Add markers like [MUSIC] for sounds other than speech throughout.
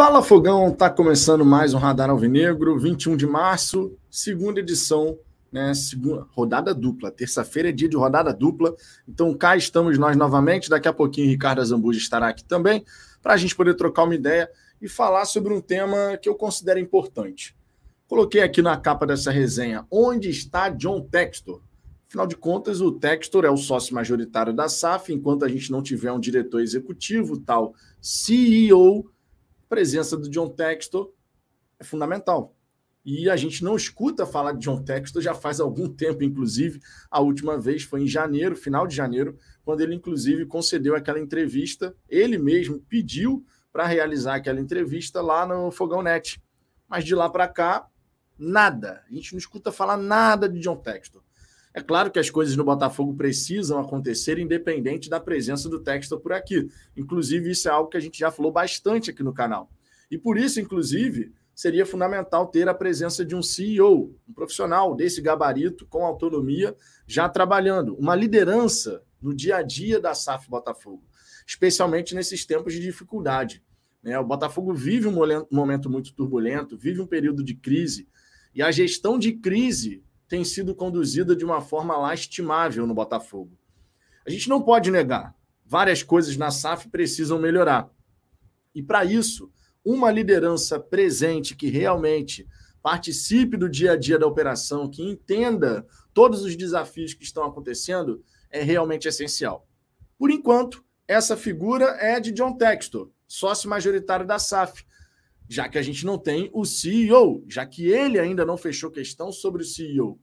Fala Fogão, tá começando mais um Radar Alvinegro, 21 de março, segunda edição, né? Segunda, rodada dupla. Terça-feira é dia de rodada dupla. Então cá estamos nós novamente. Daqui a pouquinho Ricardo Zambuja estará aqui também para a gente poder trocar uma ideia e falar sobre um tema que eu considero importante. Coloquei aqui na capa dessa resenha onde está John Textor. Afinal de contas, o Textor é o sócio majoritário da SAF, enquanto a gente não tiver um diretor executivo, tal CEO presença do John Textor é fundamental. E a gente não escuta falar de John Textor já faz algum tempo, inclusive. A última vez foi em janeiro, final de janeiro, quando ele, inclusive, concedeu aquela entrevista. Ele mesmo pediu para realizar aquela entrevista lá no Fogão Net. Mas de lá para cá, nada. A gente não escuta falar nada de John Textor. É claro que as coisas no Botafogo precisam acontecer independente da presença do Textor por aqui. Inclusive, isso é algo que a gente já falou bastante aqui no canal. E por isso, inclusive, seria fundamental ter a presença de um CEO, um profissional desse gabarito, com autonomia, já trabalhando, uma liderança no dia a dia da SAF Botafogo, especialmente nesses tempos de dificuldade. Né? O Botafogo vive um momento muito turbulento, vive um período de crise, e a gestão de crise tem sido conduzida de uma forma lastimável no Botafogo. A gente não pode negar, várias coisas na SAF precisam melhorar. E para isso, uma liderança presente que realmente participe do dia a dia da operação, que entenda todos os desafios que estão acontecendo, é realmente essencial. Por enquanto, essa figura é de John Textor, sócio majoritário da SAF, já que a gente não tem o CEO, já que ele ainda não fechou questão sobre o CEO.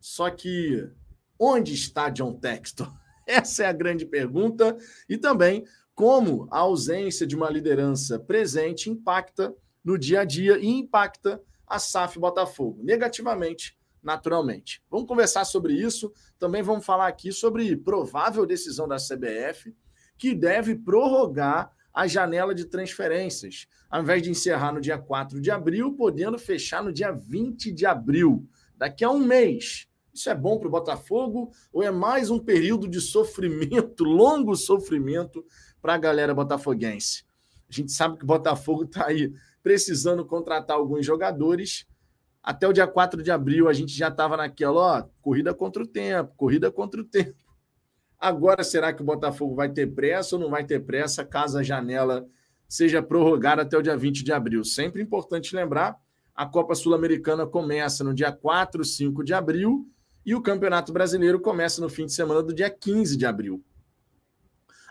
Só que onde está John Textor? [LAUGHS] Essa é a grande pergunta. E também como a ausência de uma liderança presente impacta no dia a dia e impacta a SAF Botafogo, negativamente, naturalmente. Vamos conversar sobre isso. Também vamos falar aqui sobre provável decisão da CBF, que deve prorrogar a janela de transferências, ao invés de encerrar no dia 4 de abril, podendo fechar no dia 20 de abril, daqui a um mês. Isso é bom para o Botafogo ou é mais um período de sofrimento, [LAUGHS] longo sofrimento para a galera botafoguense? A gente sabe que o Botafogo está aí precisando contratar alguns jogadores. Até o dia 4 de abril a gente já estava naquela, ó, corrida contra o tempo, corrida contra o tempo. Agora, será que o Botafogo vai ter pressa ou não vai ter pressa caso a janela seja prorrogada até o dia 20 de abril? Sempre importante lembrar: a Copa Sul-Americana começa no dia 4, 5 de abril e o Campeonato Brasileiro começa no fim de semana do dia 15 de abril.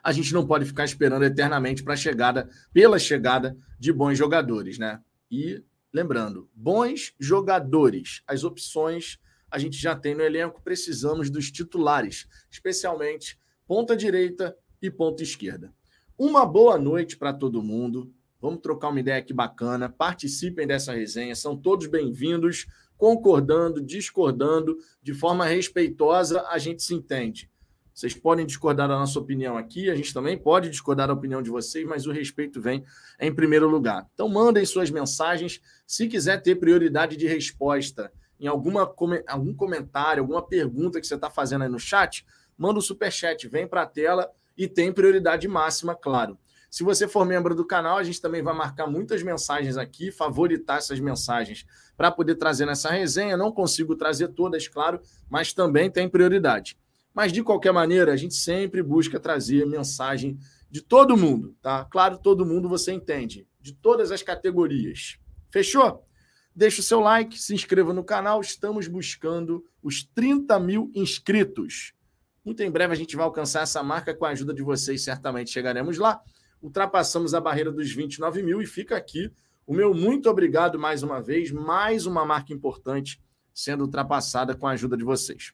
A gente não pode ficar esperando eternamente para a chegada, pela chegada de bons jogadores, né? E lembrando, bons jogadores, as opções a gente já tem no elenco, precisamos dos titulares, especialmente ponta direita e ponta esquerda. Uma boa noite para todo mundo. Vamos trocar uma ideia aqui bacana. Participem dessa resenha, são todos bem-vindos. Concordando, discordando, de forma respeitosa, a gente se entende. Vocês podem discordar da nossa opinião aqui, a gente também pode discordar da opinião de vocês, mas o respeito vem em primeiro lugar. Então, mandem suas mensagens. Se quiser ter prioridade de resposta em alguma, algum comentário, alguma pergunta que você está fazendo aí no chat, manda o super chat, vem para a tela e tem prioridade máxima, claro. Se você for membro do canal, a gente também vai marcar muitas mensagens aqui, favoritar essas mensagens para poder trazer nessa resenha. Não consigo trazer todas, claro, mas também tem prioridade. Mas de qualquer maneira, a gente sempre busca trazer mensagem de todo mundo, tá? Claro, todo mundo você entende, de todas as categorias. Fechou? Deixe o seu like, se inscreva no canal. Estamos buscando os 30 mil inscritos. Muito em breve a gente vai alcançar essa marca com a ajuda de vocês, certamente chegaremos lá. Ultrapassamos a barreira dos 29 mil e fica aqui o meu muito obrigado mais uma vez. Mais uma marca importante sendo ultrapassada com a ajuda de vocês.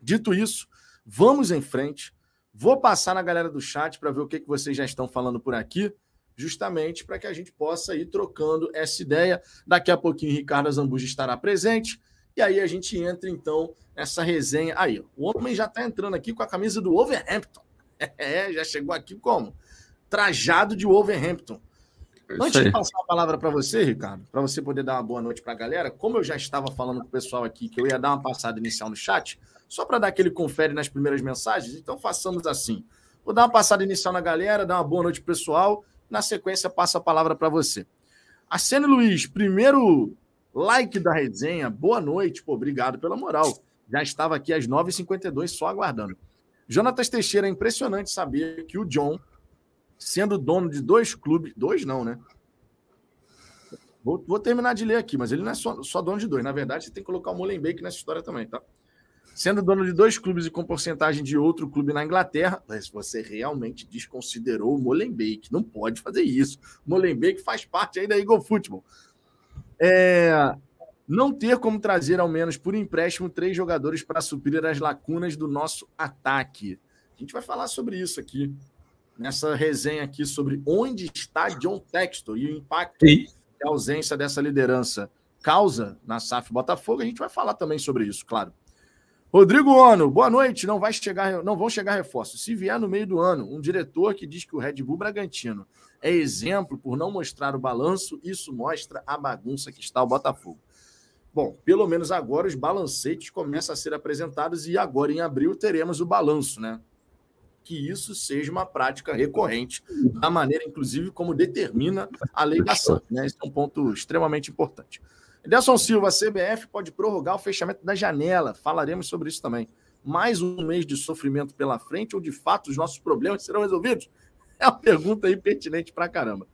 Dito isso, vamos em frente. Vou passar na galera do chat para ver o que, que vocês já estão falando por aqui justamente para que a gente possa ir trocando essa ideia. Daqui a pouquinho, Ricardo Zambuja estará presente. E aí a gente entra, então, nessa resenha. Aí, o homem já está entrando aqui com a camisa do Overhampton. [LAUGHS] É, já chegou aqui como? Trajado de Overhampton. É Antes de passar a palavra para você, Ricardo, para você poder dar uma boa noite para a galera, como eu já estava falando com o pessoal aqui que eu ia dar uma passada inicial no chat, só para dar aquele confere nas primeiras mensagens, então façamos assim. Vou dar uma passada inicial na galera, dar uma boa noite pessoal Na sequência, passo a palavra para você. Arsênio Luiz, primeiro like da resenha. Boa noite, pô, obrigado pela moral. Já estava aqui às 9h52 só aguardando. Jonatas Teixeira, é impressionante saber que o John, sendo dono de dois clubes, dois não, né? Vou, vou terminar de ler aqui, mas ele não é só, só dono de dois. Na verdade, você tem que colocar o Molenbeek nessa história também, tá? Sendo dono de dois clubes e com porcentagem de outro clube na Inglaterra, mas você realmente desconsiderou o Molenbeek. Não pode fazer isso. O Molenbeek faz parte aí da Eagle Football. É, não ter como trazer, ao menos por empréstimo, três jogadores para suprir as lacunas do nosso ataque. A gente vai falar sobre isso aqui, nessa resenha aqui, sobre onde está John Textor e o impacto Sim. que a ausência dessa liderança causa na SAF Botafogo. A gente vai falar também sobre isso, claro. Rodrigo Ono, boa noite. Não vai chegar, não vão chegar reforços. Se vier no meio do ano, um diretor que diz que o Red Bull Bragantino é exemplo por não mostrar o balanço, isso mostra a bagunça que está o Botafogo. Bom, pelo menos agora os balancetes começam a ser apresentados e agora em abril teremos o balanço, né? Que isso seja uma prática recorrente, da maneira, inclusive, como determina a lei da né? Esse é um ponto extremamente importante. Nelson Silva, a CBF pode prorrogar o fechamento da janela. Falaremos sobre isso também. Mais um mês de sofrimento pela frente ou de fato os nossos problemas serão resolvidos? [LAUGHS] É uma pergunta aí pertinente pra caramba.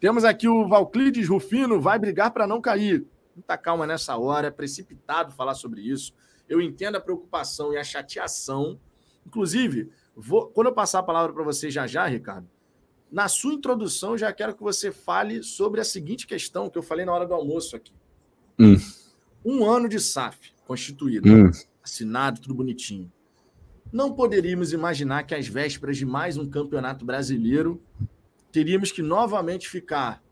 Temos aqui o Valclides Rufino, vai brigar para não cair. Muita calma nessa hora, é precipitado falar sobre isso. Eu entendo a preocupação e a chateação. Inclusive, vou, quando eu passar a palavra para você já já, Ricardo, na sua introdução já quero que você fale sobre a seguinte questão que eu falei na hora do almoço aqui. Hum. Um ano de SAF constituído, hum. assinado, tudo bonitinho. Não poderíamos imaginar que às vésperas de mais um campeonato brasileiro teríamos que novamente ficar,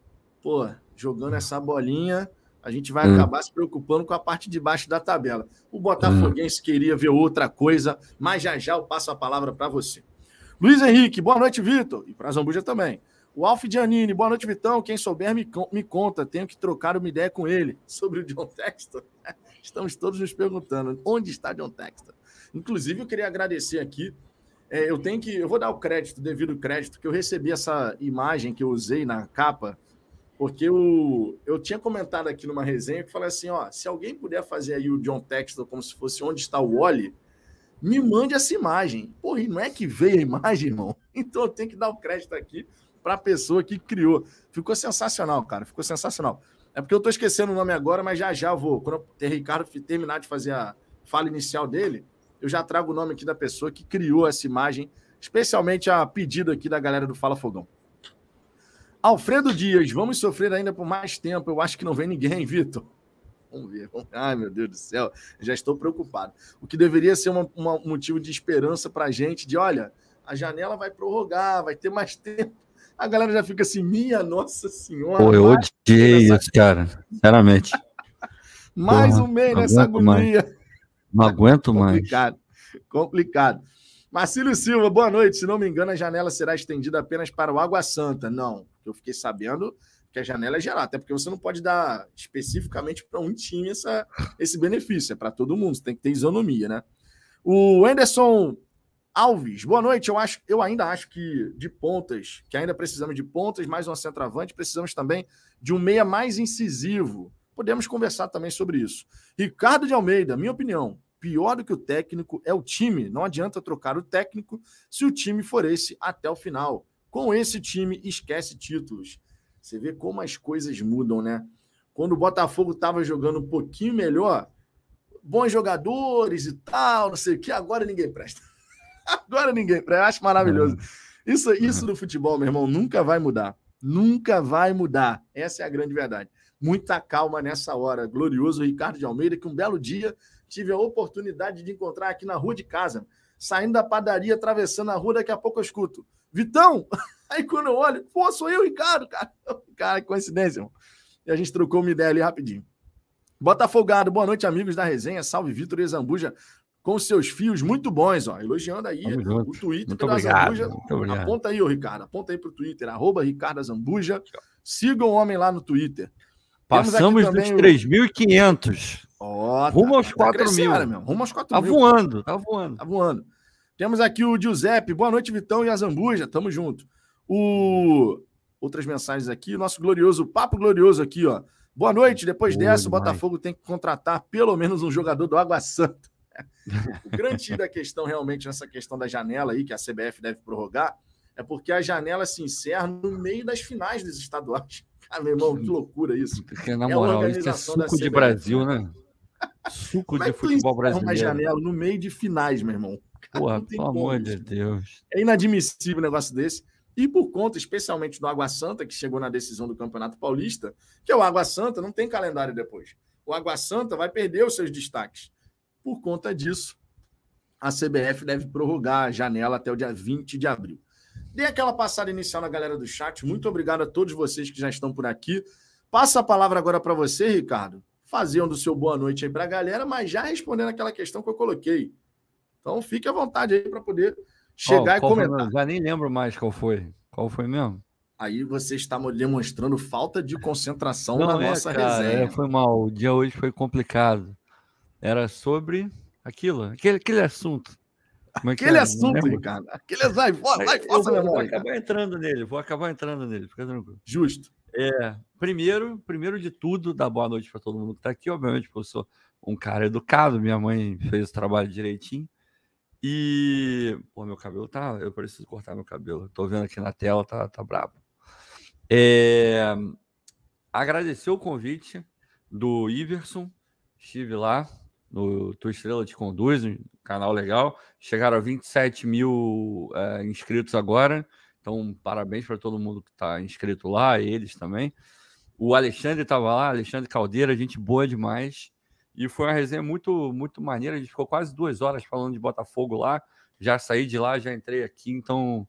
pô, jogando essa bolinha, a gente vai hum. acabar se preocupando com a parte de baixo da tabela. O Botafoguense hum. queria ver outra coisa, mas já já eu passo a palavra para você. Luiz Henrique, boa noite, Vitor. E para Zambuja também. O Alf Giannini, boa noite, Vitão. Quem souber, me, me conta. Tenho que trocar uma ideia com ele sobre o John Textor. [LAUGHS] Estamos todos nos perguntando onde está John Textor. Inclusive, eu queria agradecer aqui. É, eu tenho que. Eu vou dar o crédito, devido crédito, que eu recebi essa imagem que eu usei na capa, porque eu, eu tinha comentado aqui numa resenha que falei assim: ó, se alguém puder fazer aí o John Textor como se fosse onde está o Wally, me mande essa imagem. Porra, e não é que veio a imagem, irmão? [LAUGHS] Então eu tenho que dar o crédito aqui para a pessoa que criou. Ficou sensacional, cara. Ficou sensacional. É porque eu estou esquecendo o nome agora, mas já já vou. Quando o Ricardo terminar de fazer a fala inicial dele, eu já trago o nome aqui da pessoa que criou essa imagem, especialmente a pedido aqui da galera do Fala Fogão. Alfredo Dias, vamos sofrer ainda por mais tempo. Eu acho que não vem ninguém, [LAUGHS] Vitor. Vamos ver. Ai, meu Deus do céu, já estou preocupado. O que deveria ser um motivo de esperança para a gente, de olha, a janela vai prorrogar, vai ter mais [LAUGHS] tempo a galera já fica assim, minha nossa senhora. Pô, eu odiei isso, cara. Sinceramente. [LAUGHS] mais Porra, um mês nessa agonia. Mais. Não aguento mais. Complicado. Complicado. Marcílio Silva, boa noite. Se não me engano, a janela será estendida apenas para o Água Santa. Não, eu fiquei sabendo que a janela é geral, até porque você não pode dar especificamente para um time essa, esse benefício, é para todo mundo, você tem que ter isonomia, né? O Anderson Alves, boa noite. Eu, acho, eu ainda acho que de pontas, que ainda precisamos de pontas, mais um centroavante, precisamos também de um meia mais incisivo. Podemos conversar também sobre isso. Ricardo de Almeida, minha opinião, pior do que o técnico é o time. Não adianta trocar o técnico se o time for esse até o final. Com esse time, esquece títulos. Você vê como as coisas mudam, né? Quando o Botafogo estava jogando um pouquinho melhor, bons jogadores e tal, não sei o que, agora ninguém presta. Agora ninguém. Eu acho maravilhoso. É. Isso, isso do futebol, meu irmão, nunca vai mudar. Nunca vai mudar. Essa é a grande verdade. Muita calma nessa hora. Glorioso Ricardo de Almeida, que um belo dia tive a oportunidade de encontrar aqui na rua de casa. Saindo da padaria, atravessando a rua, daqui a pouco eu escuto. Vitão! [LAUGHS] Aí quando eu olho, pô, sou eu, Ricardo, cara. [LAUGHS] Cara, que coincidência, irmão. E a gente trocou uma ideia ali rapidinho. Botafogado, boa noite, amigos da resenha. Salve, Vitor e Zambuja com seus fios muito bons, ó. Elogiando aí o Twitter muito da obrigado, Zambuja. Aponta aí, ô Ricardo. Aponta aí para o Twitter, arroba Ricardo Zambuja. Sigam o homem lá no Twitter. Passamos dos 3.500. Ó, rumo tá, aos 4 tá mil. Meu. Rumo aos 4 tá mil. Voando, tá voando, tá voando. Temos aqui o Giuseppe. Boa noite, Vitão e a Zambuja. Tamo junto. O outras mensagens aqui. Nosso glorioso, papo glorioso aqui, ó. Boa noite. Depois Boa dessa, demais. o Botafogo tem que contratar pelo menos um jogador do Água Santa. O grande da questão, realmente, nessa questão da janela aí, que a CBF deve prorrogar, é porque a janela se encerra no meio das finais dos estaduais. [LAUGHS] Cara, meu irmão, que loucura isso. Porque, na é moral, é isso é suco de Brasil, né? Suco de futebol brasileiro. uma janela no meio de finais, meu irmão. Porra, pelo amor de Deus. É inadmissível um negócio desse. E por conta, especialmente do Água Santa, que chegou na decisão do Campeonato Paulista, que é o Água Santa, não tem calendário depois. O Água Santa vai perder os seus destaques. Por conta disso, a CBF deve prorrogar a janela até o dia 20 de abril. Dê aquela passada inicial na galera do chat. Muito obrigado a todos vocês que já estão por aqui. Passa a palavra agora para você, Ricardo, fazendo o seu boa noite aí para a galera, mas já respondendo aquela questão que eu coloquei. Então fique à vontade aí para poder chegar oh, e comentar. Já nem lembro mais qual foi. Qual foi mesmo? Aí você está demonstrando falta de concentração Não, na é, nossa cara, resenha. É, foi mal. O dia hoje foi complicado. Era sobre aquilo, aquele, aquele assunto. É aquele é? assunto, Ricardo. Aquele vai, vai, vai, faça memória. Vou acabar cara. entrando nele, vou acabar entrando nele, fica tranquilo. Justo. É, primeiro, primeiro de tudo, dar boa noite para todo mundo que está aqui. Obviamente, eu sou um cara educado, minha mãe fez o trabalho direitinho. E, pô, meu cabelo tá. Eu preciso cortar meu cabelo. Tô vendo aqui na tela, tá, tá brabo. É, agradecer o convite do Iverson. Estive lá no Tua Estrela Te Conduz, um canal legal. Chegaram a 27 mil é, inscritos agora. Então, parabéns para todo mundo que está inscrito lá, eles também. O Alexandre estava lá, Alexandre Caldeira, gente boa demais. E foi uma resenha muito, muito maneira. A gente ficou quase duas horas falando de Botafogo lá. Já saí de lá, já entrei aqui, então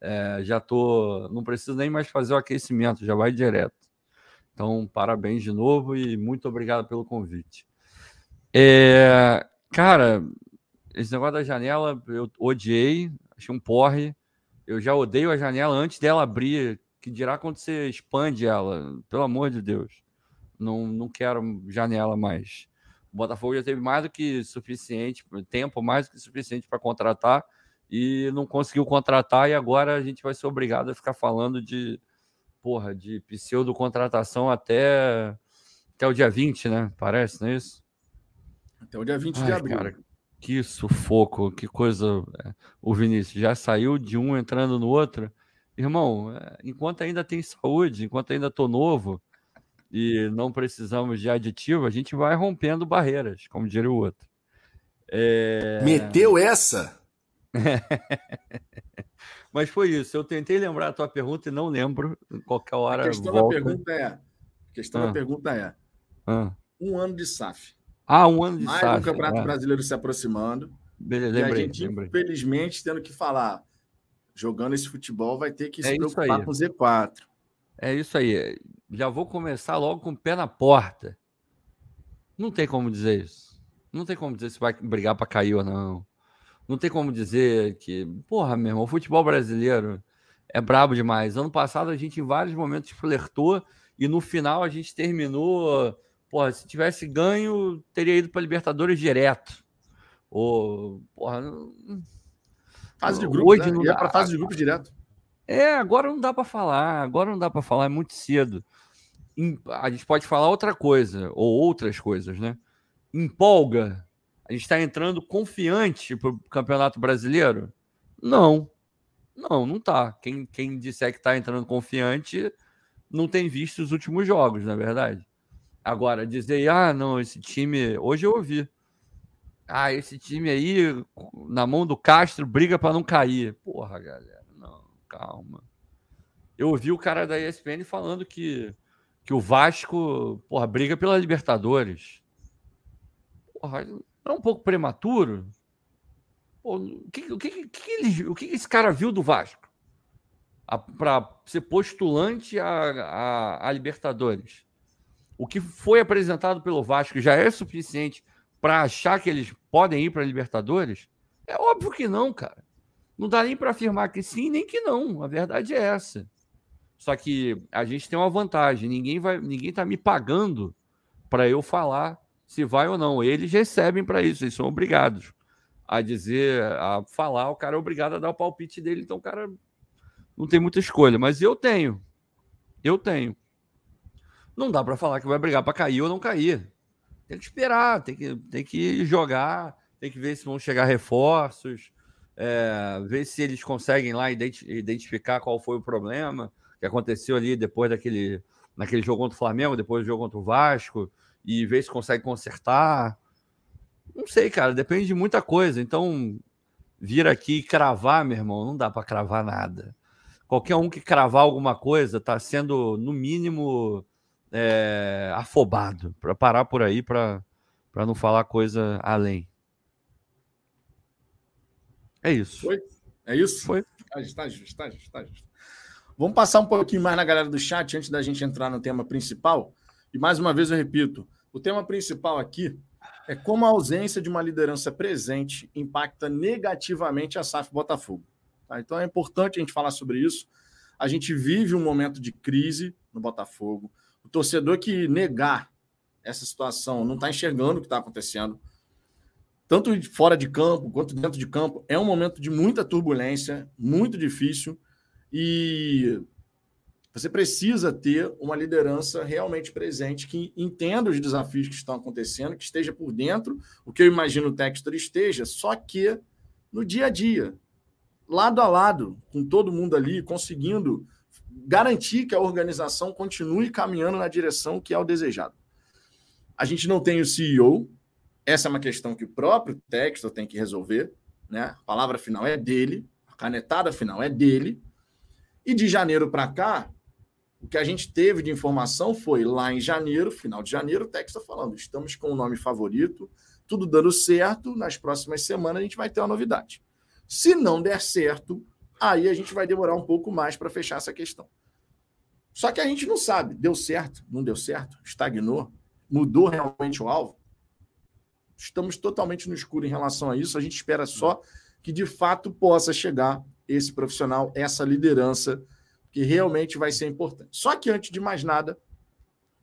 é, já tô. Não preciso nem mais fazer o aquecimento, já vai direto. Então, parabéns de novo e muito obrigado pelo convite. É, cara, esse negócio da janela eu odiei, achei um porre. Eu já odeio a janela antes dela abrir, que dirá quando você expande ela. Pelo amor de Deus. Não, não quero janela mais. O Botafogo já teve mais do que suficiente, tempo mais do que suficiente para contratar e não conseguiu contratar, e agora a gente vai ser obrigado a ficar falando de porra, de pseudo contratação até, até o dia 20, né? Parece, não é isso? Até o dia 20 Ai, de abril. Cara, que sufoco, que coisa. É, o Vinícius já saiu de um entrando no outro. Irmão, é, enquanto ainda tem saúde, enquanto ainda tô novo, e não precisamos de aditivo, a gente vai rompendo barreiras, como diria o outro. É... Meteu essa? [LAUGHS] Mas foi isso. Eu tentei lembrar a tua pergunta e não lembro. Qualquer hora. A questão volta. da pergunta é: a questão ah. da pergunta é ah. um ano de SAF. Ah, um ano de Mais. Mais um campeonato é. brasileiro se aproximando. Beleza, lembrei, e a gente, lembrei. infelizmente, tendo que falar, jogando esse futebol, vai ter que é se preocupar com o Z4. É isso aí. Já vou começar logo com o pé na porta. Não tem como dizer isso. Não tem como dizer se vai brigar para cair ou não. Não tem como dizer que, porra, meu irmão, o futebol brasileiro é brabo demais. Ano passado a gente em vários momentos flertou e no final a gente terminou, porra, se tivesse ganho, teria ido para Libertadores direto. Ou, porra, fase de grupo, hoje né? não dá para fase de grupo direto. É, agora não dá para falar, agora não dá para falar, é muito cedo. A gente pode falar outra coisa, ou outras coisas, né? Empolga. A gente está entrando confiante para o Campeonato Brasileiro? Não. Não, não tá. Quem, quem disser que está entrando confiante não tem visto os últimos jogos, na é verdade. Agora, dizer, ah, não, esse time. Hoje eu ouvi. Ah, esse time aí, na mão do Castro, briga para não cair. Porra, galera calma. Eu ouvi o cara da ESPN falando que, que o Vasco, porra, briga pela Libertadores. Porra, não é um pouco prematuro? Pô, o, que, o, que, que ele, o que esse cara viu do Vasco? Para ser postulante a, a, a Libertadores. O que foi apresentado pelo Vasco já é suficiente para achar que eles podem ir para a Libertadores? É óbvio que não, cara. Não dá nem para afirmar que sim, nem que não. A verdade é essa. Só que a gente tem uma vantagem. Ninguém vai, ninguém está me pagando para eu falar se vai ou não. Eles recebem para isso. Eles são obrigados a dizer, a falar. O cara é obrigado a dar o palpite dele. Então o cara não tem muita escolha. Mas eu tenho. Eu tenho. Não dá para falar que vai brigar para cair ou não cair. Tem que esperar, tem que, tem que jogar, tem que ver se vão chegar reforços, é, ver se eles conseguem lá identificar qual foi o problema que aconteceu ali depois daquele naquele jogo contra o Flamengo, depois do jogo contra o Vasco, e ver se consegue consertar. Não sei, cara, depende de muita coisa. Então, vir aqui e cravar, meu irmão, não dá para cravar nada. Qualquer um que cravar alguma coisa está sendo, no mínimo, é, afobado. Para parar por aí, para não falar coisa além. É isso. Foi? É isso? Foi. Está justo, está justo, está justo. Vamos passar um pouquinho mais na galera do chat antes da gente entrar no tema principal. E mais uma vez eu repito: o tema principal aqui é como a ausência de uma liderança presente impacta negativamente a SAF Botafogo. Tá? Então é importante a gente falar sobre isso. A gente vive um momento de crise no Botafogo. O torcedor que negar essa situação não está enxergando o que está acontecendo, tanto fora de campo quanto dentro de campo. É um momento de muita turbulência, muito difícil. E você precisa ter uma liderança realmente presente que entenda os desafios que estão acontecendo, que esteja por dentro, o que eu imagino o Textor esteja, só que no dia a dia, lado a lado, com todo mundo ali, conseguindo garantir que a organização continue caminhando na direção que é o desejado. A gente não tem o CEO, essa é uma questão que o próprio Textor tem que resolver, né? A palavra final é dele, a canetada final é dele. E de janeiro para cá, o que a gente teve de informação foi lá em janeiro, final de janeiro, o Tex está falando: estamos com o nome favorito, tudo dando certo, nas próximas semanas a gente vai ter uma novidade. Se não der certo, aí a gente vai demorar um pouco mais para fechar essa questão. Só que a gente não sabe, deu certo, não deu certo, estagnou, mudou realmente o alvo. Estamos totalmente no escuro em relação a isso. A gente espera só que de fato possa chegar esse profissional, essa liderança que realmente vai ser importante. Só que antes de mais nada,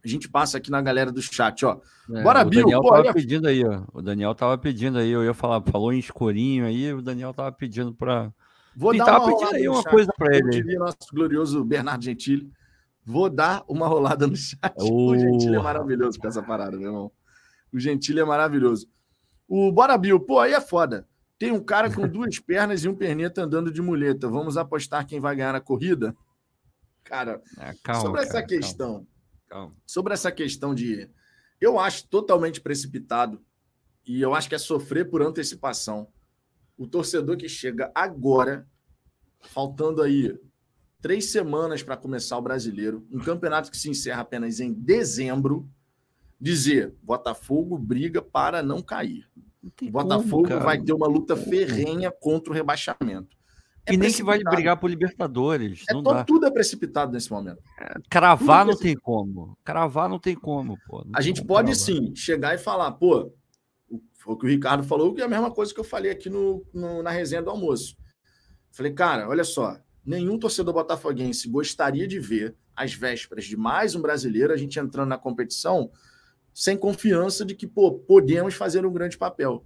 a gente passa aqui na galera do chat, ó. É, Bora, o Bill. Daniel pô, tava pedindo aí, ó. O Daniel tava pedindo aí, eu ia falar, falou em escurinho aí, o Daniel tava pedindo para Vou dar uma pedindo aí uma chat, coisa para ele. Diria nosso glorioso Bernardo Gentili. Vou dar uma rolada no chat. [LAUGHS] Oh. O Gentili é maravilhoso com essa parada, meu irmão. O Gentili é maravilhoso. O Bora Bill, pô, aí é foda. Tem um cara com [LAUGHS] duas pernas e um perneta andando de muleta. Vamos apostar quem vai ganhar a corrida? Cara, é, calma, sobre essa cara, questão, calma. Calma. sobre essa questão de. Eu acho totalmente precipitado e eu acho que é sofrer por antecipação. O torcedor que chega agora, faltando aí três semanas para começar o brasileiro, um campeonato que se encerra apenas em dezembro, dizer Botafogo briga para não cair. Não Botafogo como, vai ter uma luta ferrenha contra o rebaixamento. É e nem que vai brigar por Libertadores. É. Tudo é precipitado nesse momento. É, cravar é não tem como. Cravar não tem como, pô. Não a gente pode cravar. sim chegar e falar, pô, foi o que o Ricardo falou, que é a mesma coisa que eu falei aqui no, no, na resenha do almoço. Falei, cara, olha só, nenhum torcedor botafoguense gostaria de ver, às vésperas de mais um brasileiro, a gente entrando na competição sem confiança de que, pô, podemos fazer um grande papel.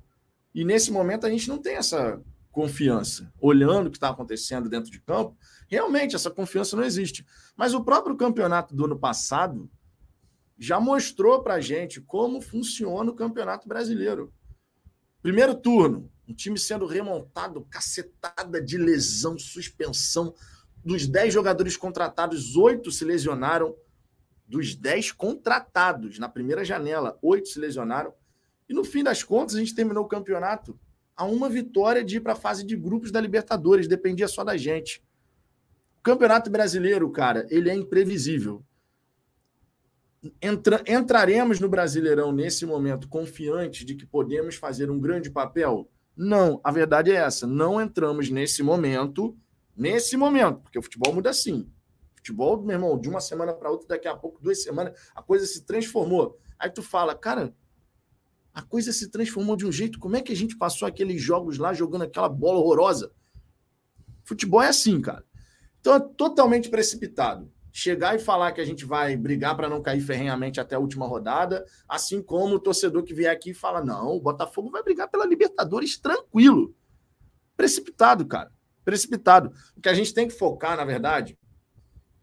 E nesse momento a gente não tem essa confiança, olhando o que está acontecendo dentro de campo, realmente essa confiança não existe. Mas o próprio campeonato do ano passado já mostrou para a gente como funciona o campeonato brasileiro. Primeiro turno, um time sendo remontado, cacetada de lesão, suspensão. Dos 10 jogadores contratados, oito se lesionaram. Dos 10 contratados na primeira janela, oito se lesionaram. E no fim das contas, a gente terminou o campeonato a uma vitória de ir para a fase de grupos da Libertadores, dependia só da gente. O Campeonato Brasileiro, cara, ele é imprevisível. Entra, entraremos no Brasileirão nesse momento confiantes de que podemos fazer um grande papel? Não, a verdade é essa. Não entramos nesse momento, nesse momento, porque o futebol muda assim. Futebol, meu irmão, de uma semana para outra, daqui a pouco, duas semanas, a coisa se transformou. Aí tu fala, cara, a coisa se transformou de um jeito. Como é que a gente passou aqueles jogos lá jogando aquela bola horrorosa? Futebol é assim, cara. Então é totalmente precipitado. Chegar e falar que a gente vai brigar para não cair ferrenhamente até a última rodada, assim como o torcedor que vier aqui e fala: não, o Botafogo vai brigar pela Libertadores tranquilo. Precipitado, cara. Precipitado. O que a gente tem que focar, na verdade,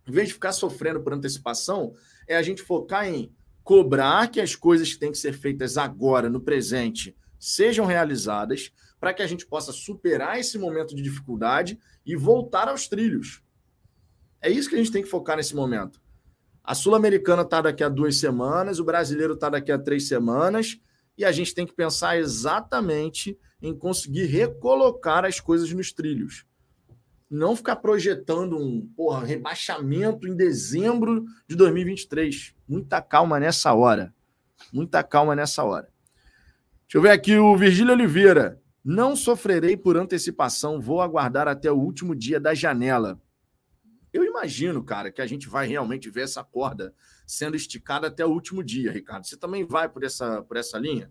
em vez de ficar sofrendo por antecipação, é a gente focar em cobrar que as coisas que têm que ser feitas agora, no presente, sejam realizadas, para que a gente possa superar esse momento de dificuldade e voltar aos trilhos. É isso que a gente tem que focar nesse momento. A Sul-Americana está daqui a duas semanas, o brasileiro está daqui a três semanas, e a gente tem que pensar exatamente em conseguir recolocar as coisas nos trilhos. Não ficar projetando um porra, rebaixamento em dezembro de 2023. Muita calma nessa hora. Muita calma nessa hora. Deixa eu ver aqui o Virgílio Oliveira. Não sofrerei por antecipação, vou aguardar até o último dia da janela. Eu imagino, cara, que a gente vai realmente ver essa corda sendo esticada até o último dia, Ricardo. Você também vai por essa, por essa linha?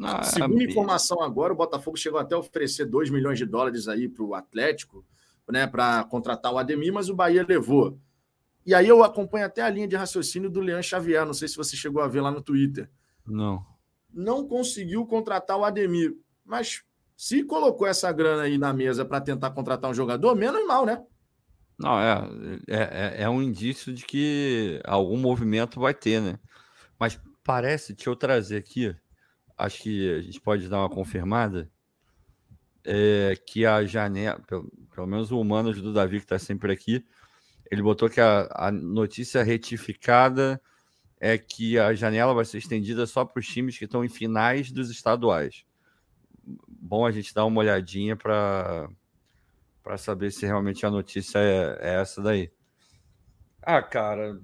Ah, Segundo informação agora, o Botafogo chegou até a oferecer 2 milhões de dólares aí para o Atlético, né, para contratar o Ademir, mas o Bahia levou. E aí eu acompanho até a linha de raciocínio do Leandro Xavier, não sei se você chegou a ver lá no Twitter. Não. Não conseguiu contratar o Ademir, mas se colocou essa grana aí na mesa para tentar contratar um jogador, menos mal, né? Não, é, é, é, é um indício de que algum movimento vai ter, né? Mas parece, deixa eu trazer aqui, acho que a gente pode dar uma confirmada, é, que a janela, pelo, pelo menos o Humanos do Davi, que está sempre aqui, ele botou que a, a, notícia retificada é que a janela vai ser estendida só para os times que estão em finais dos estaduais. Bom a gente dar uma olhadinha para para saber se realmente a notícia é, é, essa daí. Ah, cara,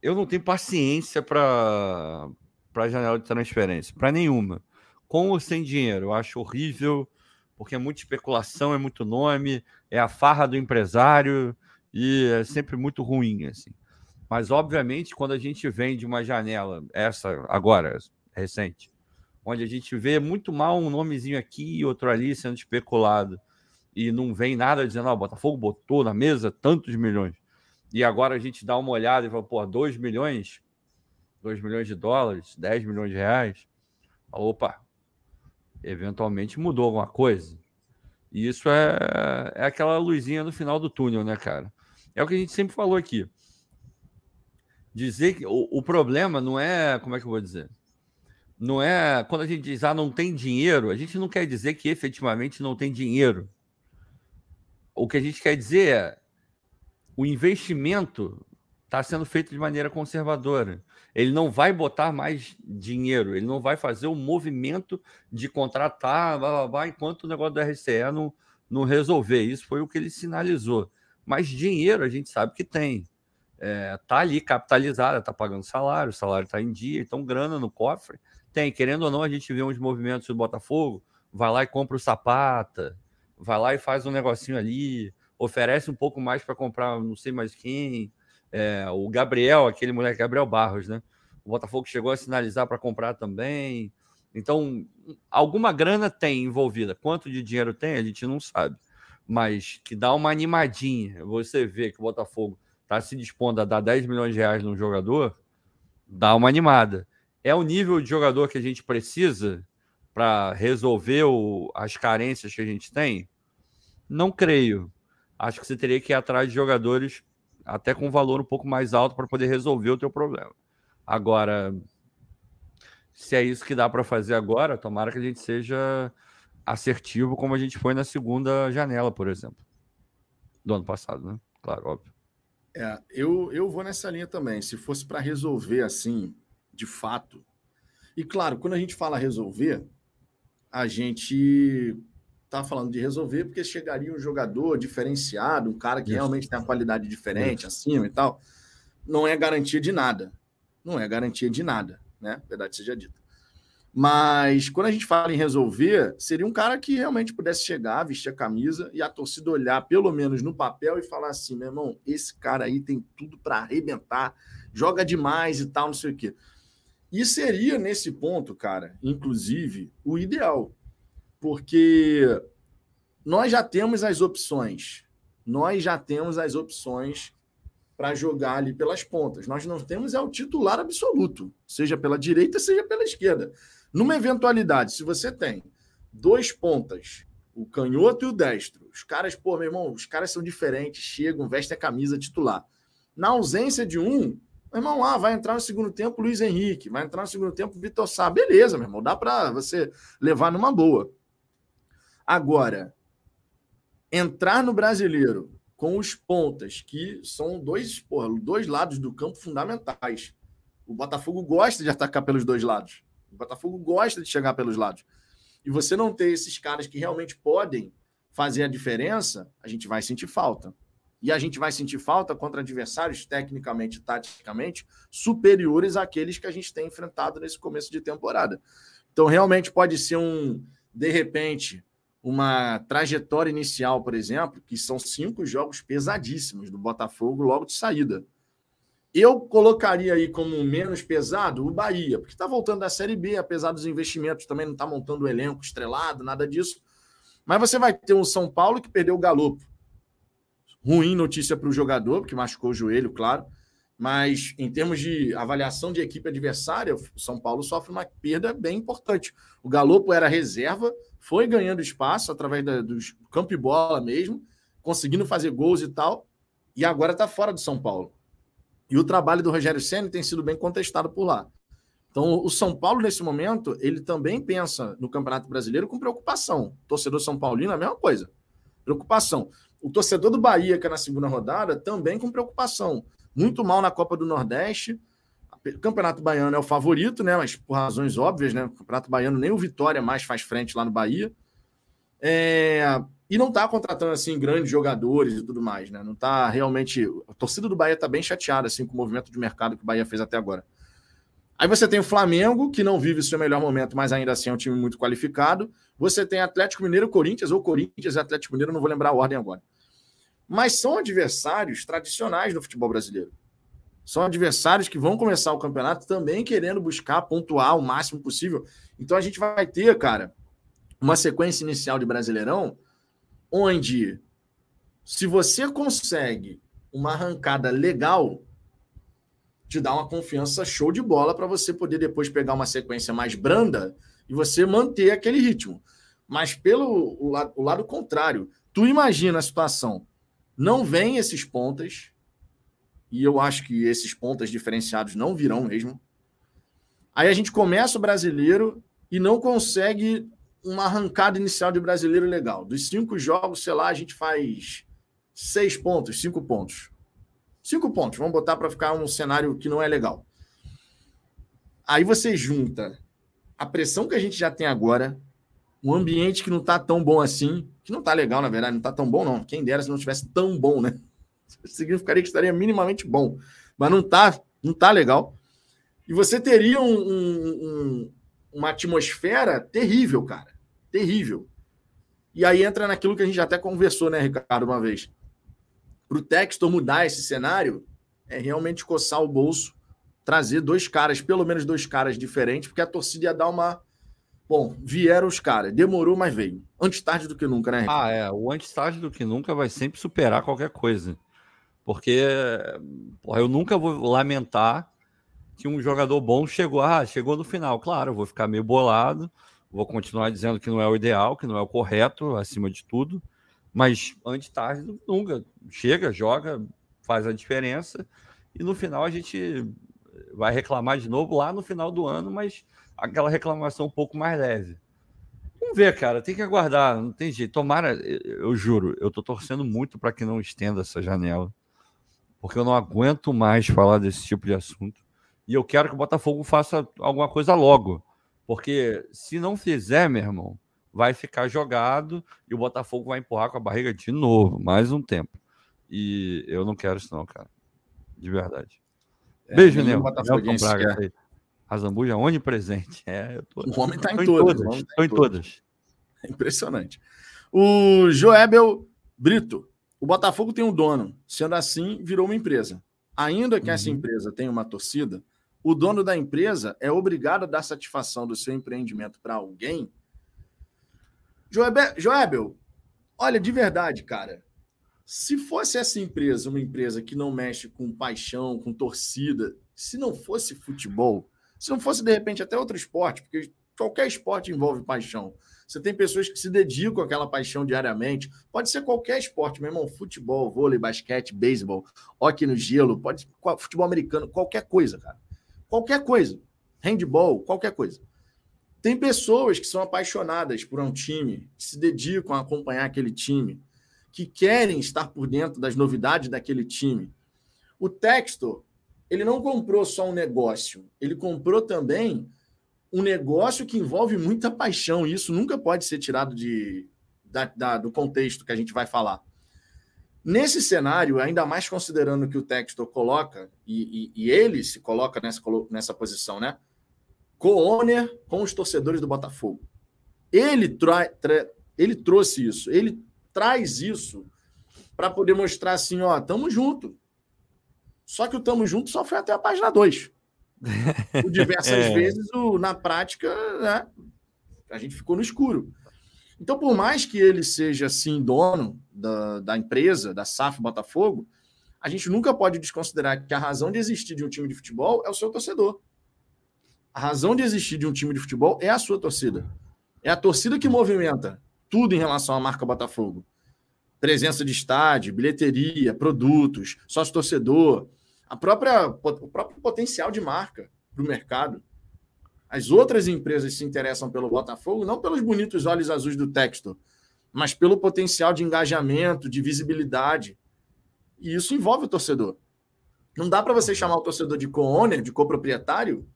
eu não tenho paciência para para janela de transferência, para nenhuma. Com ou sem dinheiro, eu acho horrível, porque é muita especulação, é muito nome, é a farra do empresário e é sempre muito ruim assim. Mas obviamente, quando a gente vem de uma janela, essa agora recente, onde a gente vê muito mal um nomezinho aqui e outro ali sendo especulado e não vem nada dizendo, ó, oh, Botafogo botou na mesa tantos milhões. E agora a gente dá uma olhada e fala, pô, 2 milhões, 2 milhões de dólares, 10 milhões de reais. Opa, eventualmente mudou alguma coisa. E isso é, é aquela luzinha no final do túnel, né, cara? É o que a gente sempre falou aqui. Dizer que o, o problema não é, como é que eu vou dizer? Não é quando a gente diz, ah, não tem dinheiro, a gente não quer dizer que efetivamente não tem dinheiro o que a gente quer dizer é o investimento está sendo feito de maneira conservadora. Ele não vai botar mais dinheiro, ele não vai fazer o movimento de contratar blá, blá, blá, enquanto o negócio do RCE não, não resolver. Isso foi o que ele sinalizou. Mas dinheiro a gente sabe que tem. É, tá ali capitalizada, tá pagando salário, o salário está em dia, então grana no cofre. Tem, querendo ou não, a gente vê uns movimentos do Botafogo, vai lá e compra o sapata, vai lá e faz um negocinho ali, oferece um pouco mais para comprar não sei mais quem. É, o Gabriel, aquele moleque Gabriel Barros, né? O Botafogo chegou a sinalizar para comprar também. Então, alguma grana tem envolvida. Quanto de dinheiro tem, a gente não sabe. Mas que dá uma animadinha. Você vê que o Botafogo está se dispondo a dar 10 milhões de reais num jogador, dá uma animada. É o nível de jogador que a gente precisa para resolver o, as carências que a gente tem? Não creio. Acho que você teria que ir atrás de jogadores até com valor um pouco mais alto para poder resolver o teu problema. Agora, se é isso que dá para fazer agora, tomara que a gente seja assertivo como a gente foi na segunda janela, por exemplo. Do ano passado, né? Claro, óbvio. É, eu, eu vou nessa linha também. Se fosse para resolver assim, de fato. E claro, quando a gente fala resolver, a gente tá falando de resolver, porque chegaria um jogador diferenciado, um cara que Isso. realmente tem uma qualidade diferente, Isso. acima e tal. Não é garantia de nada. Não é garantia de nada, né? Verdade seja dita. Mas quando a gente fala em resolver, seria um cara que realmente pudesse chegar, vestir a camisa e a torcida olhar, pelo menos no papel, e falar assim: meu irmão, esse cara aí tem tudo para arrebentar, joga demais e tal, não sei o quê. E seria nesse ponto, cara, inclusive, o ideal porque nós já temos as opções. Nós já temos as opções para jogar ali pelas pontas. Nós não temos é o titular absoluto, seja pela direita, seja pela esquerda. Numa eventualidade, se você tem dois pontas, o canhoto e o destro, os caras, pô, meu irmão, os caras são diferentes, chegam, vestem a camisa titular. Na ausência de um, meu irmão, ah, vai entrar no segundo tempo Luiz Henrique, vai entrar no segundo tempo Vitor Sá. Beleza, meu irmão, dá para você levar numa boa. Agora, entrar no brasileiro com os pontas, que são dois, porra, dois lados do campo fundamentais. O Botafogo gosta de atacar pelos dois lados. O Botafogo gosta de chegar pelos lados. E você não ter esses caras que realmente podem fazer a diferença, a gente vai sentir falta. E a gente vai sentir falta contra adversários tecnicamente e taticamente superiores àqueles que a gente tem enfrentado nesse começo de temporada. Então, realmente pode ser um, de repente, uma trajetória inicial, por exemplo, que são cinco jogos pesadíssimos do Botafogo logo de saída. Eu colocaria aí como menos pesado o Bahia, porque está voltando da Série B, apesar dos investimentos, também não está montando o elenco estrelado, nada disso. Mas você vai ter um São Paulo que perdeu o Galopo. Ruim notícia para o jogador, porque machucou o joelho, claro. Mas em termos de avaliação de equipe adversária, o São Paulo sofre uma perda bem importante. O Galopo era reserva, foi ganhando espaço através da, dos campo e bola mesmo, conseguindo fazer gols e tal, e agora está fora do São Paulo. E o trabalho do Rogério Senna tem sido bem contestado por lá. Então, o São Paulo, nesse momento, ele também pensa no Campeonato Brasileiro com preocupação. O torcedor São Paulino, a mesma coisa. Preocupação. O torcedor do Bahia, que é na segunda rodada, também com preocupação. Muito mal na Copa do Nordeste. O Campeonato Baiano é o favorito, né? Mas por razões óbvias, né? O Campeonato Baiano nem o Vitória mais faz frente lá no Bahia. É... E não está contratando assim grandes jogadores e tudo mais, né? Não está realmente. A torcida do Bahia está bem chateada assim com o movimento de mercado que o Bahia fez até agora. Aí você tem o Flamengo, que não vive o seu melhor momento, mas ainda assim é um time muito qualificado. Você tem Atlético Mineiro, Corinthians, ou Corinthians e Atlético Mineiro, não vou lembrar a ordem agora. Mas são adversários tradicionais do futebol brasileiro. São adversários que vão começar o campeonato também querendo buscar pontuar o máximo possível. Então a gente vai ter, cara, uma sequência inicial de Brasileirão onde se você consegue uma arrancada legal, te dá uma confiança show de bola para você poder depois pegar uma sequência mais branda e você manter aquele ritmo. Mas pelo o lado, o lado contrário, tu imagina a situação. Não vem esses pontas, e eu acho que esses pontas diferenciados não virão mesmo. Aí a gente começa o brasileiro e não consegue uma arrancada inicial de brasileiro legal. Dos cinco jogos, sei lá, a gente faz seis pontos, cinco pontos. Cinco pontos, vamos botar para ficar um cenário que não é legal. Aí você junta a pressão que a gente já tem agora, um ambiente que não está tão bom assim, que não está legal, na verdade, não está tão bom, não. Quem dera se não estivesse tão bom, né? [LAUGHS] Significaria que estaria minimamente bom. Mas não está não tá legal. E você teria um, um, um, uma atmosfera terrível, cara. Terrível. E aí entra naquilo que a gente até conversou, né, Ricardo, uma vez para o Textor mudar esse cenário é realmente coçar o bolso, trazer dois caras, pelo menos dois caras diferentes, porque a torcida ia dar uma. Bom, vieram os caras, demorou, mas veio. Antes tarde do que nunca, né? Ah, é. O antes tarde do que nunca vai sempre superar qualquer coisa. Porque porra, eu nunca vou lamentar que um jogador bom chegou, ah, chegou no final. Claro, eu vou ficar meio bolado, vou continuar dizendo que não é o ideal, que não é o correto, acima de tudo. Mas antes tarde nunca. Chega, joga, faz a diferença e no final a gente vai reclamar de novo lá no final do ano, mas aquela reclamação um pouco mais leve. Vamos ver, cara, tem que aguardar, não tem jeito. Tomara, eu juro, eu tô torcendo muito para que não estenda essa janela, porque eu não aguento mais falar desse tipo de assunto. E eu quero que o Botafogo faça alguma coisa logo, porque se não fizer, meu irmão, vai ficar jogado e o Botafogo vai empurrar com a barriga de novo, mais um tempo. E eu não quero isso, não, cara. De verdade. É, Beijo, Nel. Braga. Razambuja onipresente. É, tô... O homem está em, todas. Estou em tá todas. É impressionante. O Joebel Brito. O Botafogo tem um dono. Sendo assim, virou uma empresa. Ainda que uhum. essa empresa tenha uma torcida, o dono da empresa é obrigado a dar satisfação do seu empreendimento para alguém Joebel, Joebel, olha, de verdade, cara, se fosse essa empresa uma empresa que não mexe com paixão, com torcida, se não fosse futebol, se não fosse, de repente, até outro esporte, porque qualquer esporte envolve paixão. Você tem pessoas que se dedicam àquela paixão diariamente. Pode ser qualquer esporte, meu irmão. Futebol, vôlei, basquete, beisebol, hockey no gelo, pode futebol americano, qualquer coisa, cara. Qualquer coisa. Handball, qualquer coisa. Tem pessoas que são apaixonadas por um time, que se dedicam a acompanhar aquele time, que querem estar por dentro das novidades daquele time. O Textor, ele não comprou só um negócio, ele comprou também um negócio que envolve muita paixão. E isso nunca pode ser tirado de, da, da, do contexto que a gente vai falar. Nesse cenário, ainda mais considerando que o Textor coloca, e, e, e ele se coloca nessa, nessa posição, né? co-owner com os torcedores do Botafogo. Ele, tra tra ele trouxe isso, ele traz isso para poder mostrar assim, ó, tamo junto. Só que o tamo junto só foi até a página 2. Por diversas [LAUGHS] é. vezes, o, na prática, né, a gente ficou no escuro. Então, por mais que ele seja, assim, dono da, da empresa, da SAF Botafogo, a gente nunca pode desconsiderar que a razão de existir de um time de futebol é o seu torcedor. A razão de existir de um time de futebol é a sua torcida. É a torcida que movimenta tudo em relação à marca Botafogo. Presença de estádio, bilheteria, produtos, sócio-torcedor, a própria, o próprio potencial de marca para o mercado. As outras empresas se interessam pelo Botafogo não pelos bonitos olhos azuis do texto, mas pelo potencial de engajamento, de visibilidade. E isso envolve o torcedor. Não dá para você chamar o torcedor de co-owner, de coproprietário,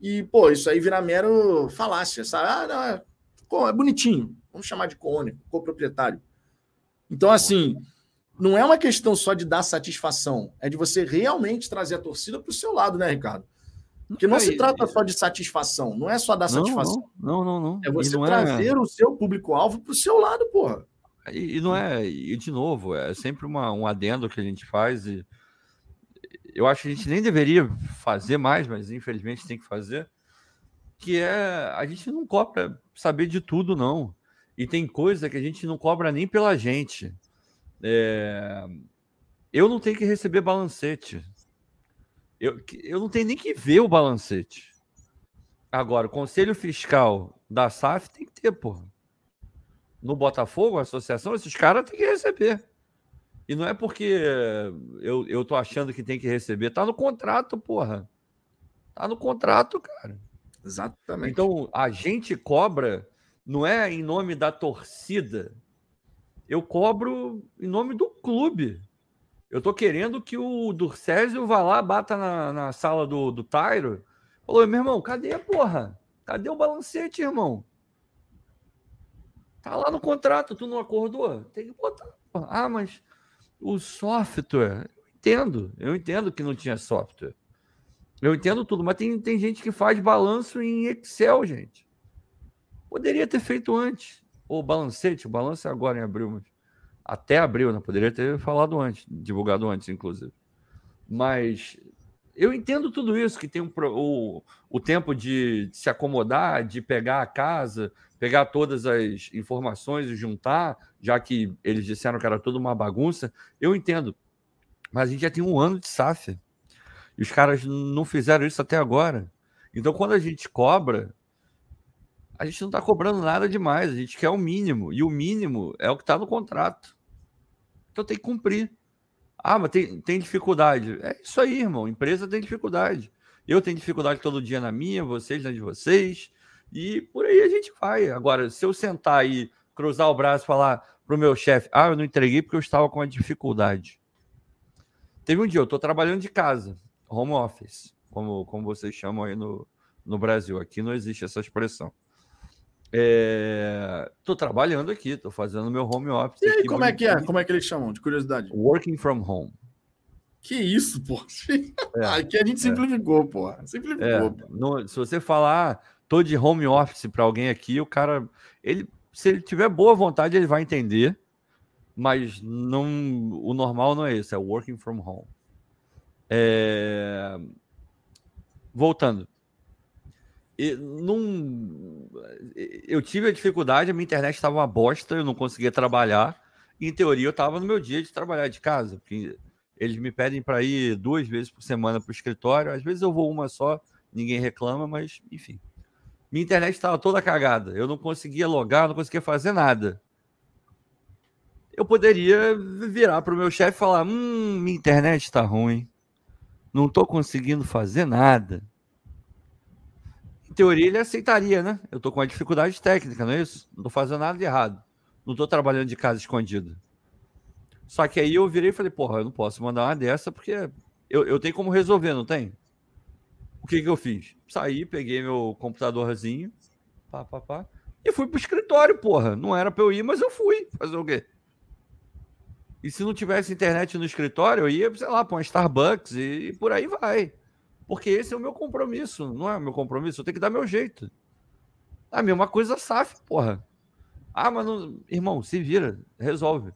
e, pô, isso aí vira mero falácia, sabe? Ah, não, é, é bonitinho. Vamos chamar de cone, coproprietário. Então, assim, não é uma questão só de dar satisfação, é de você realmente trazer a torcida para o seu lado, né, Ricardo? Porque não, se trata só de satisfação, não é só dar satisfação. Não, não, não. não. É você é trazer é... o seu público-alvo para o seu lado, porra. E, e, não é, e de novo, é sempre uma, um adendo que a gente faz e eu acho que a gente nem deveria fazer mais, mas infelizmente tem que fazer, que é a gente não cobra saber de tudo, não. E tem coisa que a gente não cobra nem pela gente. É... Eu não tenho que receber balancete. Eu, eu não tenho nem que ver o balancete. Agora, o Conselho Fiscal da SAF tem que ter, porra. No Botafogo, a associação, esses caras têm que receber. E não é porque eu, eu tô achando que tem que receber. Tá no contrato, porra. Tá no contrato, cara. Exatamente. Então, a gente cobra, não é em nome da torcida. Eu cobro em nome do clube. Eu tô querendo que o Durcésio vá lá, bata na, na sala do, do Tairo. Falou, meu irmão, cadê a porra? Cadê o balancete, irmão? Tá lá no contrato, tu não acordou? Tem que botar. Ah, mas o software, eu entendo, eu entendo que não tinha software. Eu entendo tudo, mas tem, tem gente que faz balanço em Excel, gente. Poderia ter feito antes. O balancete, o balanço é agora em abril, mas até abril, né? Poderia ter falado antes, divulgado antes, inclusive. Mas eu entendo tudo isso, que tem um, o, o tempo de, de se acomodar, de pegar a casa, pegar todas as informações e juntar, já que eles disseram que era tudo uma bagunça, eu entendo. Mas a gente já tem um ano de SAF. E os caras não fizeram isso até agora. Então, quando a gente cobra, a gente não está cobrando nada demais. A gente quer o mínimo. E o mínimo é o que está no contrato. Então tem que cumprir. Ah, mas tem, tem dificuldade. É isso aí, irmão. Empresa tem dificuldade. Eu tenho dificuldade todo dia na minha, vocês na de vocês. E por aí a gente vai. Agora, se eu sentar e cruzar o braço e falar para o meu chefe, ah, eu não entreguei porque eu estava com uma dificuldade. Teve um dia, eu estou trabalhando de casa, home office, como, como vocês chamam aí no, no Brasil. Aqui não existe essa expressão. É... trabalhando aqui, estou fazendo meu home office. E aí, como é que é? Como é que eles chamam? De curiosidade. Working from home. Que isso, pô. É, [LAUGHS] aqui a gente é. simplificou, é. pô. Simplificou. É, no, se você falar, tô de home office para alguém aqui, o cara, ele, se ele tiver boa vontade, ele vai entender, mas não, o normal não é isso, é working from home. É... Voltando. E, num... Eu tive a dificuldade, a minha internet estava uma bosta, eu não conseguia trabalhar. Em teoria, eu estava no meu dia de trabalhar de casa, porque eles me pedem para ir duas vezes por semana para o escritório. Às vezes eu vou uma só, ninguém reclama, mas enfim Minha internet estava toda cagada. Eu não conseguia logar, não conseguia fazer nada. Eu poderia virar para o meu chefe e falar: Hum, minha internet está ruim. Não estou conseguindo fazer nada. Teoria, ele aceitaria, né? Eu estou com uma dificuldade técnica, não é isso? Não estou fazendo nada de errado. Não estou trabalhando de casa escondida. Só que aí eu virei e falei: Porra, eu não posso mandar uma dessa porque eu, eu tenho como resolver, não tem? O que, que eu fiz? Saí, peguei meu computadorzinho, pá, pá, pá, e fui pro escritório, porra. Não era pra eu ir, mas eu fui. Fazer o quê? E se não tivesse internet no escritório, eu ia, sei lá, para um Starbucks e, e, por aí vai. Porque esse é o meu compromisso, não é o meu compromisso, eu tenho que dar meu jeito. A mesma coisa SAF, porra. Ah, mas não... irmão, se vira, resolve.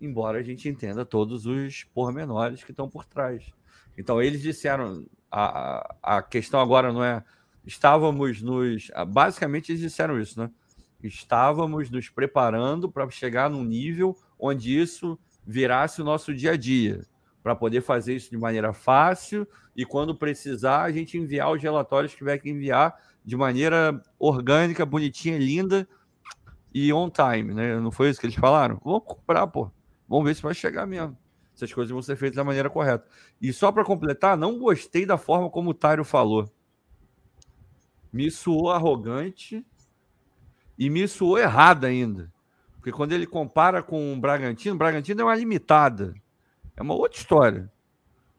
Embora a gente entenda todos os pormenores que estão por trás. Então, eles disseram: a, a questão agora não é. Estávamos nos. Basicamente, eles disseram isso, né? Estávamos nos preparando para chegar num nível onde isso virasse o nosso dia a dia, para poder fazer isso de maneira fácil e, quando precisar, a gente enviar os relatórios que tiver que enviar de maneira orgânica, bonitinha, linda e on time, né? Não foi isso que eles falaram? Vamos comprar, pô. Vamos ver se vai chegar mesmo essas coisas vão ser feitas da maneira correta. E só para completar, não gostei da forma como o Tairo falou. Me soou arrogante e me soou errado ainda. Porque quando ele compara com o Bragantino, o Bragantino é uma limitada. É uma outra história.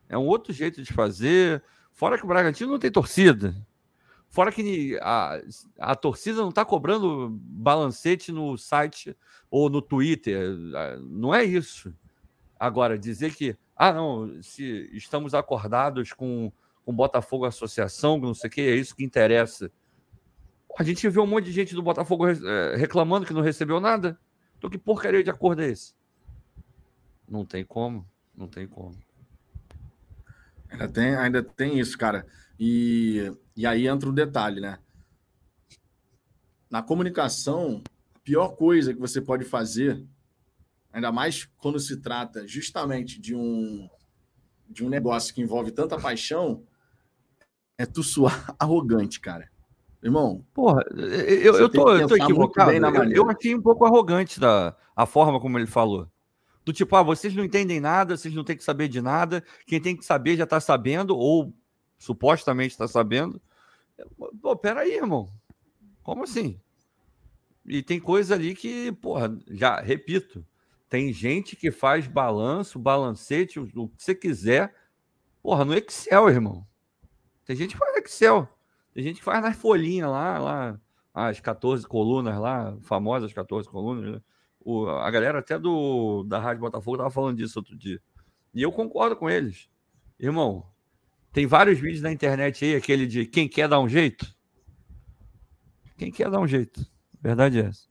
É um outro jeito de fazer. Fora que o Bragantino não tem torcida. Fora que a, a torcida não está cobrando balancete no site ou no Twitter. Não é isso. Agora, dizer que, ah, não, se estamos acordados com o Botafogo Associação, não sei o que, é isso que interessa. A gente viu um monte de gente do Botafogo eh, reclamando que não recebeu nada. Então, que porcaria de acordo é esse? Não tem como, não tem como. Ainda tem, ainda tem isso, cara. E, e aí entra o um detalhe, né? Na comunicação, a pior coisa que você pode fazer ainda mais quando se trata justamente de um, de um negócio que envolve tanta paixão, é tu suar [LAUGHS] arrogante, cara. Irmão. Porra, eu, eu tô, eu tô equivocado. Eu, eu achei um pouco arrogante da, a forma como ele falou. Do tipo, ah, vocês não entendem nada, vocês não têm que saber de nada, quem tem que saber já tá sabendo, ou supostamente está sabendo. Pô, peraí, irmão. Como assim? E tem coisa ali que, porra, já repito, tem gente que faz balanço, balancete, o que você quiser. Porra, no Excel, irmão. Tem gente que faz Excel. Tem gente que faz nas folhinhas lá, lá, as 14 colunas lá, famosas 14 colunas. Né? O, a galera até do da Rádio Botafogo tava falando disso outro dia. E eu concordo com eles. Irmão, tem vários vídeos na internet aí, aquele de quem quer dar um jeito. Quem quer dar um jeito. Verdade é essa.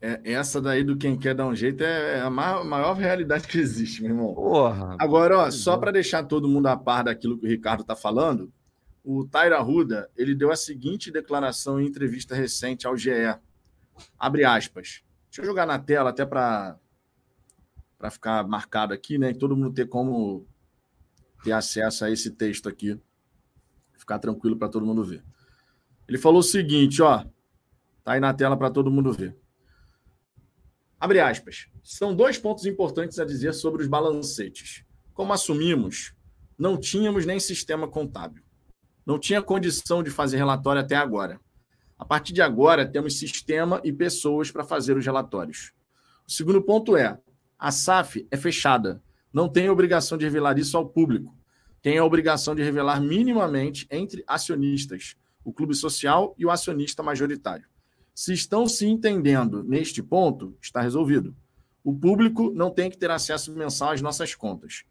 É, essa daí do quem quer dar um jeito é a maior, maior realidade que existe, meu irmão. Porra, Agora, ó, só para deixar todo mundo a par daquilo que o Ricardo está falando, o Taira Ruda ele deu a seguinte declaração em entrevista recente ao GE. Abre aspas. Deixa eu jogar na tela até para para ficar marcado aqui, né? E todo mundo ter como ter acesso a esse texto aqui. Ficar tranquilo para todo mundo ver. Ele falou o seguinte, ó. Tá aí na tela para todo mundo ver. Abre aspas. São dois pontos importantes a dizer sobre os balancetes. Como assumimos, não tínhamos nem sistema contábil. Não tinha condição de fazer relatório até agora. A partir de agora, temos sistema e pessoas para fazer os relatórios. O segundo ponto é: a SAF é fechada. Não tem obrigação de revelar isso ao público. Tem a obrigação de revelar minimamente entre acionistas, o clube social e o acionista majoritário. Se estão se entendendo neste ponto, está resolvido. O público não tem que ter acesso mensal às nossas contas.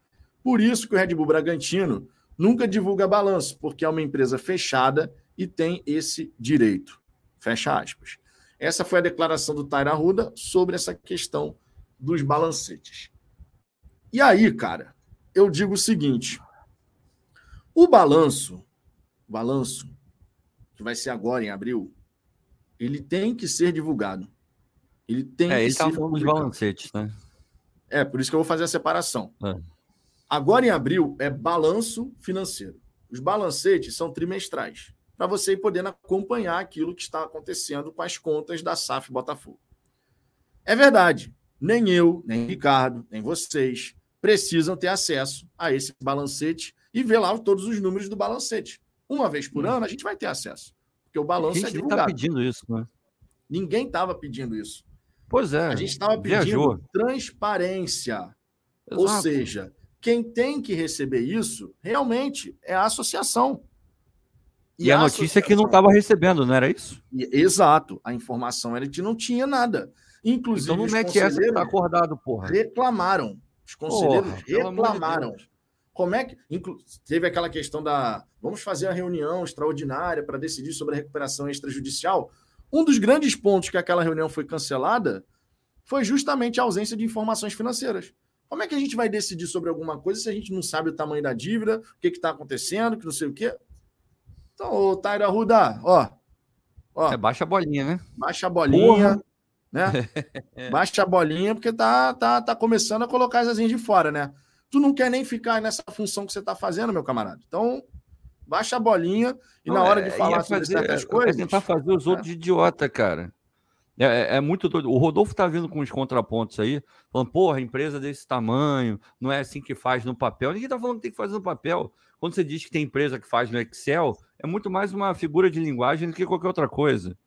Por isso que o Red Bull Bragantino nunca divulga balanço, porque é uma empresa fechada e tem esse direito. Fecha aspas. Essa foi a declaração do Taira Ruda sobre essa questão dos balancetes. E aí, cara, eu digo o seguinte: o balanço, balanço, que vai ser agora em abril, ele tem que ser divulgado. Ele tem é, que ele tá falando dos balancetes, né? É, por isso que eu vou fazer a separação. É. Agora em abril é balanço financeiro. Os balancetes são trimestrais. Para você ir podendo acompanhar aquilo que está acontecendo com as contas da SAF Botafogo. É verdade, nem eu, nem Ricardo, nem vocês precisam ter acesso a esse balancete e ver lá todos os números do balancete. Uma vez por hum. ano a gente vai ter acesso, porque o balanço é tá divulgado. Está pedindo isso, né? Ninguém estava pedindo isso. Pois é. A gente estava pedindo viajou. transparência. Exato. Ou seja, quem tem que receber isso realmente é a associação. E, e a, a notícia é que não estava recebendo, não era isso? Exato. A informação era que não tinha nada. Inclusive, então não mete essa que tá acordado, porra. Reclamaram. Os conselheiros porra, reclamaram. De Como é que. Inclu... Teve aquela questão da. Vamos fazer a reunião extraordinária para decidir sobre a recuperação extrajudicial. Um dos grandes pontos que aquela reunião foi cancelada foi justamente a ausência de informações financeiras. Como é que a gente vai decidir sobre alguma coisa se a gente não sabe o tamanho da dívida, o que está acontecendo, que não sei o quê? Então, ô Taira Ruda, ó, ó. É, baixa a bolinha, né? Baixa a bolinha, Porra. né? [LAUGHS] baixa a bolinha, porque tá, tá, tá começando a colocar as asinhas de fora, né? Tu não quer nem ficar nessa função que você está fazendo, meu camarada. Então, baixa a bolinha e não, na hora de é, falar sobre fazer, certas é, coisas. É tentar fazer os outros de idiota, cara. É, é, é, muito doido. O Rodolfo tá vindo com os contrapontos aí, falando, porra, empresa desse tamanho, não é assim que faz no papel. Ninguém tá falando que tem que fazer no papel. Quando você diz que tem empresa que faz no Excel, é muito mais uma figura de linguagem do que qualquer outra coisa.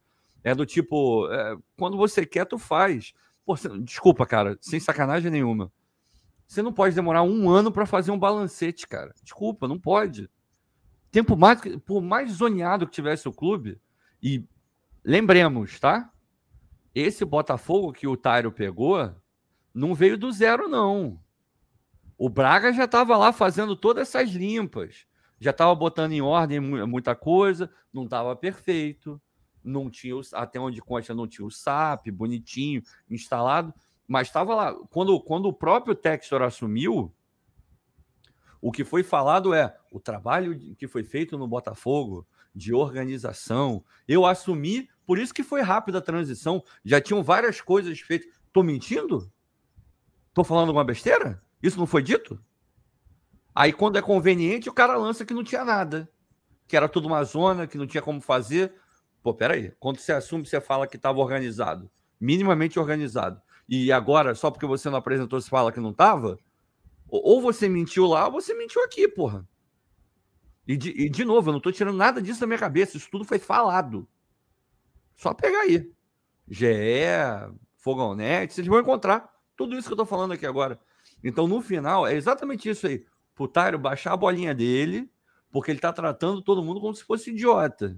É do tipo, é, quando você quer, tu faz. Pô, você, desculpa, cara, sem sacanagem nenhuma. Você não pode demorar um ano para fazer um balancete, cara. Desculpa, não pode. Tempo mais, por mais zoneado que tivesse o clube, e lembremos, tá? Esse Botafogo que o Tairo pegou não veio do zero, não. O Braga já estava lá fazendo todas essas limpas. Já estava botando em ordem muita coisa, não estava perfeito, não tinha até onde consta não tinha o SAP bonitinho instalado, mas estava lá. Quando, quando o próprio Textor assumiu, o que foi falado é o trabalho que foi feito no Botafogo de organização. Eu assumi por isso que foi rápida a transição. Já tinham várias coisas feitas. Tô mentindo? Tô falando alguma besteira? Isso não foi dito? Aí, quando é conveniente, o cara lança que não tinha nada. Que era tudo uma zona, que não tinha como fazer. Pô, peraí. Quando você assume, você fala que estava organizado. Minimamente organizado. E agora, só porque você não apresentou, você fala que não estava? Ou você mentiu lá, ou você mentiu aqui, porra. E de, e de novo, eu não estou tirando nada disso da minha cabeça. Isso tudo foi falado. Só pegar aí. GE, Fogão Net, vocês vão encontrar tudo isso que eu tô falando aqui agora. Então, no final, é exatamente isso aí. Putário baixar a bolinha dele, porque ele tá tratando todo mundo como se fosse idiota.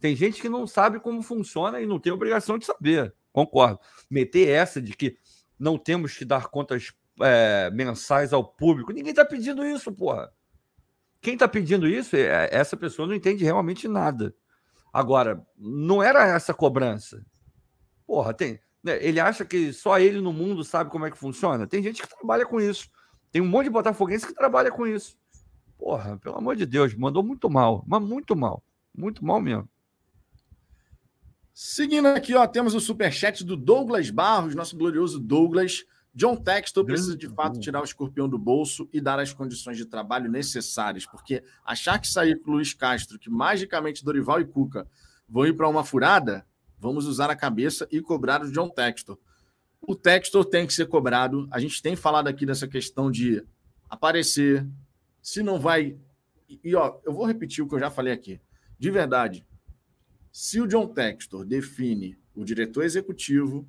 Tem gente que não sabe como funciona e não tem obrigação de saber. Concordo. Meter essa de que não temos que dar contas é, mensais ao público. Ninguém tá pedindo isso, porra. Quem tá pedindo isso, é, essa pessoa não entende realmente nada. Agora, não era essa cobrança. Porra, tem. Né, ele acha que só ele no mundo sabe como é que funciona? Tem gente que trabalha com isso. Tem um monte de botafoguense que trabalha com isso. Porra, pelo amor de Deus, mandou muito mal, mas muito mal. Muito mal mesmo. Seguindo aqui, ó, temos o superchat do Douglas Barros, nosso glorioso Douglas. John Textor precisa de fato tirar o escorpião do bolso e dar as condições de trabalho necessárias, porque achar que sair com o Luiz Castro, que magicamente Dorival e Cuca vão ir para uma furada, vamos usar a cabeça e cobrar o John Textor. O Textor tem que ser cobrado. A gente tem falado aqui dessa questão de aparecer, se não vai. E ó, eu vou repetir o que eu já falei aqui. De verdade, se o John Textor define o diretor executivo,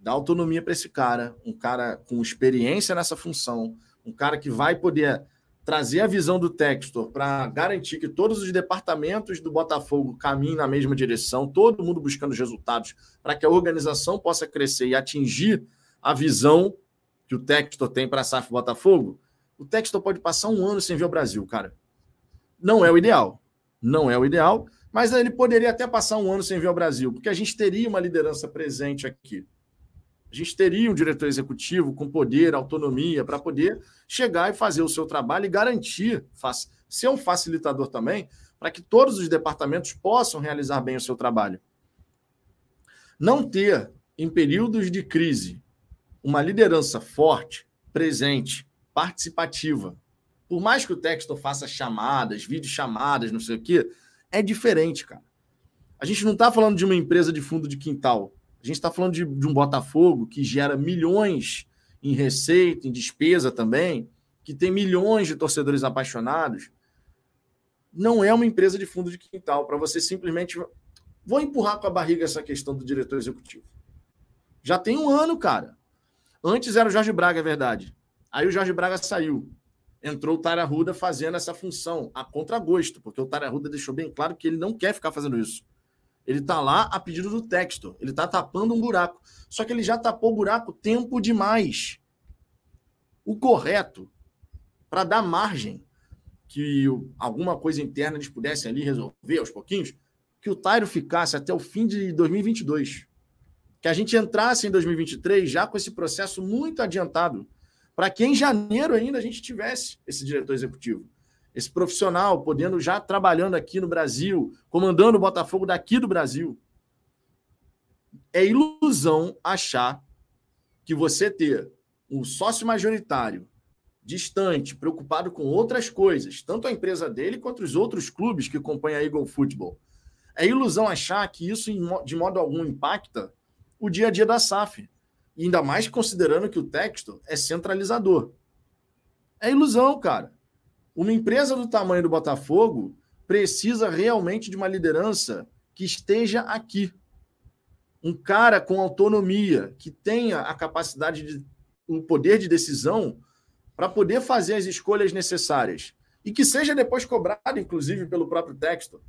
dá autonomia para esse cara, um cara com experiência nessa função, um cara que vai poder trazer a visão do Textor para garantir que todos os departamentos do Botafogo caminhem na mesma direção, todo mundo buscando os resultados, para que a organização possa crescer e atingir a visão que o Textor tem para a SAF Botafogo, o Textor pode passar um ano sem ver o Brasil, cara. Não é o ideal. Não é o ideal, mas ele poderia até passar um ano sem ver o Brasil, porque a gente teria uma liderança presente aqui a gente teria um diretor executivo com poder, autonomia, para poder chegar e fazer o seu trabalho e garantir, ser um facilitador também, para que todos os departamentos possam realizar bem o seu trabalho. Não ter, em períodos de crise, uma liderança forte, presente, participativa, por mais que o texto faça chamadas, videochamadas, não sei o quê, é diferente, cara. A gente não está falando de uma empresa de fundo de quintal. A gente está falando de, de um Botafogo que gera milhões em receita, em despesa também, que tem milhões de torcedores apaixonados. Não é uma empresa de fundo de quintal para você simplesmente. Vou empurrar com a barriga essa questão do diretor executivo. Já tem um ano, cara. Antes era o Jorge Braga, é verdade. Aí o Jorge Braga saiu. Entrou o Tara Ruda fazendo essa função a contragosto, porque o Tara Ruda deixou bem claro que ele não quer ficar fazendo isso. Ele está lá a pedido do texto. Ele está tapando um buraco. Só que ele já tapou o buraco tempo demais. O correto, para dar margem que alguma coisa interna eles pudessem ali resolver aos pouquinhos, que o Tairo ficasse até o fim de 2022. Que a gente entrasse em 2023 já com esse processo muito adiantado, para que em janeiro ainda a gente tivesse esse diretor executivo esse profissional podendo já trabalhando aqui no Brasil, comandando o Botafogo daqui do Brasil. É ilusão achar que você ter um sócio majoritário distante, preocupado com outras coisas, tanto a empresa dele quanto os outros clubes que acompanham a Eagle Football. É ilusão achar que isso de modo algum impacta o dia a dia da SAF. E ainda mais considerando que o texto é centralizador. É ilusão, cara. Uma empresa do tamanho do Botafogo precisa realmente de uma liderança que esteja aqui. Um cara com autonomia, que tenha a capacidade de o um poder de decisão para poder fazer as escolhas necessárias e que seja depois cobrado, inclusive, pelo próprio texto.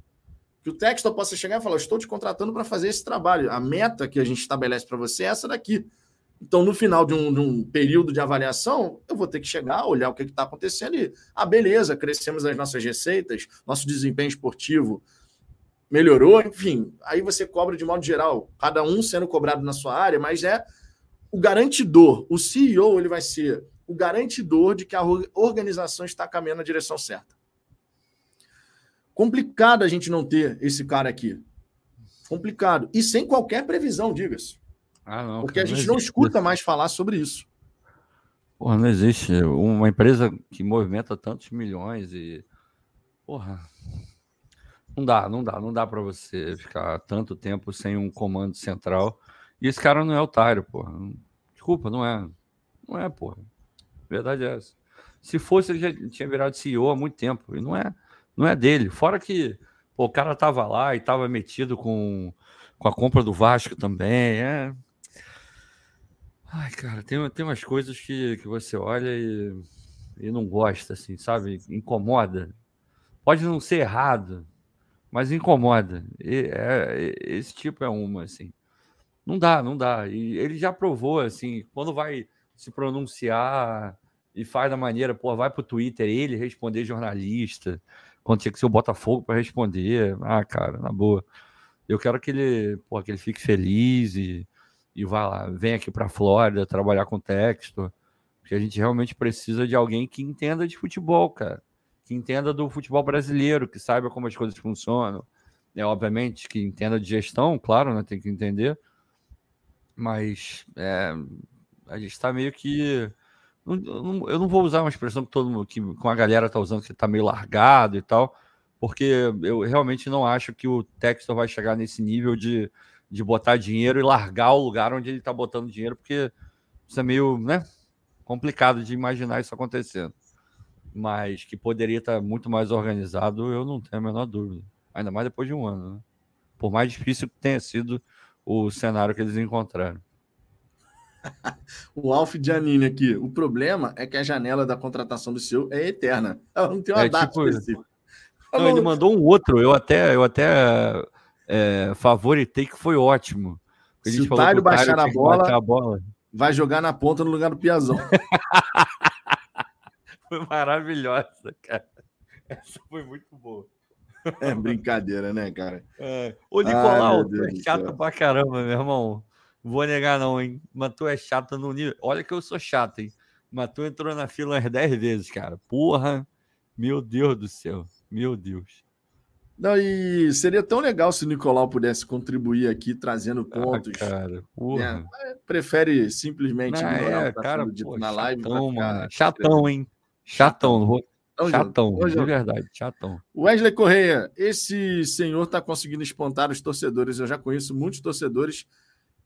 Que o texto possa chegar e falar: Estou te contratando para fazer esse trabalho. A meta que a gente estabelece para você é essa daqui. Então, no final de um, de um, período de avaliação, eu vou ter que chegar, olhar o que está acontecendo e, ah, beleza, crescemos as nossas receitas, nosso desempenho esportivo melhorou, enfim. Aí você cobra de modo geral, cada um sendo cobrado na sua área, mas é o garantidor. O CEO ele vai ser o garantidor de que a organização está caminhando na direção certa. Complicado a gente não ter esse cara aqui. Complicado. E sem qualquer previsão, diga-se. Ah, não, Porque cara, a gente não, não escuta mais falar sobre isso. Porra, não existe uma empresa que movimenta tantos milhões e. Porra. Não dá, não dá, não dá para você ficar tanto tempo sem um comando central. E esse cara não é otário, porra. Desculpa, não é. Não é, porra. Verdade é essa. Se fosse, ele já tinha virado CEO há muito tempo. E não é, não é dele. Fora que pô, o cara tava lá e tava metido com, com a compra do Vasco também. É, Ai, cara, tem, tem umas coisas que, que você olha e, e não gosta, assim, sabe? Incomoda. Pode não ser errado, mas incomoda. E, é, esse tipo é uma, assim. Não dá, não dá. E ele já provou, assim, quando vai se pronunciar e faz da maneira, pô, vai pro Twitter ele responder jornalista, quando tinha que ser o Botafogo para responder. Ah, cara, na boa. Eu quero que ele, pô, que ele fique feliz e e vá lá, vem aqui para a Flórida trabalhar com texto, porque a gente realmente precisa de alguém que entenda de futebol, cara, que entenda do futebol brasileiro, que saiba como as coisas funcionam, é obviamente que entenda de gestão, claro, né, tem que entender, mas é, a gente está meio que eu não vou usar uma expressão que todo mundo, que com a galera tá usando que está meio largado e tal, porque eu realmente não acho que o texto vai chegar nesse nível de de botar dinheiro e largar o lugar onde ele está botando dinheiro, porque isso é meio né, complicado de imaginar isso acontecendo. Mas que poderia estar muito mais organizado, eu não tenho a menor dúvida. Ainda mais depois de um ano. Né? Por mais difícil que tenha sido o cenário que eles encontraram. [LAUGHS] o Alf Giannini aqui. O problema é que a janela da contratação do seu é eterna. Ela não tem uma é, data tipo, específica. Não, ele mandou um outro. Eu até, eu até é, favoritei que foi ótimo. A Se o Tário baixar a bola, a bola, vai jogar na ponta no lugar do Piazão. [LAUGHS] foi maravilhosa, cara. Essa foi muito boa. É brincadeira, né, cara? É. Ô, Nicolau, tu é chato pra caramba, meu irmão. Vou negar, não, hein? Mas tu é chato no nível. Olha que eu sou chato, hein? Mas tu entrou na fila umas 10 vezes, cara. Porra! Meu Deus do céu. Meu Deus. Não, e seria tão legal se o Nicolau pudesse contribuir aqui, trazendo ah, pontos. Ah, cara, né? Prefere simplesmente Não, ignorar é, tá cara, dito pô, na live. Chatão, mano. Chatão, hein? Chatão. Não vou, chatão, de junto. verdade, chatão. Wesley Correia, esse senhor está conseguindo espantar os torcedores. Eu já conheço muitos torcedores.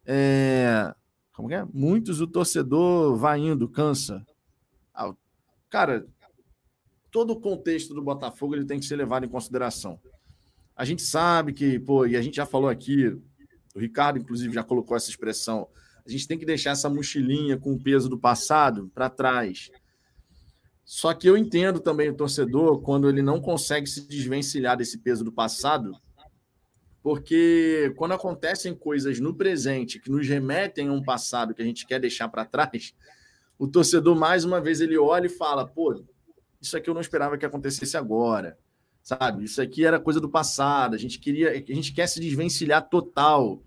É... Como é? Muitos o torcedor vai indo, cansa. Ah, cara, todo o contexto do Botafogo ele tem que ser levado em consideração. A gente sabe que, pô, e a gente já falou aqui, o Ricardo, inclusive, já colocou essa expressão. A gente tem que deixar essa mochilinha com o peso do passado para trás. Só que eu entendo também o torcedor quando ele não consegue se desvencilhar desse peso do passado, porque quando acontecem coisas no presente que nos remetem a um passado que a gente quer deixar para trás, o torcedor mais uma vez ele olha e fala: pô, isso aqui eu não esperava que acontecesse agora, sabe? Isso aqui era coisa do passado. A gente queria, a gente quer se desvencilhar total.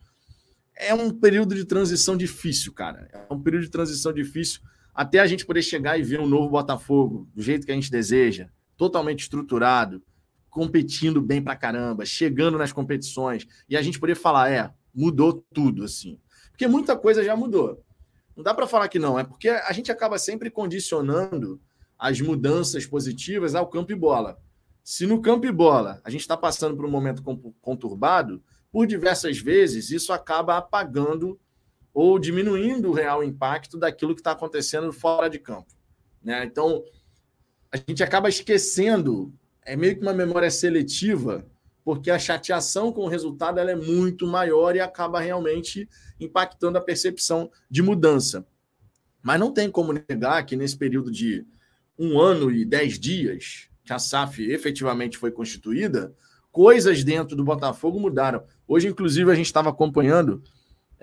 É um período de transição difícil, cara. É um período de transição difícil até a gente poder chegar e ver um novo Botafogo do jeito que a gente deseja, totalmente estruturado, competindo bem pra caramba, chegando nas competições e a gente poder falar, é, mudou tudo assim. Porque muita coisa já mudou. Não dá para falar que não, é porque a gente acaba sempre condicionando as mudanças positivas ao campo e bola. Se no campo e bola a gente está passando por um momento conturbado, por diversas vezes isso acaba apagando ou diminuindo o real impacto daquilo que está acontecendo fora de campo. Né? Então, a gente acaba esquecendo, é meio que uma memória seletiva, porque a chateação com o resultado ela é muito maior e acaba realmente impactando a percepção de mudança. Mas não tem como negar que nesse período de um ano e dez dias que a SAF efetivamente foi constituída, coisas dentro do Botafogo mudaram. Hoje, inclusive, a gente estava acompanhando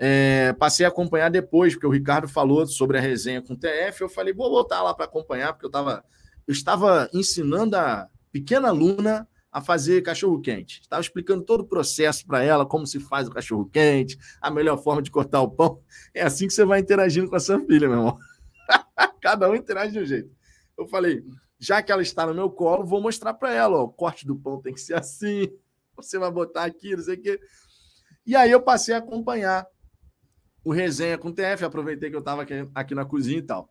é, passei a acompanhar depois, porque o Ricardo falou sobre a resenha com o TF. Eu falei, vou voltar lá para acompanhar, porque eu, tava, eu estava ensinando a pequena Luna a fazer cachorro-quente. Estava explicando todo o processo para ela, como se faz o cachorro-quente, a melhor forma de cortar o pão. É assim que você vai interagindo com a sua filha, meu irmão. [LAUGHS] Cada um interage de um jeito. Eu falei, já que ela está no meu colo, vou mostrar para ela: ó, o corte do pão tem que ser assim, [LAUGHS] você vai botar aqui, não sei o quê. E aí eu passei a acompanhar o resenha com o TF, aproveitei que eu estava aqui, aqui, na cozinha e tal.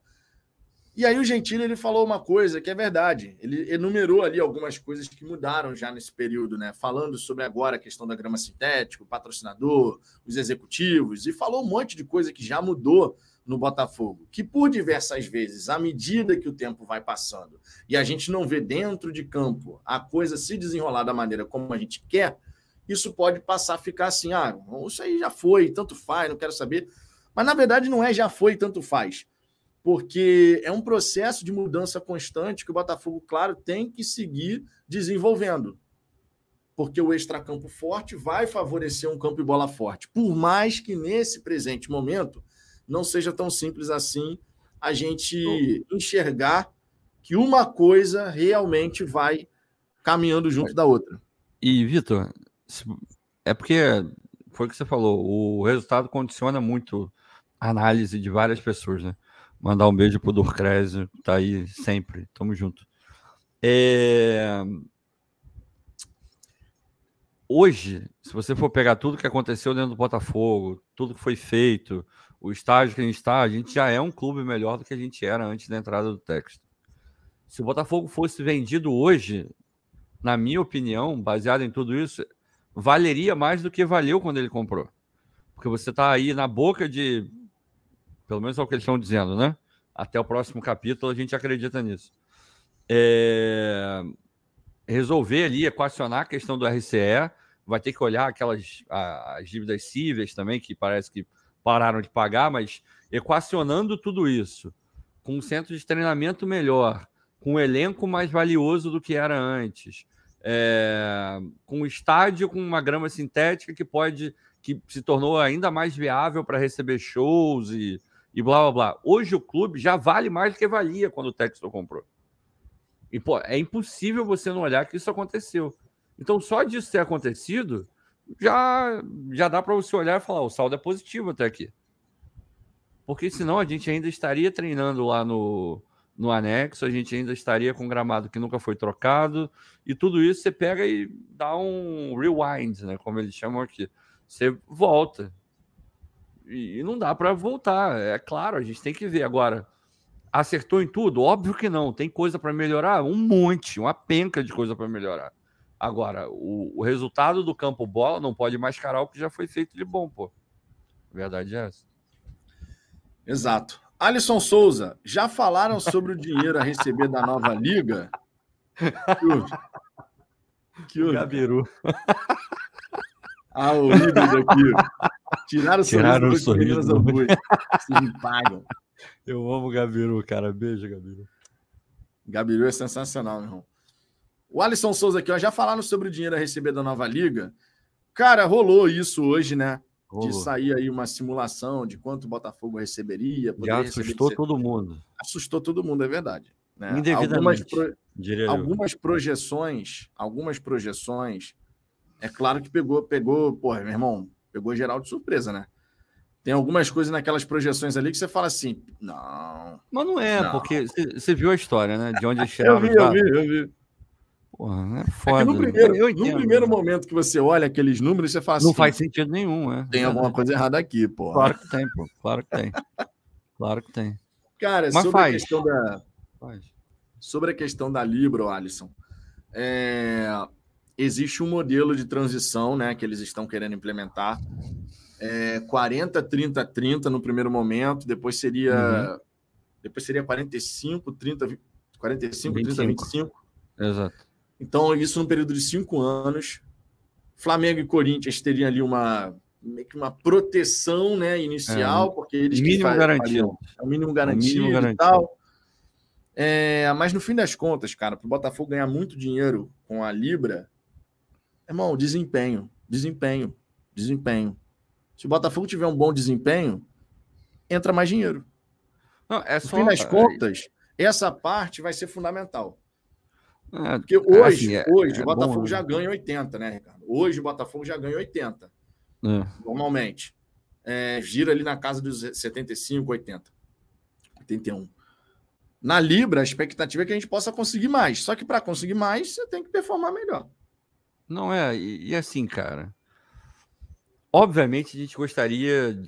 E aí o Gentili ele falou uma coisa que é verdade. Ele enumerou ali algumas coisas que mudaram já nesse período, né? Falando sobre agora a questão da grama sintética, o patrocinador, os executivos, e falou um monte de coisa que já mudou no Botafogo, que por diversas vezes, à medida que o tempo vai passando e a gente não vê dentro de campo a coisa se desenrolar da maneira como a gente quer, isso pode passar a ficar assim: ah, isso aí já foi, tanto faz, não quero saber. Mas na verdade não é já foi, tanto faz. Porque é um processo de mudança constante que o Botafogo, claro, tem que seguir desenvolvendo. Porque o extracampo forte vai favorecer um campo e bola forte. Por mais que nesse presente momento não seja tão simples assim a gente enxergar que uma coisa realmente vai caminhando junto da outra. E, Vitor, é porque foi o que você falou, o resultado condiciona muito a análise de várias pessoas, né? Mandar um beijo pro Durcrésio, tá aí sempre, tamo junto. É... Hoje, se você for pegar tudo que aconteceu dentro do Botafogo, tudo que foi feito, o estágio que a gente está, a gente já é um clube melhor do que a gente era antes da entrada do texto. Se o Botafogo fosse vendido hoje, na minha opinião, baseado em tudo isso, valeria mais do que valeu quando ele comprou. Porque você está aí na boca de. Pelo menos é o que eles estão dizendo, né? Até o próximo capítulo a gente acredita nisso. É... Resolver ali, equacionar a questão do RCE, vai ter que olhar aquelas as dívidas cíveis também, que parece que pararam de pagar, mas equacionando tudo isso, com um centro de treinamento melhor, com um elenco mais valioso do que era antes, é, com um estádio com uma grama sintética que pode que se tornou ainda mais viável para receber shows e, e blá blá blá. Hoje o clube já vale mais do que valia quando o Textor comprou. E pô, é impossível você não olhar que isso aconteceu. Então só disso ter acontecido já já dá para você olhar e falar o saldo é positivo até aqui. Porque senão a gente ainda estaria treinando lá no no anexo, a gente ainda estaria com gramado que nunca foi trocado, e tudo isso você pega e dá um rewind, né, como eles chamam aqui. Você volta. E, não dá para voltar, é claro, a gente tem que ver agora. Acertou em tudo? Óbvio que não. Tem coisa para melhorar? Um monte, uma penca de coisa para melhorar. Agora, o, o, resultado do campo bola não pode mascarar o que já foi feito de bom, pô. A verdade é essa. Exato. Alisson Souza, já falaram sobre o dinheiro a receber da nova liga? Que houve? Que houve? Gabiru. Ah, o ídolo aqui. Tiraram o Tiraram sorriso, o sorriso. Vocês me pagam. Eu amo o Gabiru, cara. Beijo, Gabiru. Gabiru é sensacional, meu irmão. O Alisson Souza aqui, ó, já falaram sobre o dinheiro a receber da nova liga. Cara, rolou isso hoje, né? Rolou. De sair aí uma simulação de quanto o Botafogo receberia. Já assustou receber... todo mundo. Assustou todo mundo, é verdade. Né? Algumas, pro... algumas projeções, algumas projeções, é claro que pegou, pegou, porra, meu irmão, pegou geral de surpresa, né? Tem algumas coisas naquelas projeções ali que você fala assim, não. Mas não é, não. porque você viu a história, né? De onde eu vi, eu vi, eu vi. Porra, é foda. É no primeiro, eu entendo, no primeiro né? momento que você olha aqueles números, você fala assim. Não faz sentido nenhum, é. Tem alguma coisa errada aqui, pô. Claro que tem, pô. Claro que tem. Claro que tem. Cara, Mas sobre faz. a questão da. Faz. Sobre a questão da Libra, Alisson. É... Existe um modelo de transição né, que eles estão querendo implementar é, 40, 30, 30 no primeiro momento, depois seria uhum. depois seria 45, 30, 45, 25. 30, 25. Exato. Então, isso num período de cinco anos. Flamengo e Corinthians teriam ali uma meio que uma proteção né, inicial, é, porque eles mínimo fazem, garantido. É o mínimo garantido, mínimo garantido. e tal. É, mas no fim das contas, cara, para o Botafogo ganhar muito dinheiro com a Libra, irmão, desempenho, desempenho, desempenho. Se o Botafogo tiver um bom desempenho, entra mais dinheiro. Não, é só... No fim das contas, essa parte vai ser fundamental. É, Porque hoje, assim, é, hoje é o Botafogo bom, né? já ganha 80, né, Ricardo? Hoje o Botafogo já ganha 80. É. Normalmente. É, gira ali na casa dos 75, 80. 81. Na Libra, a expectativa é que a gente possa conseguir mais. Só que para conseguir mais, você tem que performar melhor. Não é, e, e assim, cara, Obviamente, a gente gostaria.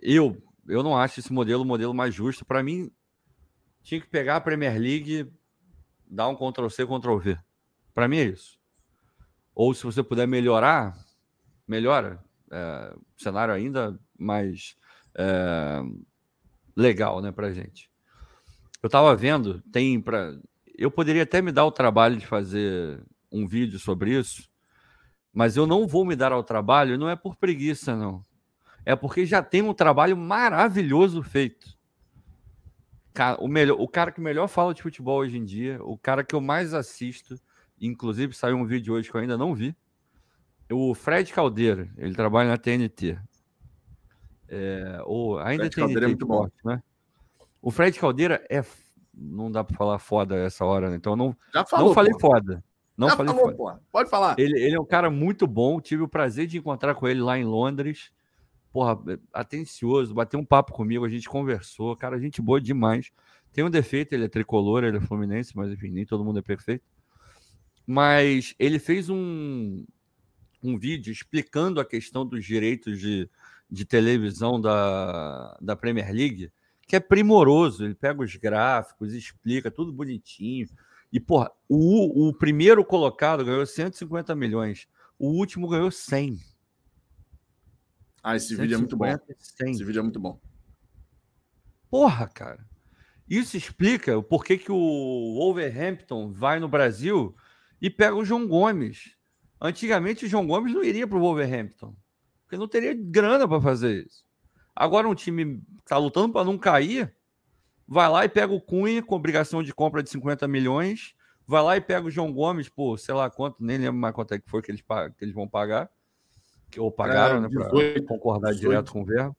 Eu, eu não acho esse modelo o modelo mais justo. Para mim, tinha que pegar a Premier League, dar um Ctrl-C, Ctrl-V. Para mim é isso. Ou se você puder melhorar, melhora. É, cenário ainda mais é, legal, né, pra gente. Eu tava vendo, tem para. Eu poderia até me dar o trabalho de fazer um vídeo sobre isso mas eu não vou me dar ao trabalho, não é por preguiça, não. É porque já tem um trabalho maravilhoso feito. O, melhor, o cara que melhor fala de futebol hoje em dia, o cara que eu mais assisto, inclusive saiu um vídeo hoje que eu ainda não vi, o Fred Caldeira, ele trabalha na TNT. É, ou ainda Fred TNT é muito bom. né? O Fred Caldeira é. Não dá para falar foda essa hora, né? então não, Já falou, não falei pô. foda. Não Já falei falou, porra. Pode falar. Ele, ele é um cara muito bom. Tive o prazer de encontrar com ele lá em Londres. Porra, atencioso, bateu um papo comigo, a gente conversou. Cara, gente boa demais. Tem um defeito, ele é tricolor, ele é fluminense, mas enfim, nem todo mundo é perfeito. Mas ele fez um, um vídeo explicando a questão dos direitos de, de televisão da, da Premier League, que é primoroso. Ele pega os gráficos, explica tudo bonitinho. E, porra, o, o primeiro colocado ganhou 150 milhões. O último ganhou 100. Ah, esse 150, vídeo é muito bom. 100. Esse vídeo é muito bom. Porra, cara. Isso explica o porquê que o Wolverhampton vai no Brasil e pega o João Gomes. Antigamente o João Gomes não iria para o Wolverhampton, porque não teria grana para fazer isso. Agora um time está lutando para não cair, vai lá e pega o Cunha com obrigação de compra de 50 milhões, vai lá e pega o João Gomes por sei lá quanto, nem lembro mais quanto é que foi que eles, que eles vão pagar, ou pagaram, é, né, para concordar 18. direto com o verbo.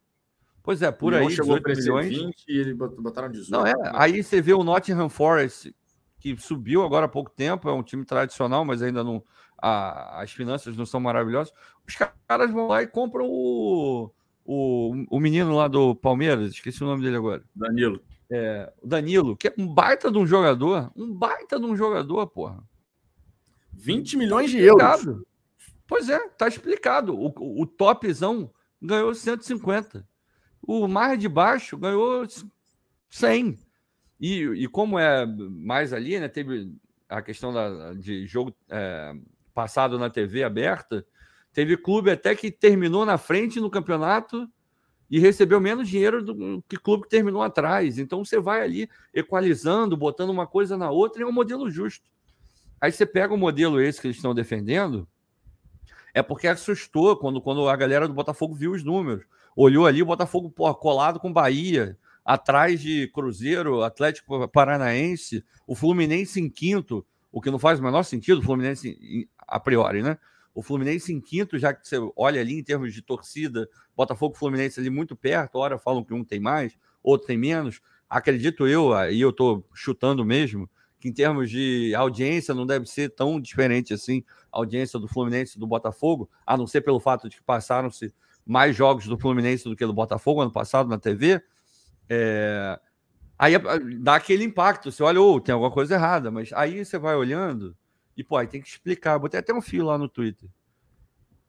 Pois é, por aí, 18 milhões. 20 e eles botaram 18. Não, é, aí você vê o Nottingham Forest, que subiu agora há pouco tempo, é um time tradicional, mas ainda não. A, as finanças não são maravilhosas. Os caras vão lá e compram o, o, o menino lá do Palmeiras, esqueci o nome dele agora. Danilo é, o Danilo, que é um baita de um jogador, um baita de um jogador, porra. 20 milhões de euros. Pois é, tá explicado. O, o topzão ganhou 150. O mais de baixo ganhou 100. E, e como é mais ali, né? Teve a questão da, de jogo é, passado na TV aberta, teve clube até que terminou na frente no campeonato e recebeu menos dinheiro do que clube que terminou atrás. Então você vai ali equalizando, botando uma coisa na outra e é um modelo justo. Aí você pega o modelo esse que eles estão defendendo, é porque assustou quando, quando a galera do Botafogo viu os números. Olhou ali o Botafogo colado com Bahia, atrás de Cruzeiro, Atlético Paranaense, o Fluminense em quinto, o que não faz o menor sentido, o Fluminense a priori, né? O Fluminense em quinto, já que você olha ali em termos de torcida, Botafogo Fluminense ali muito perto, hora falam que um tem mais, outro tem menos. Acredito eu, aí eu estou chutando mesmo, que em termos de audiência não deve ser tão diferente assim a audiência do Fluminense e do Botafogo, a não ser pelo fato de que passaram-se mais jogos do Fluminense do que do Botafogo ano passado na TV. É... Aí dá aquele impacto, você olha, oh, tem alguma coisa errada, mas aí você vai olhando e, pô, aí tem que explicar. Botei até um fio lá no Twitter.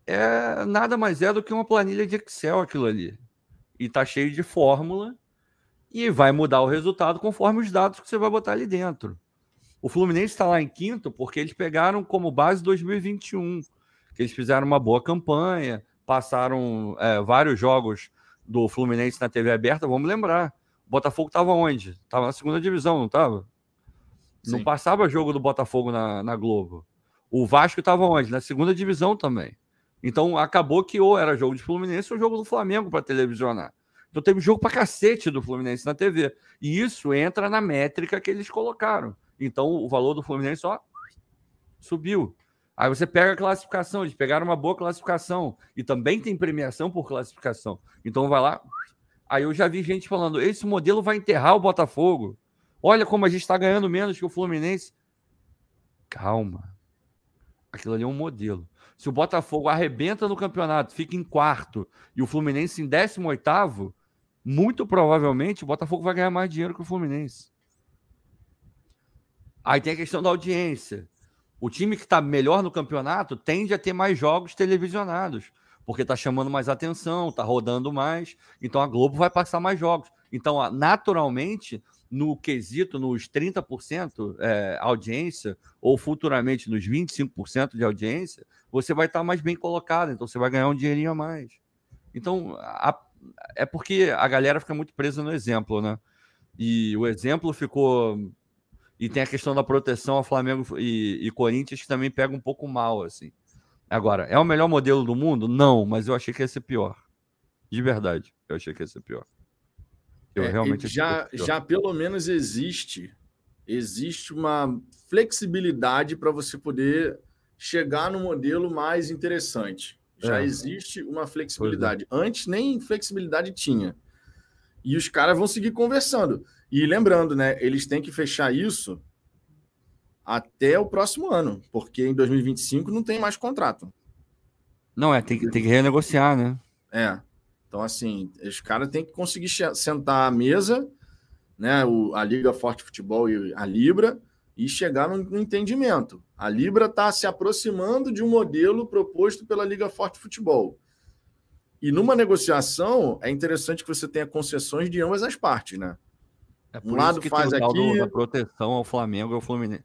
É nada mais é do que uma planilha de Excel aquilo ali. E tá cheio de fórmula e vai mudar o resultado conforme os dados que você vai botar ali dentro. O Fluminense está lá em quinto porque eles pegaram como base 2021, que eles fizeram uma boa campanha, passaram é, vários jogos do Fluminense na TV aberta. Vamos lembrar, o Botafogo estava onde? Estava na segunda divisão, não estava? Não passava jogo do Botafogo na, na Globo. O Vasco estava onde? Na segunda divisão também. Então acabou que ou era jogo de Fluminense ou jogo do Flamengo para televisionar. Então teve jogo para cacete do Fluminense na TV. E isso entra na métrica que eles colocaram. Então o valor do Fluminense só subiu. Aí você pega a classificação, eles pegaram uma boa classificação e também tem premiação por classificação. Então vai lá. Aí eu já vi gente falando: esse modelo vai enterrar o Botafogo. Olha como a gente está ganhando menos que o Fluminense. Calma. Aquilo ali é um modelo. Se o Botafogo arrebenta no campeonato, fica em quarto, e o Fluminense em 18, muito provavelmente o Botafogo vai ganhar mais dinheiro que o Fluminense. Aí tem a questão da audiência. O time que está melhor no campeonato tende a ter mais jogos televisionados, porque está chamando mais atenção, está rodando mais. Então a Globo vai passar mais jogos. Então, naturalmente, no quesito, nos 30% é, audiência, ou futuramente nos 25% de audiência, você vai estar mais bem colocado, então você vai ganhar um dinheirinho a mais. Então, a, é porque a galera fica muito presa no exemplo, né? E o exemplo ficou. E tem a questão da proteção a Flamengo e, e Corinthians que também pega um pouco mal, assim. Agora, é o melhor modelo do mundo? Não, mas eu achei que ia ser pior. De verdade, eu achei que ia ser pior. Eu é, realmente já, já pelo menos existe existe uma flexibilidade para você poder chegar no modelo mais interessante. Já é. existe uma é. flexibilidade. É. Antes nem flexibilidade tinha. E os caras vão seguir conversando. E lembrando, né, eles têm que fechar isso até o próximo ano, porque em 2025 não tem mais contrato. Não, é, tem que, tem que renegociar, né? É. Então, assim, os caras têm que conseguir sentar à mesa, né? O, a Liga Forte Futebol e a Libra, e chegar no, no entendimento. A Libra está se aproximando de um modelo proposto pela Liga Forte Futebol. E numa negociação, é interessante que você tenha concessões de ambas as partes, né? É por um lado que faz tem o aqui da proteção ao Flamengo e ao Fluminense.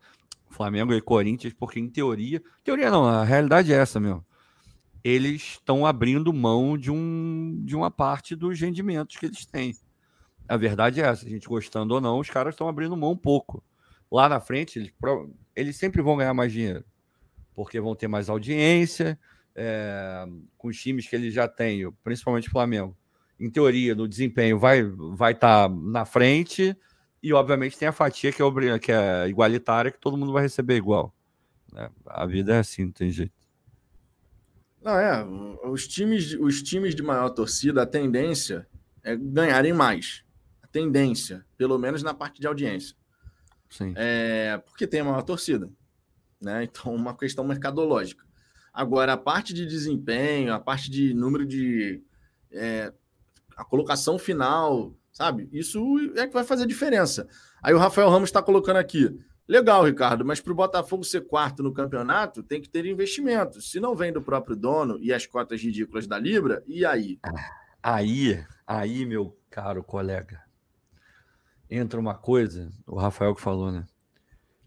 Flamengo e Corinthians, porque em teoria, teoria não, a realidade é essa, meu eles estão abrindo mão de, um, de uma parte dos rendimentos que eles têm. A verdade é essa, a gente gostando ou não, os caras estão abrindo mão um pouco. Lá na frente, eles, eles sempre vão ganhar mais dinheiro, porque vão ter mais audiência, é, com os times que eles já têm, principalmente o Flamengo. Em teoria, no desempenho, vai estar vai tá na frente, e obviamente tem a fatia que é, que é igualitária, que todo mundo vai receber igual. Né? A vida é assim, não tem jeito. Não, é. Os times, os times de maior torcida, a tendência é ganharem mais. A tendência, pelo menos na parte de audiência. Sim. É, porque tem a maior torcida. Né? Então, uma questão mercadológica. Agora, a parte de desempenho, a parte de número de. É, a colocação final, sabe? Isso é que vai fazer diferença. Aí o Rafael Ramos está colocando aqui. Legal, Ricardo, mas para o Botafogo ser quarto no campeonato, tem que ter investimento. Se não vem do próprio dono e as cotas ridículas da Libra, e aí? Aí, aí, meu caro colega, entra uma coisa, o Rafael que falou, né?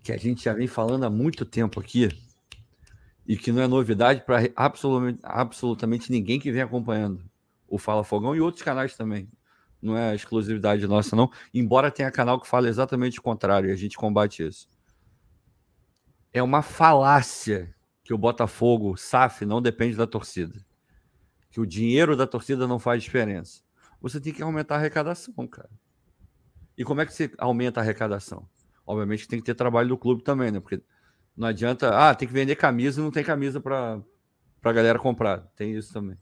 Que a gente já vem falando há muito tempo aqui e que não é novidade para absolutamente, absolutamente ninguém que vem acompanhando o Fala Fogão e outros canais também. Não é exclusividade nossa, não. Embora tenha canal que fala exatamente o contrário e a gente combate isso. É uma falácia que o Botafogo, SAF, não depende da torcida. Que o dinheiro da torcida não faz diferença. Você tem que aumentar a arrecadação, cara. E como é que você aumenta a arrecadação? Obviamente tem que ter trabalho do clube também, né? Porque não adianta, ah, tem que vender camisa não tem camisa para a galera comprar. Tem isso também.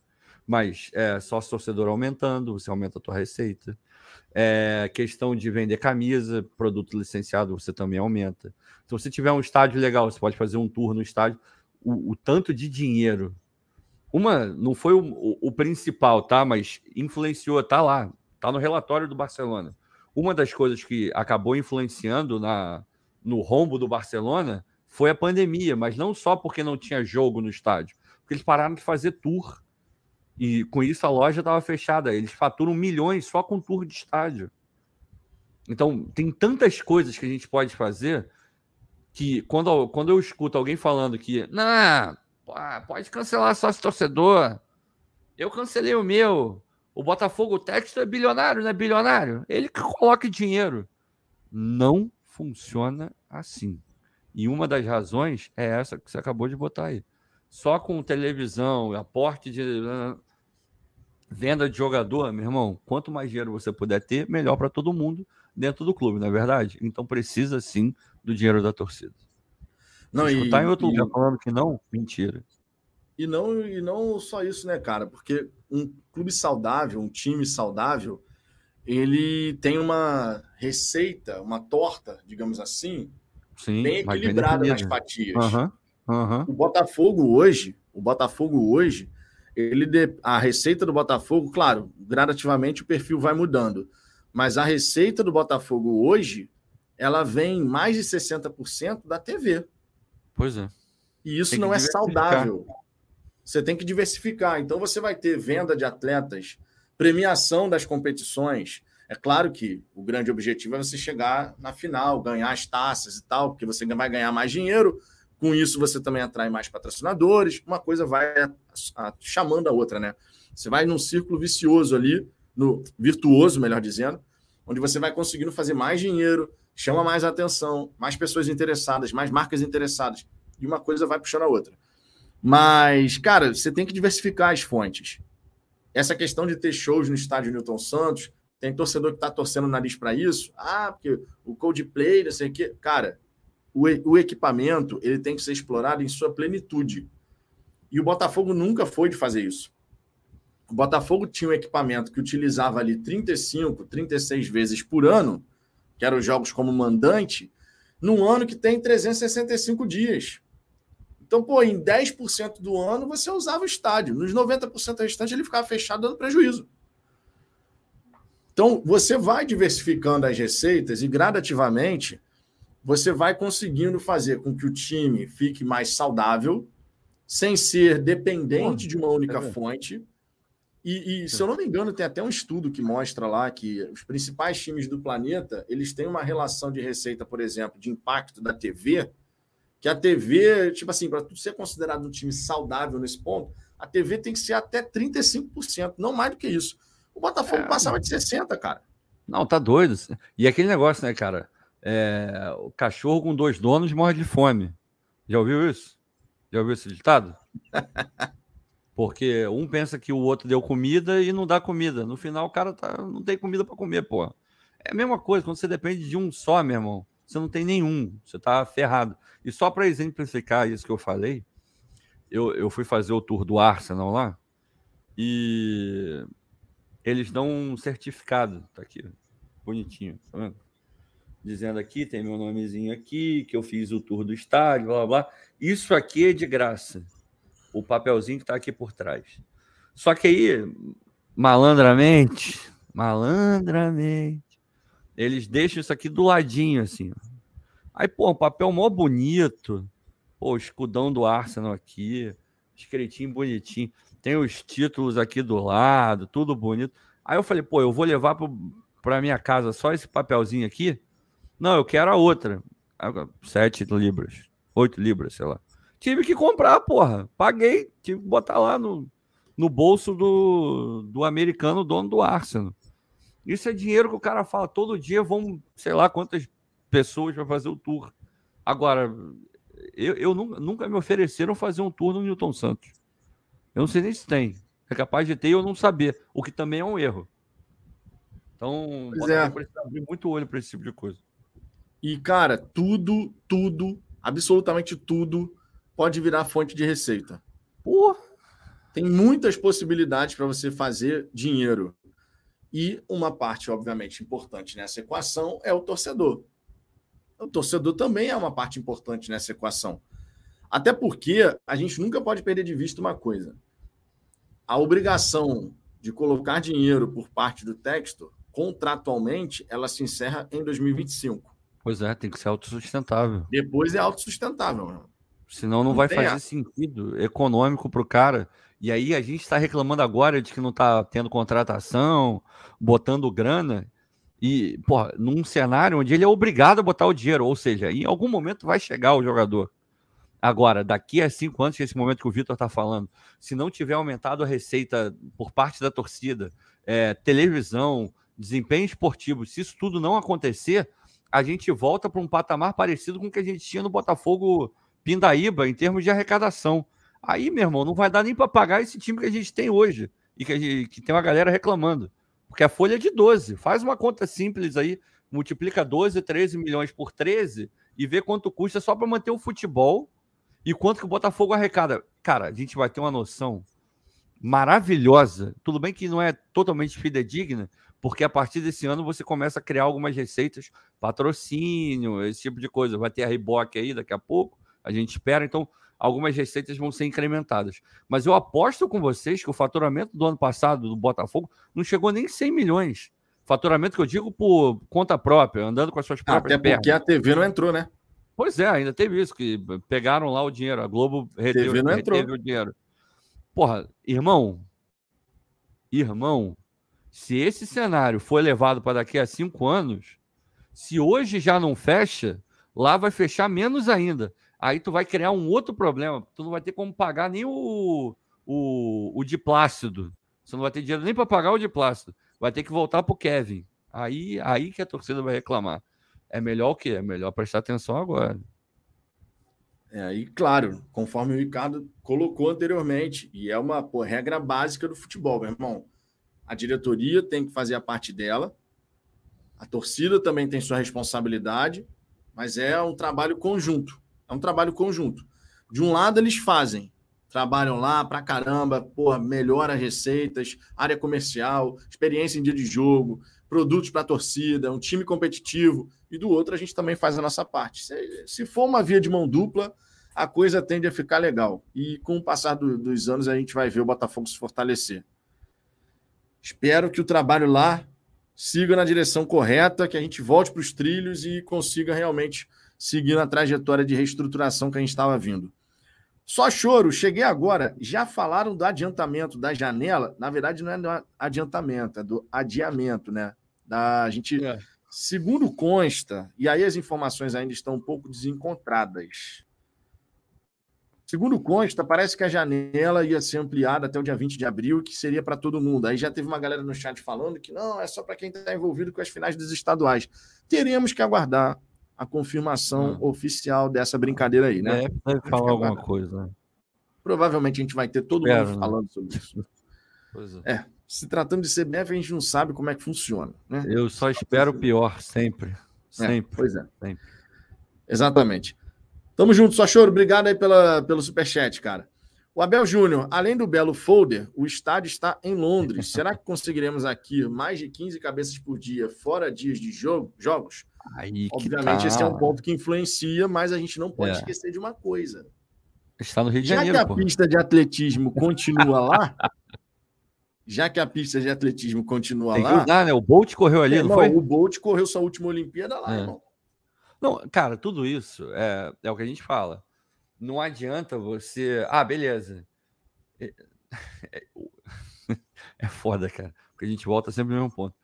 Mas é sócio torcedor aumentando, você aumenta a tua receita. É, questão de vender camisa, produto licenciado, você também aumenta. Se você tiver um estádio legal, você pode fazer um tour no estádio. O, o tanto de dinheiro. Uma, não foi o, o, o, principal, tá? Mas influenciou, tá lá, tá no relatório do Barcelona. Uma das coisas que acabou influenciando na, no rombo do Barcelona foi a pandemia, mas não só porque não tinha jogo no estádio, porque eles pararam de fazer tour. E com isso a loja estava fechada. Eles faturam milhões só com tour de estádio. Então, tem tantas coisas que a gente pode fazer que quando, quando eu escuto alguém falando que não, pode cancelar sócio torcedor, eu cancelei o meu. O Botafogo, texto é bilionário, não é bilionário? Ele que coloca dinheiro. Não funciona assim. E uma das razões é essa que você acabou de botar aí. Só com televisão, aporte de né, venda de jogador, meu irmão, quanto mais dinheiro você puder ter, melhor para todo mundo dentro do clube, não é verdade? Então precisa sim do dinheiro da torcida. Não, Se e, em outro e, lugar falando que não, mentira. E não, e não só isso, né, cara? Porque um clube saudável, um time saudável, ele tem uma receita, uma torta, digamos assim, Sim, bem equilibrada nas fatias. Uhum, uhum. O Botafogo hoje, o Botafogo hoje, ele de, a receita do Botafogo, claro, gradativamente o perfil vai mudando, mas a receita do Botafogo hoje, ela vem mais de 60% da TV. Pois é. E isso não é saudável. Você tem que diversificar. Então você vai ter venda de atletas, premiação das competições, é claro que o grande objetivo é você chegar na final, ganhar as taças e tal, porque você vai ganhar mais dinheiro. Com isso, você também atrai mais patrocinadores. Uma coisa vai a, a, chamando a outra, né? Você vai num círculo vicioso ali, no virtuoso, melhor dizendo, onde você vai conseguindo fazer mais dinheiro, chama mais atenção, mais pessoas interessadas, mais marcas interessadas. E uma coisa vai puxando a outra. Mas, cara, você tem que diversificar as fontes. Essa questão de ter shows no estádio Newton Santos, tem torcedor que está torcendo o nariz para isso. Ah, porque o Coldplay, não sei o quê. Cara, o, o equipamento ele tem que ser explorado em sua plenitude. E o Botafogo nunca foi de fazer isso. O Botafogo tinha um equipamento que utilizava ali 35, 36 vezes por ano, que eram os jogos como mandante, num ano que tem 365 dias. Então, pô, em 10% do ano você usava o estádio. Nos 90% restantes ele ficava fechado dando prejuízo. Então, você vai diversificando as receitas e gradativamente você vai conseguindo fazer com que o time fique mais saudável, sem ser dependente de uma única fonte. E, e, se eu não me engano, tem até um estudo que mostra lá que os principais times do planeta eles têm uma relação de receita, por exemplo, de impacto da TV, que a TV, tipo assim, para ser considerado um time saudável nesse ponto, a TV tem que ser até 35%, não mais do que isso. O Botafogo é, passava de 60, cara. Não, tá doido. E aquele negócio, né, cara? É, o cachorro com dois donos morre de fome. Já ouviu isso? Já ouviu esse ditado? [LAUGHS] Porque um pensa que o outro deu comida e não dá comida. No final, o cara tá, não tem comida para comer, pô. É a mesma coisa, quando você depende de um só, meu irmão, você não tem nenhum, você tá ferrado. E só para exemplificar isso que eu falei, eu, eu fui fazer o tour do Arsenal lá e eles dão um certificado, tá aqui, bonitinho, tá vendo? Dizendo aqui, tem meu nomezinho aqui, que eu fiz o tour do estádio, blá blá. Isso aqui é de graça. O papelzinho que tá aqui por trás. Só que aí, malandramente, malandramente, eles deixam isso aqui do ladinho, assim. Aí, pô, um papel mó bonito. Pô, escudão do Arsenal aqui, escritinho bonitinho tem os títulos aqui do lado, tudo bonito. Aí eu falei, pô, eu vou levar para minha casa só esse papelzinho aqui. Não, eu quero a outra. Sete libras, oito libras, sei lá. Tive que comprar, porra. Paguei, tive que botar lá no, no bolso do, do americano, dono do Arsenal. Isso é dinheiro que o cara fala. Todo dia vão, sei lá quantas pessoas para fazer o tour. Agora, eu, eu nunca, nunca, me ofereceram fazer um tour no Newton Santos. Eu não sei nem se tem. É capaz de ter e eu não saber, o que também é um erro. Então, é. precisa abrir muito olho para esse tipo de coisa. E, cara, tudo, tudo, absolutamente tudo pode virar fonte de receita. Porra. Tem muitas possibilidades para você fazer dinheiro. E uma parte, obviamente, importante nessa equação é o torcedor. O torcedor também é uma parte importante nessa equação. Até porque a gente nunca pode perder de vista uma coisa. A obrigação de colocar dinheiro por parte do texto contratualmente, ela se encerra em 2025. Pois é, tem que ser autossustentável. Depois é autossustentável. Senão não, não vai fazer a... sentido econômico para o cara. E aí a gente está reclamando agora de que não está tendo contratação, botando grana. E, porra, num cenário onde ele é obrigado a botar o dinheiro, ou seja, em algum momento vai chegar o jogador. Agora, daqui a cinco anos, é esse momento que o Vitor está falando, se não tiver aumentado a receita por parte da torcida, é, televisão, desempenho esportivo, se isso tudo não acontecer, a gente volta para um patamar parecido com o que a gente tinha no Botafogo Pindaíba em termos de arrecadação. Aí, meu irmão, não vai dar nem para pagar esse time que a gente tem hoje e que, gente, que tem uma galera reclamando. Porque a folha é de 12. Faz uma conta simples aí, multiplica 12, 13 milhões por 13 e vê quanto custa só para manter o futebol e quanto que o Botafogo arrecada. Cara, a gente vai ter uma noção maravilhosa. Tudo bem que não é totalmente fidedigna, porque a partir desse ano você começa a criar algumas receitas, patrocínio, esse tipo de coisa. Vai ter a Reebok aí daqui a pouco, a gente espera, então algumas receitas vão ser incrementadas. Mas eu aposto com vocês que o faturamento do ano passado do Botafogo não chegou nem 100 milhões. Faturamento que eu digo por conta própria, andando com as suas próprias Até porque pernas. a TV não entrou, né? Pois é, ainda teve isso, que pegaram lá o dinheiro, a Globo reteve, reteve o dinheiro. Porra, irmão, irmão, se esse cenário for levado para daqui a cinco anos, se hoje já não fecha, lá vai fechar menos ainda. Aí tu vai criar um outro problema. Tu não vai ter como pagar nem o, o, o de Plácido. Você não vai ter dinheiro nem para pagar o de Plácido. Vai ter que voltar para o Kevin. Aí, aí que a torcida vai reclamar. É melhor o quê? É melhor prestar atenção agora. É, aí, claro, conforme o Ricardo colocou anteriormente, e é uma pô, regra básica do futebol, meu irmão. A diretoria tem que fazer a parte dela, a torcida também tem sua responsabilidade, mas é um trabalho conjunto. É um trabalho conjunto. De um lado, eles fazem, trabalham lá pra caramba, porra, melhora receitas, área comercial, experiência em dia de jogo, produtos para a torcida, um time competitivo, e do outro a gente também faz a nossa parte. Se, se for uma via de mão dupla, a coisa tende a ficar legal. E com o passar do, dos anos, a gente vai ver o Botafogo se fortalecer. Espero que o trabalho lá siga na direção correta, que a gente volte para os trilhos e consiga realmente seguir na trajetória de reestruturação que a gente estava vindo. Só choro, cheguei agora. Já falaram do adiantamento da janela? Na verdade, não é do adiantamento, é do adiamento, né? Da, a gente, é. segundo consta, e aí as informações ainda estão um pouco desencontradas. Segundo consta, parece que a janela ia ser ampliada até o dia 20 de abril, que seria para todo mundo. Aí já teve uma galera no chat falando que não, é só para quem está envolvido com as finais dos estaduais. Teremos que aguardar a confirmação hum. oficial dessa brincadeira aí, né? É, deve falar alguma coisa. Né? Provavelmente a gente vai ter todo Espero, mundo né? falando né? sobre isso. É. é. Se tratando de CBF, a gente não sabe como é que funciona. Né? Eu só espero o pior, sempre. É, sempre. É, pois é. Sempre. Exatamente. Tamo junto, só choro. Obrigado aí pela, pelo superchat, cara. O Abel Júnior, além do belo folder, o estádio está em Londres. Será que conseguiremos aqui mais de 15 cabeças por dia, fora dias de jogo, jogos? Aí Obviamente, tá. esse é um ponto que influencia, mas a gente não pode é. esquecer de uma coisa. Está no Rio de Janeiro. Já que a pô. pista de atletismo continua lá, [LAUGHS] já que a pista de atletismo continua Tem lá. Usar, né? O Bolt correu ali, é, não, não foi? O Bolt correu sua última Olimpíada lá, é. irmão. Não, cara, tudo isso é, é o que a gente fala. Não adianta você. Ah, beleza. É, [LAUGHS] é, [LAUGHS] é foda, cara. Porque a gente volta sempre no mesmo ponto.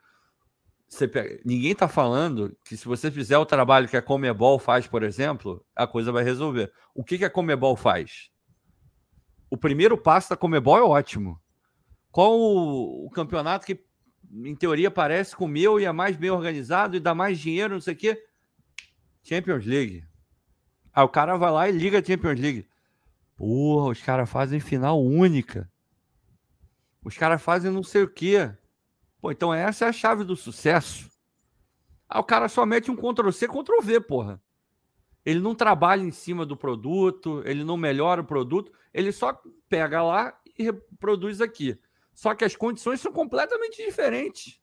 pega... ninguém está falando que se você fizer o trabalho que a Comebol faz, por exemplo, a coisa vai resolver. O que, que a Comebol faz? O primeiro passo da Comebol é ótimo. Qual o, o campeonato que, em teoria, parece com o meu e é mais bem organizado e dá mais dinheiro, não sei o quê? Champions League. Aí o cara vai lá e liga a Champions League. Porra, os caras fazem final única. Os caras fazem não sei o quê. Pô, então essa é a chave do sucesso. Aí o cara só mete um Ctrl-C, Ctrl-V, porra. Ele não trabalha em cima do produto, ele não melhora o produto, ele só pega lá e reproduz aqui. Só que as condições são completamente diferentes.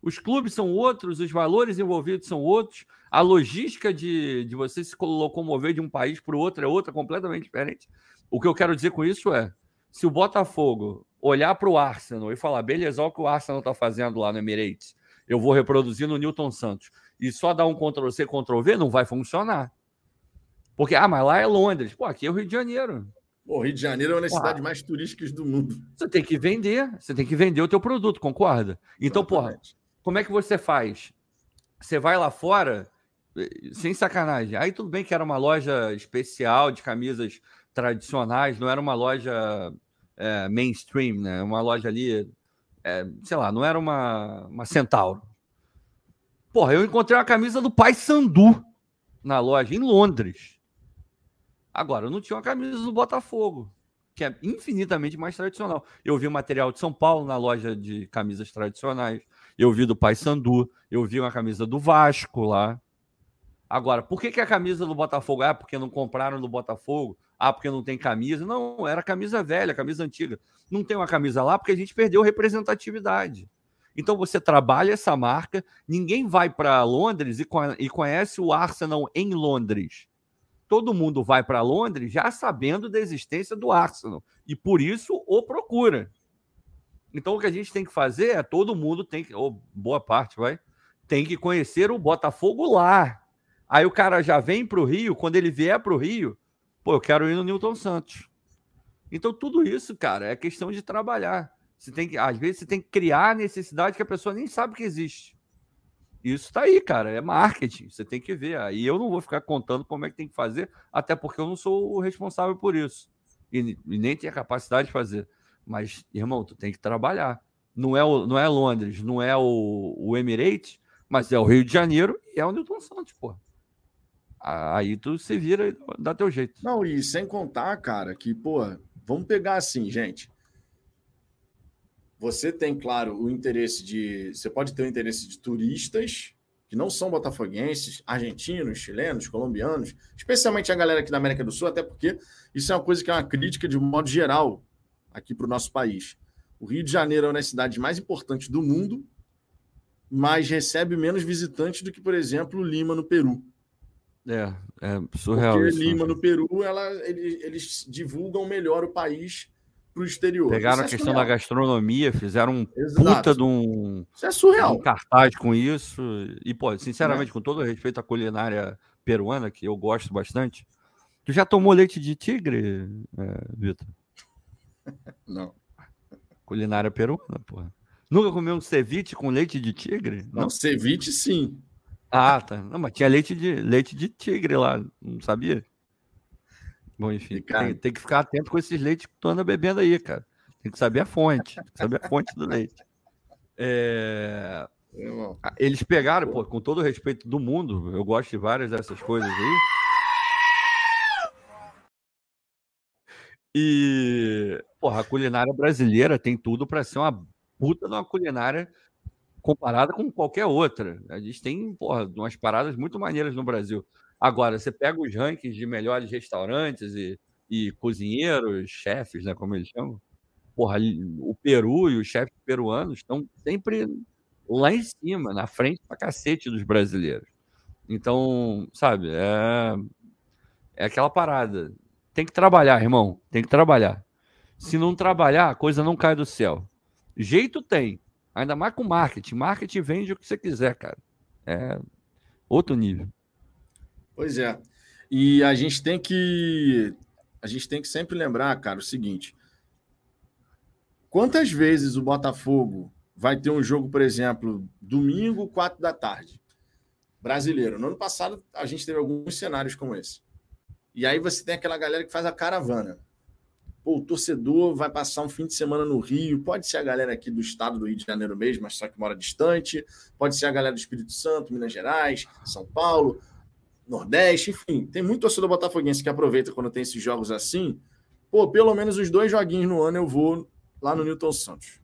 Os clubes são outros, os valores envolvidos são outros, a logística de, de você se locomover de um país para o outro é outra, completamente diferente. O que eu quero dizer com isso é: se o Botafogo olhar para o Arsenal e falar, beleza, olha o que o Arsenal está fazendo lá no Emirates, eu vou reproduzir no Newton Santos, e só dar um Ctrl-C, Ctrl-V, não vai funcionar. Porque, ah, mas lá é Londres. Pô, aqui é o Rio de Janeiro. O Rio de Janeiro é uma das Porra. cidades mais turísticas do mundo. Você tem que vender, você tem que vender o teu produto, concorda? Então, porra, como é que você faz? Você vai lá fora, eh, sem sacanagem. Aí tudo bem que era uma loja especial de camisas tradicionais, não era uma loja é, mainstream, né? Uma loja ali, é, sei lá, não era uma, uma Centauro. Porra, eu encontrei uma camisa do Pai Sandu na loja, em Londres. Agora, não tinha uma camisa do Botafogo, que é infinitamente mais tradicional. Eu vi material de São Paulo na loja de camisas tradicionais. Eu vi do Pai Sandu. Eu vi uma camisa do Vasco lá. Agora, por que, que a camisa do Botafogo? Ah, porque não compraram do Botafogo? Ah, porque não tem camisa. Não, era camisa velha, camisa antiga. Não tem uma camisa lá porque a gente perdeu representatividade. Então você trabalha essa marca, ninguém vai para Londres e conhece o Arsenal em Londres. Todo mundo vai para Londres já sabendo da existência do Arsenal e por isso o procura. Então o que a gente tem que fazer é todo mundo tem que, ou boa parte vai, tem que conhecer o Botafogo lá. Aí o cara já vem para o Rio, quando ele vier para o Rio, Pô, eu quero ir no Newton Santos. Então, tudo isso, cara, é questão de trabalhar. Você tem que, às vezes, você tem que criar necessidade que a pessoa nem sabe que existe. Isso tá aí, cara. É marketing. Você tem que ver. Aí eu não vou ficar contando como é que tem que fazer, até porque eu não sou o responsável por isso. E, e nem tenho a capacidade de fazer. Mas, irmão, tu tem que trabalhar. Não é, o, não é Londres, não é o, o Emirates, mas é o Rio de Janeiro e é o Newton Santos, pô. Aí tu se vira e dá teu jeito. Não, e sem contar, cara, que, pô, vamos pegar assim, gente. Você tem, claro, o interesse de. Você pode ter o interesse de turistas que não são botafoguenses, argentinos, chilenos, colombianos, especialmente a galera aqui da América do Sul, até porque isso é uma coisa que é uma crítica de um modo geral aqui para o nosso país. O Rio de Janeiro é uma das cidades mais importantes do mundo, mas recebe menos visitantes do que, por exemplo, Lima, no Peru. É, é surreal. Porque isso, Lima, né? no Peru, ela, eles, eles divulgam melhor o país para o exterior. Pegaram a é questão surreal. da gastronomia, fizeram um Exato. puta de um, isso é surreal. um cartaz com isso. E, pô, sinceramente, é. com todo respeito à culinária peruana, que eu gosto bastante, tu já tomou leite de tigre, é, Vitor? [LAUGHS] Não. Culinária peruana, porra. Nunca comeu um ceviche com leite de tigre? Não, Não ceviche sim. Ah, tá. Não, mas tinha leite de, leite de tigre lá, não sabia? Bom, enfim, tem, tem, que ficar atento com esses leites que tu anda bebendo aí, cara. Tem que saber a fonte, tem que saber a fonte do leite. É... Eles pegaram, pô, com todo o respeito do mundo, eu gosto de várias dessas coisas aí. E, porra, a culinária brasileira tem tudo para ser uma puta de uma culinária comparada com qualquer outra. A gente tem, porra, umas paradas muito maneiras no Brasil. Agora, você pega os rankings de melhores restaurantes e, e cozinheiros, chefes, né, como eles chamam. Porra, o Peru e os chefes peruanos estão sempre lá em cima, na frente pra cacete dos brasileiros. Então, sabe, é, é aquela parada. Tem que trabalhar, irmão. Tem que trabalhar. Se não trabalhar, a coisa não cai do céu. Jeito tem. Ainda mais com marketing. Marketing vende o que você quiser, cara. É outro nível. Pois é. E a gente tem que a gente tem que sempre lembrar, cara, o seguinte: quantas vezes o Botafogo vai ter um jogo, por exemplo, domingo, quatro da tarde. Brasileiro. No ano passado, a gente teve alguns cenários como esse. E aí você tem aquela galera que faz a caravana. Pô, o torcedor vai passar um fim de semana no Rio. Pode ser a galera aqui do estado do Rio de Janeiro mesmo, mas só que mora distante. Pode ser a galera do Espírito Santo, Minas Gerais, São Paulo, Nordeste, enfim. Tem muito torcedor botafoguense que aproveita quando tem esses jogos assim. Pô, pelo menos os dois joguinhos no ano eu vou lá no Newton Santos.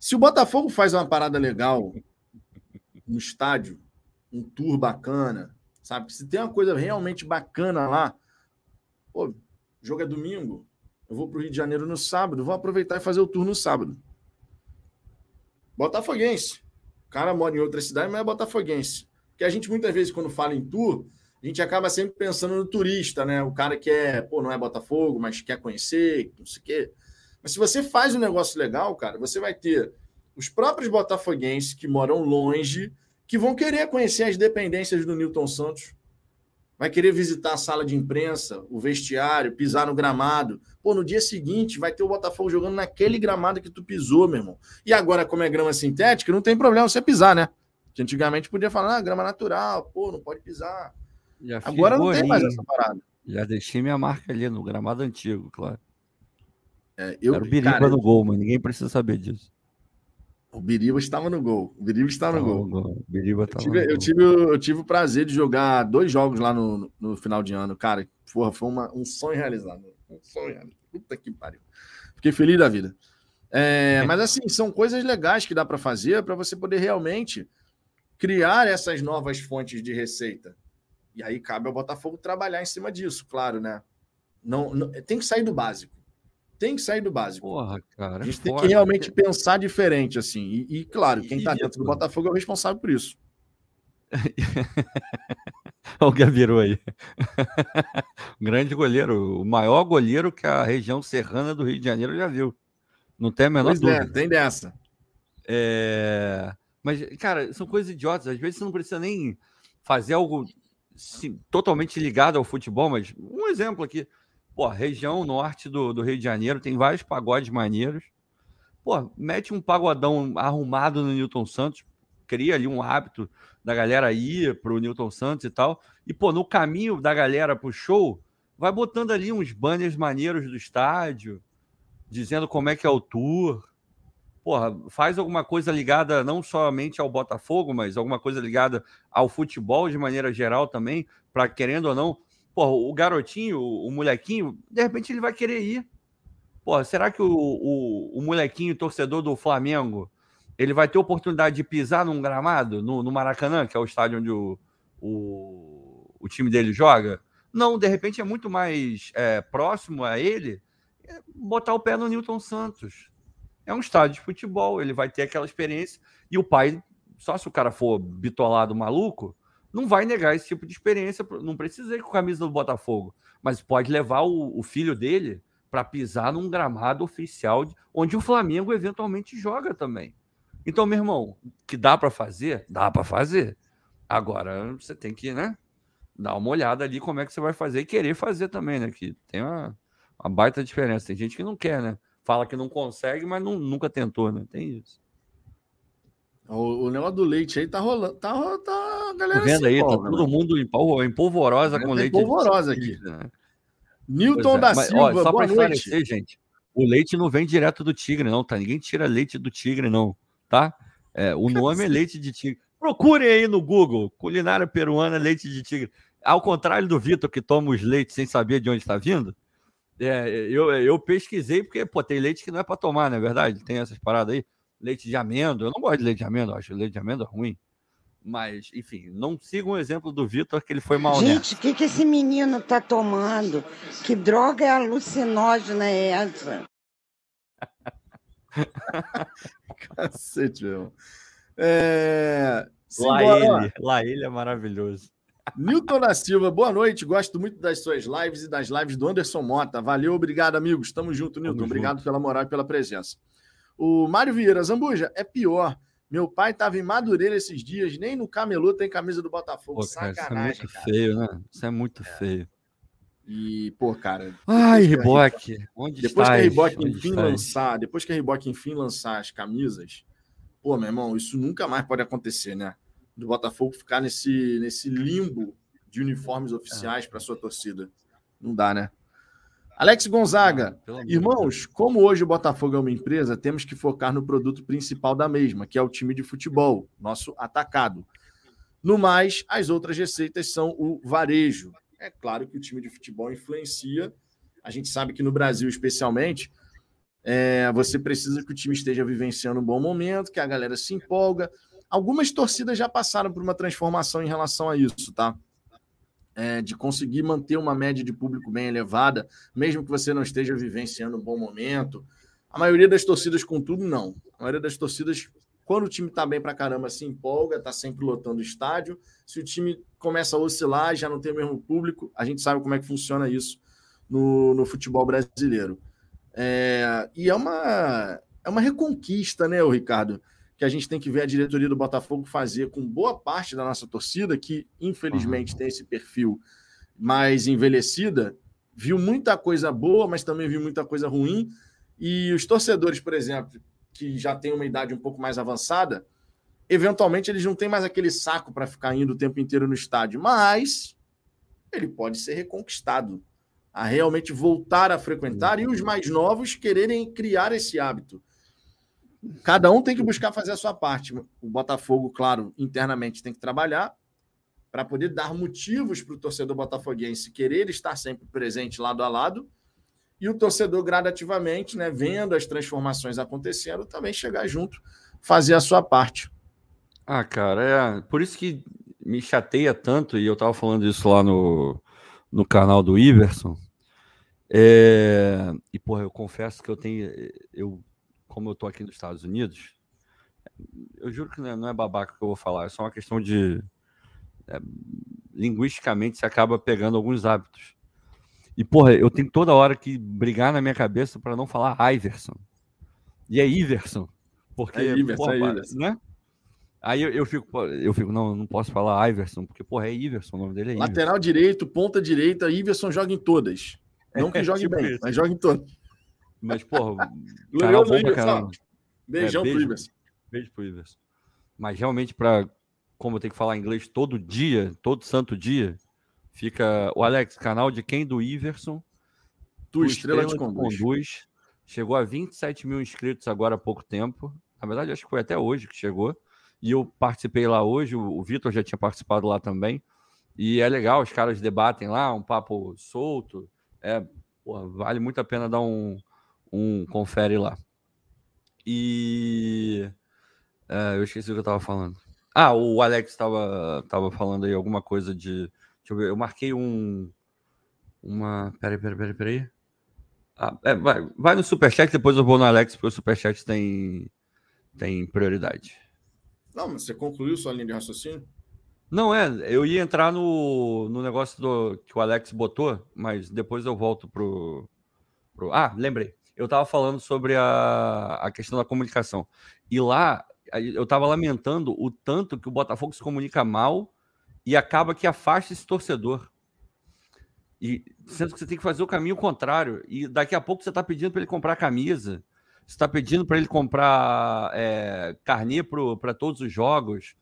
Se o Botafogo faz uma parada legal no estádio, um tour bacana, Sabe? Se tem uma coisa realmente bacana lá, pô, jogo é domingo, eu vou para o Rio de Janeiro no sábado, vou aproveitar e fazer o tour no sábado. Botafoguense. O cara mora em outra cidade, mas é botafoguense. Porque a gente, muitas vezes, quando fala em tour, a gente acaba sempre pensando no turista, né? O cara que é, pô, não é Botafogo, mas quer conhecer, não sei o quê. Mas se você faz um negócio legal, cara, você vai ter os próprios botafoguenses que moram longe que vão querer conhecer as dependências do Newton Santos. Vai querer visitar a sala de imprensa, o vestiário, pisar no gramado. Pô, no dia seguinte vai ter o Botafogo jogando naquele gramado que tu pisou, meu irmão. E agora, como é grama sintética, não tem problema você pisar, né? Que antigamente podia falar, ah, grama natural, pô, não pode pisar. agora não tem mais essa parada. Já deixei minha marca ali no gramado antigo, claro. É, eu, Era o Biriba cara, no gol, mas ninguém precisa saber disso. O Biriba estava no gol. O Biriba está no gol. gol. Biriba eu, tive, eu, tive, eu tive o prazer de jogar dois jogos lá no, no final de ano. Cara, porra, foi uma, um sonho realizado. Um sonho realizado. Puta que pariu. Fiquei feliz da vida. É, [LAUGHS] mas assim, são coisas legais que dá para fazer para você poder realmente criar essas novas fontes de receita. E aí cabe ao Botafogo trabalhar em cima disso, claro, né? Não, não tem que sair do básico tem que sair do básico. Porra, cara. A gente tem que realmente pensar diferente, assim. E, e claro, quem está dentro do Botafogo é o responsável por isso. [LAUGHS] Olha o Gabiru aí. [LAUGHS] grande goleiro, o maior goleiro que a região serrana do Rio de Janeiro já viu. Não tem a menor pois é, dúvida. É, tem dessa. É... Mas, cara, são coisas idiotas. Às vezes você não precisa nem fazer algo sim, totalmente ligado ao futebol, mas um exemplo aqui. Pô, região norte do, do Rio de Janeiro tem vários pagodes maneiros. Pô, mete um pagodão arrumado no Newton Santos, cria ali um hábito da galera ir pro Newton Santos e tal. E, pô, no caminho da galera pro show, vai botando ali uns banners maneiros do estádio, dizendo como é que é o tour. Porra, faz alguma coisa ligada não somente ao Botafogo, mas alguma coisa ligada ao futebol de maneira geral também, para querendo ou não, Porra, o garotinho, o molequinho, de repente ele vai querer ir. Porra, será que o, o, o molequinho torcedor do Flamengo ele vai ter oportunidade de pisar num gramado, no, no Maracanã, que é o estádio onde o, o, o, time dele joga? Não, de repente é muito mais é, próximo a ele é botar o pé no Newton Santos. É um estádio de futebol, ele vai ter aquela experiência. E o pai, só se o cara for bitolado maluco, não vai negar esse tipo de experiência. Não precisa ir com a camisa do Botafogo, mas pode levar o, o filho dele para pisar num gramado oficial onde o Flamengo eventualmente joga também. Então, meu irmão, que dá para fazer? Dá para fazer. Agora você tem que, né? Dar uma olhada ali como é que você vai fazer e querer fazer também, né? Que tem uma, uma baita diferença. Tem gente que não quer, né? Fala que não consegue, mas não, nunca tentou, né? Tem isso. O, o negócio do leite aí tá rolando. Tá, tá, galera. Tá vendo aí? Tá todo né? mundo em polvorosa com leite. Polvorosa aqui. Né? Newton é. da Mas, Silva, ó, só para esclarecer, gente, o leite não vem direto do tigre, não, tá? Ninguém tira leite do tigre, não, tá? É, o [LAUGHS] nome é leite de tigre. Procurem aí no Google, culinária peruana, leite de tigre. Ao contrário do Vitor, que toma os leites sem saber de onde está vindo, é, eu, eu pesquisei, porque, pô, tem leite que não é para tomar, não é verdade? Tem essas paradas aí leite de amêndoa. Eu não gosto de leite de amêndoa, acho leite de amêndoa ruim. Mas, enfim, não siga um exemplo do Vitor que ele foi mal Gente, o que, que esse menino tá tomando? Que droga é alucinógena é essa? [LAUGHS] Cacete, meu. É... Lá ele, lá ele é maravilhoso. Nilton da Silva, boa noite. Gosto muito das suas lives e das lives do Anderson Mota. Valeu, obrigado, amigos. Tamo junto, Nilton. Obrigado pela moral e pela presença. O Mário Vieira, Zambuja, é pior. Meu pai estava em Madureira esses dias, nem no camelô tem camisa do Botafogo. Pô, cara, Sacanagem. Isso é muito cara. feio, né? Isso é muito é. feio. E, pô, cara. Ai, Reebok. Onde depois estás? que a Reebok enfim lançar, depois que a Reebok enfim lançar as camisas, pô, meu irmão, isso nunca mais pode acontecer, né? Do Botafogo ficar nesse, nesse limbo de uniformes oficiais é. para sua torcida. Não dá, né? Alex Gonzaga, irmãos, como hoje o Botafogo é uma empresa, temos que focar no produto principal da mesma, que é o time de futebol, nosso atacado. No mais, as outras receitas são o varejo. É claro que o time de futebol influencia. A gente sabe que no Brasil, especialmente, é, você precisa que o time esteja vivenciando um bom momento, que a galera se empolga. Algumas torcidas já passaram por uma transformação em relação a isso, tá? É, de conseguir manter uma média de público bem elevada, mesmo que você não esteja vivenciando um bom momento. A maioria das torcidas, contudo, não. A maioria das torcidas quando o time está bem para caramba, se empolga, está sempre lotando o estádio. Se o time começa a oscilar, já não tem o mesmo público, a gente sabe como é que funciona isso no, no futebol brasileiro. É, e é uma, é uma reconquista, né, Ricardo? Que a gente tem que ver a diretoria do Botafogo fazer com boa parte da nossa torcida, que infelizmente uhum. tem esse perfil mais envelhecida, viu muita coisa boa, mas também viu muita coisa ruim. E os torcedores, por exemplo, que já tem uma idade um pouco mais avançada, eventualmente eles não têm mais aquele saco para ficar indo o tempo inteiro no estádio, mas ele pode ser reconquistado a realmente voltar a frequentar e os mais novos quererem criar esse hábito. Cada um tem que buscar fazer a sua parte. O Botafogo, claro, internamente tem que trabalhar para poder dar motivos para o torcedor botafoguense querer estar sempre presente lado a lado e o torcedor gradativamente, né, vendo as transformações acontecendo, também chegar junto, fazer a sua parte. Ah, cara, é por isso que me chateia tanto, e eu tava falando isso lá no, no canal do Iverson. É, e, porra, eu confesso que eu tenho. Eu, como eu tô aqui nos Estados Unidos, eu juro que não é, não é babaca que eu vou falar, é só uma questão de. É, linguisticamente, você acaba pegando alguns hábitos. E, porra, eu tenho toda hora que brigar na minha cabeça para não falar Iverson. E é Iverson. Porque, é Iverson, porra, é Iverson. né? Aí eu, eu, fico, eu fico, não, não posso falar Iverson, porque, porra, é Iverson, o nome dele é Iverson. Lateral direito, ponta direita, Iverson joga em todas. Não que é, [LAUGHS] jogue tipo bem, isso. mas joga em todas. Mas, porra, [LAUGHS] canal bom pra caramba. Beijão é, beijo, pro Iverson. Beijo pro Iverson. Mas realmente, para como eu tenho que falar inglês todo dia, todo santo dia, Fica o Alex, canal de quem? Do Iverson. Do Estrela, Estrela de Conduz. Conduz. Chegou a 27 mil inscritos agora há pouco tempo. Na verdade, acho que foi até hoje que chegou. E eu participei lá hoje. O Vitor já tinha participado lá também. E é legal, os caras debatem lá, um papo solto. É, porra, vale muito a pena dar um, um confere lá. E. É, eu esqueci o que eu estava falando. Ah, o Alex estava tava falando aí alguma coisa de Deixa eu ver, eu marquei um. Uma. Peraí, peraí, peraí, peraí. Ah, é, vai, vai no Superchat, depois eu vou no Alex, porque o Superchat tem, tem prioridade. Não, mas você concluiu sua linha de raciocínio? Não, é, eu ia entrar no, no negócio do, que o Alex botou, mas depois eu volto pro. pro... Ah, lembrei. Eu estava falando sobre a, a questão da comunicação. E lá, eu estava lamentando o tanto que o Botafogo se comunica mal e acaba que afasta esse torcedor. E sendo que você tem que fazer o caminho contrário. E daqui a pouco você está pedindo para ele comprar camisa, você está pedindo para ele comprar é, carnê para todos os jogos.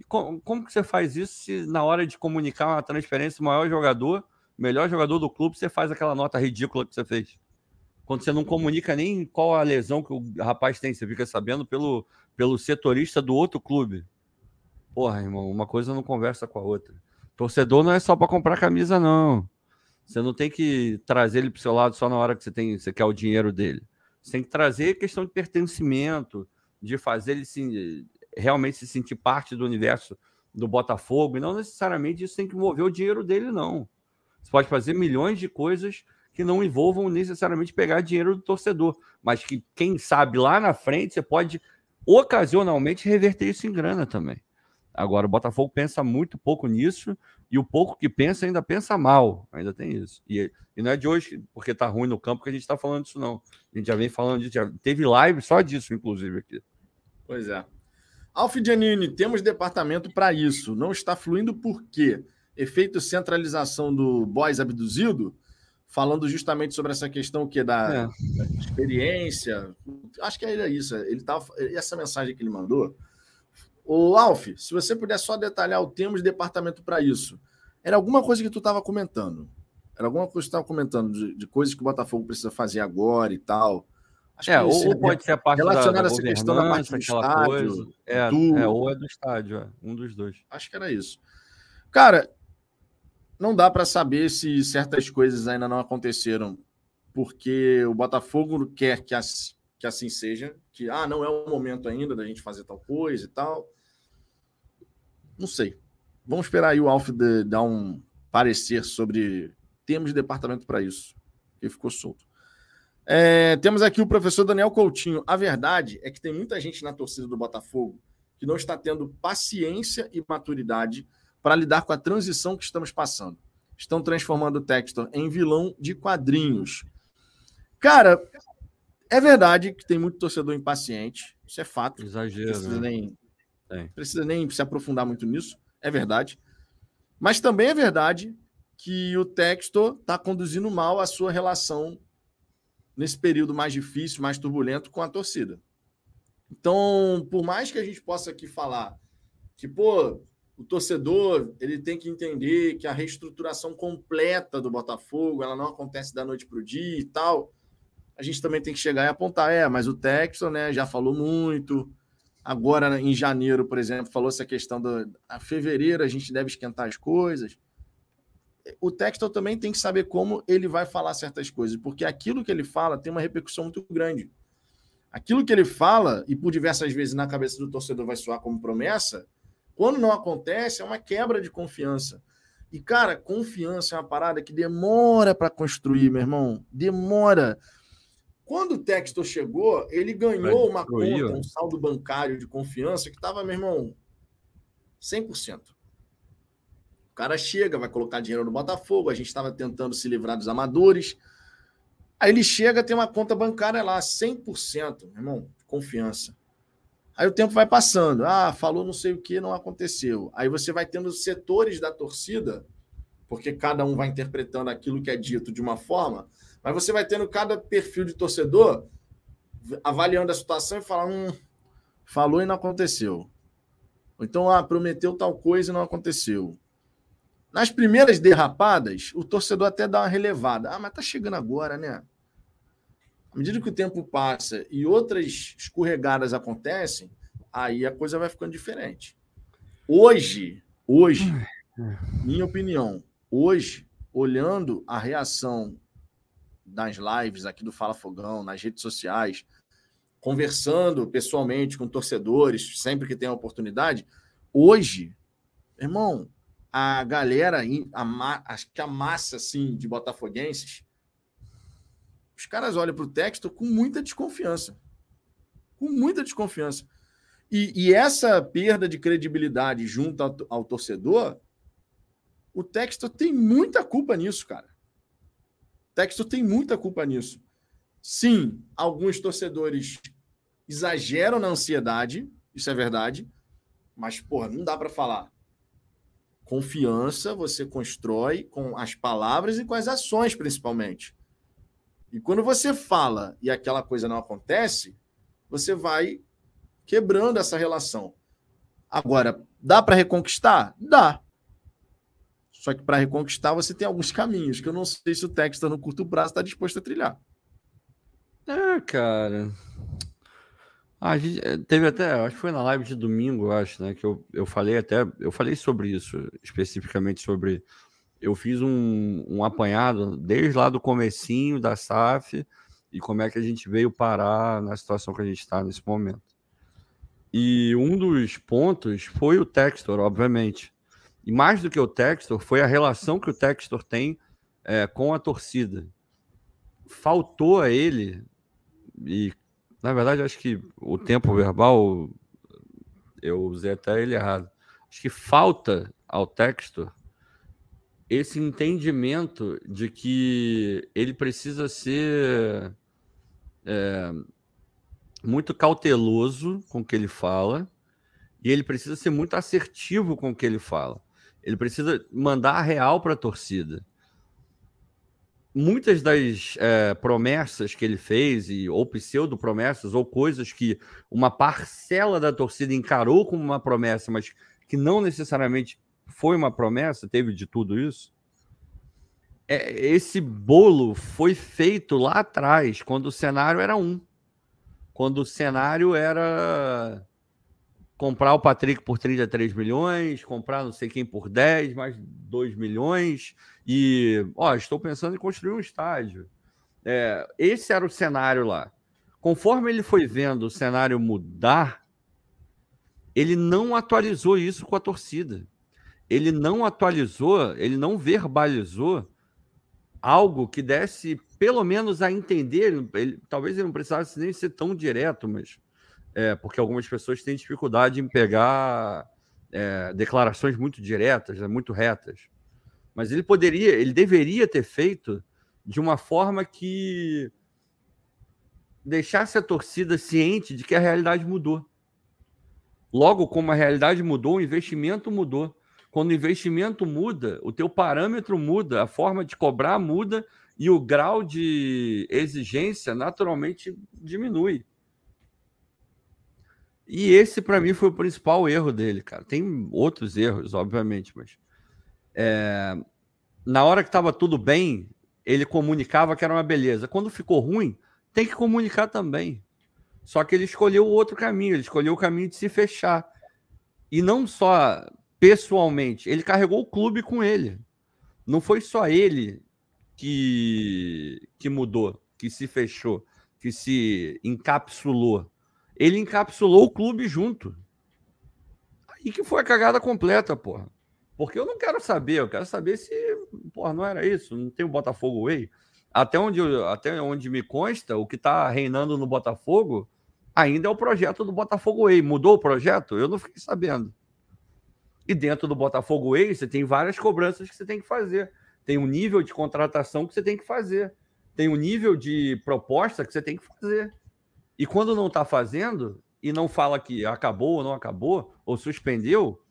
E com, como que você faz isso se na hora de comunicar uma transferência, o maior jogador, melhor jogador do clube, você faz aquela nota ridícula que você fez? Quando você não comunica nem qual a lesão que o rapaz tem, você fica sabendo pelo, pelo setorista do outro clube. Porra, irmão, uma coisa não conversa com a outra. Torcedor não é só para comprar camisa, não. Você não tem que trazer ele para o seu lado só na hora que você, tem, você quer o dinheiro dele. Você tem que trazer questão de pertencimento, de fazer ele se, realmente se sentir parte do universo do Botafogo. E não necessariamente isso tem que envolver o dinheiro dele, não. Você pode fazer milhões de coisas que não envolvam necessariamente pegar dinheiro do torcedor, mas que, quem sabe, lá na frente você pode ocasionalmente reverter isso em grana também. Agora, o Botafogo pensa muito pouco nisso e o pouco que pensa ainda pensa mal. Ainda tem isso. E, e não é de hoje, porque tá ruim no campo, que a gente está falando disso, não. A gente já vem falando disso. Já teve live só disso, inclusive, aqui. Pois é. Alf Giannini, temos departamento para isso. Não está fluindo por quê? Efeito centralização do boys abduzido? Falando justamente sobre essa questão que da, é. experiência. Acho que era isso. Ele tava, essa mensagem que ele mandou. O Alf, se você puder só detalhar o termo de departamento para isso. Era alguma coisa que tu estava comentando. Era alguma coisa que tu estava comentando de, de, coisas que o Botafogo precisa fazer agora e tal. Acho é, ou, ou pode ser a parte relacionada a essa questão da parte do estádio. É, é, ou é do estádio, é. um dos dois. Acho que era isso. Cara, não dá para saber se certas coisas ainda não aconteceram, porque o Botafogo quer que, as, que assim seja, que ah, não é o momento ainda da gente fazer tal coisa e tal. Não sei. Vamos esperar aí o Alf de, dar um parecer sobre temos de departamento para isso. Ele ficou solto. É, temos aqui o professor Daniel Coutinho. A verdade é que tem muita gente na torcida do Botafogo que não está tendo paciência e maturidade para lidar com a transição que estamos passando. Estão transformando o Textor em vilão de quadrinhos. Cara, é verdade que tem muito torcedor impaciente. Isso é fato. Exagero. Precisa né? nem, é. precisa nem se aprofundar muito nisso. É verdade. Mas também é verdade que o Textor está conduzindo mal a sua relação nesse período mais difícil, mais turbulento com a torcida. Então, por mais que a gente possa aqui falar que, pô, o torcedor ele tem que entender que a reestruturação completa do Botafogo ela não acontece da noite para o dia e tal. A gente também tem que chegar e apontar, é, mas o Texton né, já falou muito. Agora, em janeiro, por exemplo, falou essa questão do a fevereiro a gente deve esquentar as coisas. O Texton também tem que saber como ele vai falar certas coisas, porque aquilo que ele fala tem uma repercussão muito grande. Aquilo que ele fala, e por diversas vezes na cabeça do torcedor vai soar como promessa, quando não acontece, é uma quebra de confiança. E, cara, confiança é uma parada que demora para construir, meu irmão. Demora. Quando o Textor chegou, ele ganhou uma conta, um saldo bancário de confiança que estava, meu irmão, 100%. O cara chega, vai colocar dinheiro no Botafogo, a gente estava tentando se livrar dos amadores. Aí ele chega, tem uma conta bancária lá, 100%, meu irmão, de confiança. Aí o tempo vai passando. Ah, falou não sei o que, não aconteceu. Aí você vai tendo setores da torcida, porque cada um vai interpretando aquilo que é dito de uma forma, mas você vai tendo cada perfil de torcedor avaliando a situação e falando: hum, falou e não aconteceu. Ou então, ah, prometeu tal coisa e não aconteceu. Nas primeiras derrapadas, o torcedor até dá uma relevada. Ah, mas tá chegando agora, né? À medida que o tempo passa e outras escorregadas acontecem, aí a coisa vai ficando diferente. Hoje, hoje, minha opinião, hoje, olhando a reação das lives aqui do Fala Fogão, nas redes sociais, conversando pessoalmente com torcedores, sempre que tem a oportunidade, hoje, irmão, a galera, a, acho que a massa assim, de botafoguenses os caras olham para o texto com muita desconfiança. Com muita desconfiança. E, e essa perda de credibilidade junto ao, ao torcedor, o texto tem muita culpa nisso, cara. O texto tem muita culpa nisso. Sim, alguns torcedores exageram na ansiedade, isso é verdade, mas, porra, não dá para falar. Confiança você constrói com as palavras e com as ações, principalmente. E quando você fala e aquela coisa não acontece, você vai quebrando essa relação. Agora, dá para reconquistar? Dá. Só que para reconquistar você tem alguns caminhos que eu não sei se o Texas no curto prazo está disposto a trilhar. É, cara. A gente eh, teve até, acho que foi na live de domingo, acho, né? Que eu, eu falei até, eu falei sobre isso, especificamente sobre eu fiz um, um apanhado desde lá do comecinho da SAF e como é que a gente veio parar na situação que a gente está nesse momento. E um dos pontos foi o Textor, obviamente. E mais do que o Textor, foi a relação que o Textor tem é, com a torcida. Faltou a ele, e na verdade acho que o tempo verbal eu usei até ele errado. Acho que falta ao Textor esse entendimento de que ele precisa ser é, muito cauteloso com o que ele fala e ele precisa ser muito assertivo com o que ele fala. Ele precisa mandar a real para a torcida. muitas das é, promessas que ele fez, e, ou pseudo-promessas, ou coisas que uma parcela da torcida encarou como uma promessa, mas que não necessariamente foi uma promessa, teve de tudo isso. É, esse bolo foi feito lá atrás, quando o cenário era um. Quando o cenário era comprar o Patrick por 33 milhões, comprar não sei quem por 10, mais 2 milhões, e ó, estou pensando em construir um estádio. É, esse era o cenário lá. Conforme ele foi vendo o cenário mudar, ele não atualizou isso com a torcida. Ele não atualizou, ele não verbalizou algo que desse pelo menos a entender. Ele, talvez ele não precisasse nem ser tão direto, mas é, porque algumas pessoas têm dificuldade em pegar é, declarações muito diretas, né, muito retas. Mas ele poderia, ele deveria ter feito de uma forma que deixasse a torcida ciente de que a realidade mudou. Logo, como a realidade mudou, o investimento mudou. Quando o investimento muda, o teu parâmetro muda, a forma de cobrar muda e o grau de exigência naturalmente diminui. E esse, para mim, foi o principal erro dele, cara. Tem outros erros, obviamente, mas. É... Na hora que estava tudo bem, ele comunicava que era uma beleza. Quando ficou ruim, tem que comunicar também. Só que ele escolheu o outro caminho, ele escolheu o caminho de se fechar. E não só pessoalmente, ele carregou o clube com ele. Não foi só ele que, que mudou, que se fechou, que se encapsulou ele encapsulou o clube junto. Aí que foi a cagada completa, porra. Porque eu não quero saber, eu quero saber se, porra, não era isso, não tem o Botafogo Way. Até onde, até onde me consta, o que está reinando no Botafogo ainda é o projeto do Botafogo Way. Mudou o projeto? Eu não fiquei sabendo. E dentro do Botafogo Way, você tem várias cobranças que você tem que fazer. Tem um nível de contratação que você tem que fazer. Tem um nível de proposta que você tem que fazer. E quando não está fazendo e não fala que acabou ou não acabou, ou suspendeu,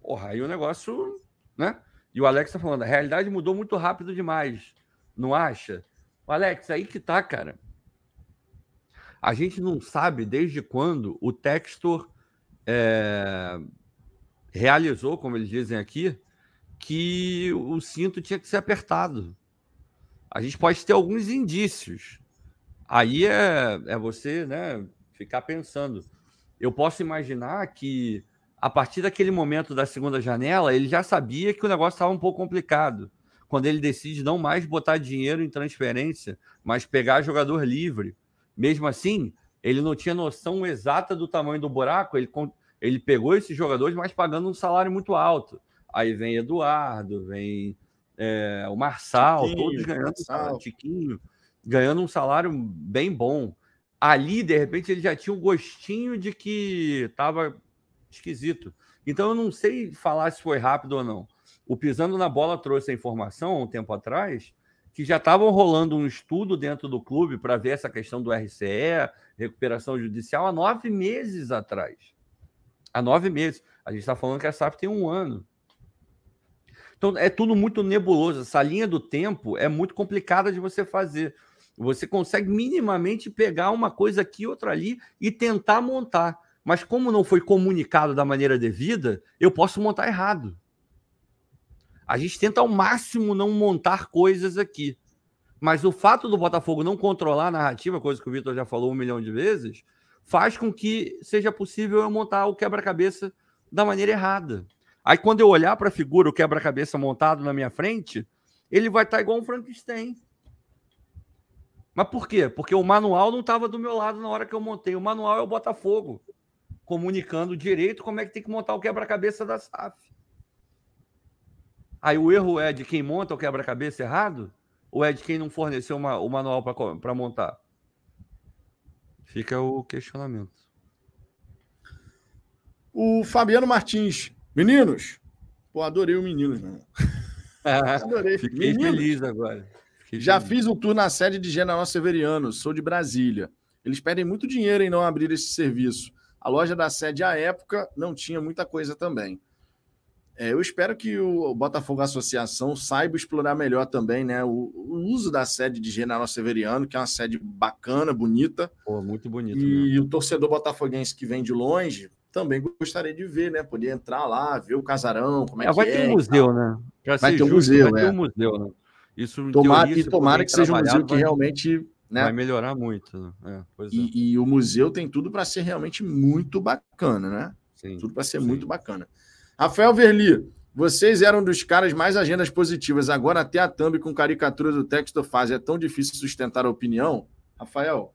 porra, aí o negócio, né? E o Alex está falando, a realidade mudou muito rápido demais, não acha? O Alex, aí que tá, cara. A gente não sabe desde quando o Textor é, realizou, como eles dizem aqui, que o cinto tinha que ser apertado. A gente pode ter alguns indícios, Aí é, é você né, ficar pensando. Eu posso imaginar que a partir daquele momento da segunda janela, ele já sabia que o negócio estava um pouco complicado. Quando ele decide não mais botar dinheiro em transferência, mas pegar jogador livre. Mesmo assim, ele não tinha noção exata do tamanho do buraco, ele, ele pegou esses jogadores, mas pagando um salário muito alto. Aí vem Eduardo, vem é, o Marçal, Tiquinho, todos ganhando, Marçal. Tiquinho ganhando um salário bem bom. Ali, de repente, ele já tinha um gostinho de que estava esquisito. Então, eu não sei falar se foi rápido ou não. O Pisando na Bola trouxe a informação há um tempo atrás que já estavam rolando um estudo dentro do clube para ver essa questão do RCE, recuperação judicial, há nove meses atrás. Há nove meses. A gente está falando que a SAP tem um ano. Então, é tudo muito nebuloso. Essa linha do tempo é muito complicada de você fazer. Você consegue minimamente pegar uma coisa aqui, outra ali e tentar montar. Mas como não foi comunicado da maneira devida, eu posso montar errado. A gente tenta ao máximo não montar coisas aqui. Mas o fato do Botafogo não controlar a narrativa, coisa que o Vitor já falou um milhão de vezes, faz com que seja possível eu montar o quebra-cabeça da maneira errada. Aí quando eu olhar para a figura, o quebra-cabeça montado na minha frente, ele vai estar tá igual um Frankenstein. Mas por quê? Porque o manual não estava do meu lado na hora que eu montei. O manual é o Botafogo, comunicando direito como é que tem que montar o quebra-cabeça da SAF. Aí o erro é de quem monta o quebra-cabeça errado? Ou é de quem não forneceu uma, o manual para montar? Fica o questionamento. O Fabiano Martins. Meninos, pô, adorei o menino, né? [LAUGHS] adorei. Fiquei Meninos, feliz agora. Já fiz um tour na sede de General Severiano, sou de Brasília. Eles pedem muito dinheiro em não abrir esse serviço. A loja da sede, à época, não tinha muita coisa também. É, eu espero que o Botafogo Associação saiba explorar melhor também né, o, o uso da sede de General Severiano, que é uma sede bacana, bonita. Pô, muito bonito. E mesmo. o torcedor botafoguense que vem de longe também gostaria de ver, né? Poder entrar lá, ver o casarão, como é, é vai que ter um museu, né? Vai ter um museu, vai é. ter um museu, né? Isso, tomara, teoria, e tomara que seja um museu que vai, realmente né? vai melhorar muito. Né? É, é, e, e, o museu tem tudo para ser realmente muito bacana, né? Sim, tudo para ser sim. muito bacana. Rafael Verli, vocês eram dos caras mais agendas positivas. Agora até a thumb com caricatura do texto faz. É tão difícil sustentar a opinião. Rafael,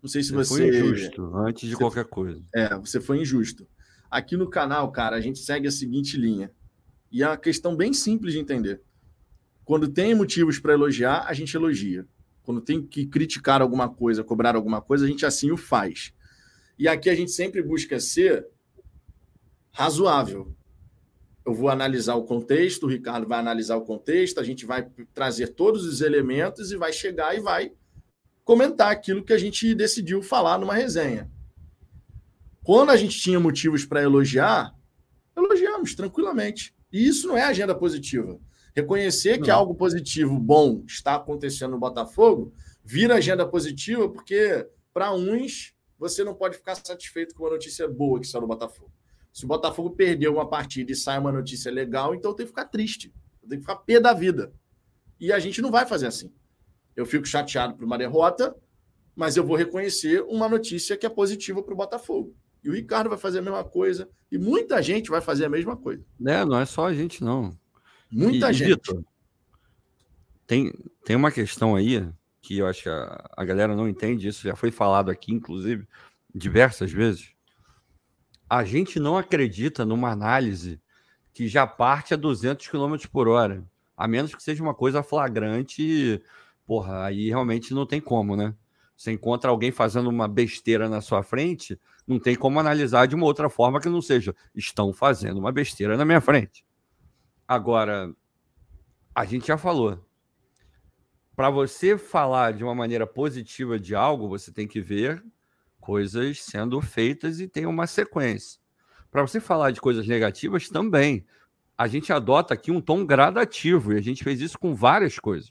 não sei se você... você... Foi injusto, antes de você... qualquer coisa. É, você foi injusto. Aqui no canal, cara, a gente segue a seguinte linha. E é uma questão bem simples de entender. Quando tem motivos para elogiar, a gente elogia. Quando tem que criticar alguma coisa, cobrar alguma coisa, a gente assim o faz. E aqui a gente sempre busca ser razoável. Eu vou analisar o contexto, o Ricardo vai analisar o contexto, a gente vai trazer todos os elementos e vai chegar e vai comentar aquilo que a gente decidiu falar numa resenha. Quando a gente tinha motivos para elogiar, elogiamos tranquilamente. E isso não é agenda positiva. Reconhecer não. que algo positivo, bom, está acontecendo no Botafogo, vira agenda positiva, porque para uns você não pode ficar satisfeito com uma notícia boa que está no Botafogo. Se o Botafogo perdeu uma partida e sai uma notícia legal, então tem que ficar triste. Tem que ficar pé da vida. E a gente não vai fazer assim. Eu fico chateado por uma derrota, mas eu vou reconhecer uma notícia que é positiva para o Botafogo. E o Ricardo vai fazer a mesma coisa. E muita gente vai fazer a mesma coisa. É, não é só a gente, não. Muita e, gente. Victor, tem, tem uma questão aí que eu acho que a, a galera não entende isso, já foi falado aqui, inclusive, diversas vezes a gente não acredita numa análise que já parte a 200 km por hora, a menos que seja uma coisa flagrante, porra, aí realmente não tem como, né? Você encontra alguém fazendo uma besteira na sua frente, não tem como analisar de uma outra forma que não seja estão fazendo uma besteira na minha frente. Agora, a gente já falou. Para você falar de uma maneira positiva de algo, você tem que ver coisas sendo feitas e tem uma sequência. Para você falar de coisas negativas também, a gente adota aqui um tom gradativo e a gente fez isso com várias coisas.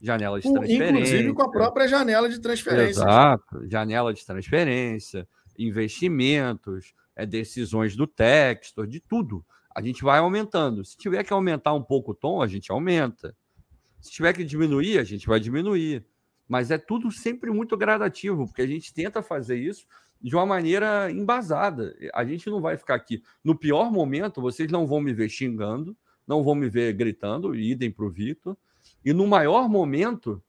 Janela de transferência. Inclusive com a própria janela de transferência. Exato. Janela de transferência, investimentos, é, decisões do texto, de tudo. A gente vai aumentando. Se tiver que aumentar um pouco o tom, a gente aumenta. Se tiver que diminuir, a gente vai diminuir. Mas é tudo sempre muito gradativo, porque a gente tenta fazer isso de uma maneira embasada. A gente não vai ficar aqui. No pior momento, vocês não vão me ver xingando, não vão me ver gritando, idem para o Victor. E no maior momento,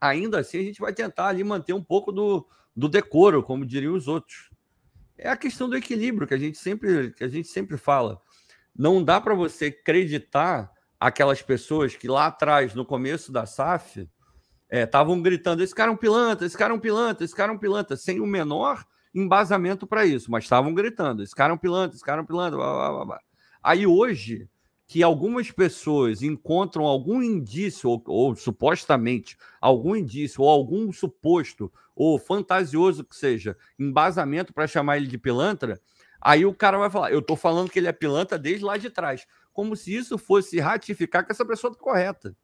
ainda assim, a gente vai tentar ali manter um pouco do, do decoro, como diriam os outros. É a questão do equilíbrio que a gente sempre, que a gente sempre fala. Não dá para você acreditar aquelas pessoas que lá atrás, no começo da SAF, estavam é, gritando: esse cara é um pilantra, esse cara é um pilantra, esse cara é um pilantra, sem o menor embasamento para isso, mas estavam gritando: esse cara é um pilantra, esse cara é um pilantra. Blá, blá, blá. Aí hoje, que algumas pessoas encontram algum indício, ou, ou, supostamente algum indício, ou algum suposto, ou fantasioso que seja, embasamento para chamar ele de pilantra, aí o cara vai falar: eu estou falando que ele é pilantra desde lá de trás. Como se isso fosse ratificar que essa pessoa está correta.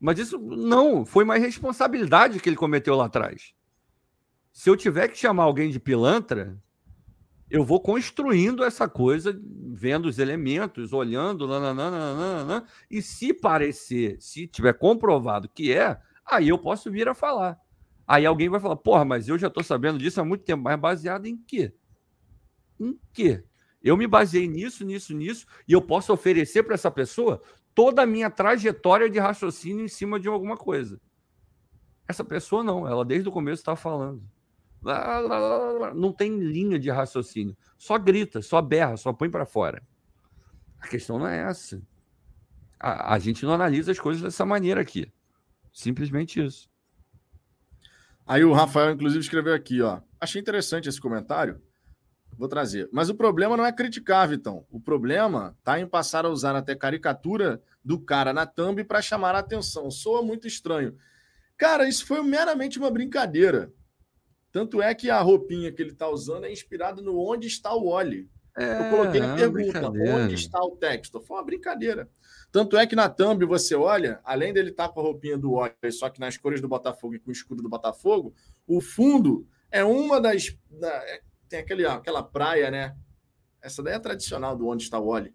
Mas isso não, foi uma responsabilidade que ele cometeu lá atrás. Se eu tiver que chamar alguém de pilantra, eu vou construindo essa coisa, vendo os elementos, olhando, nananana, e se parecer, se tiver comprovado que é, aí eu posso vir a falar. Aí alguém vai falar, porra, mas eu já estou sabendo disso há muito tempo, mas baseado em quê? Em quê? Eu me baseei nisso, nisso, nisso, e eu posso oferecer para essa pessoa toda a minha trajetória de raciocínio em cima de alguma coisa. Essa pessoa não, ela desde o começo está falando. Não tem linha de raciocínio. Só grita, só berra, só põe para fora. A questão não é essa. A, a gente não analisa as coisas dessa maneira aqui. Simplesmente isso. Aí o Rafael, inclusive, escreveu aqui, ó. Achei interessante esse comentário. Vou trazer. Mas o problema não é criticar, Vitão. O problema está em passar a usar até caricatura do cara na thumb para chamar a atenção. Soa muito estranho. Cara, isso foi meramente uma brincadeira. Tanto é que a roupinha que ele está usando é inspirada no Onde Está o Oli. É, eu coloquei a é pergunta: onde está o texto? Foi uma brincadeira. Tanto é que na thumb você olha, além dele estar tá com a roupinha do Oilers, só que nas cores do Botafogo e com o escudo do Botafogo, o fundo é uma das. Da, tem aquele, aquela praia, né? Essa daí é tradicional do onde está o Oli.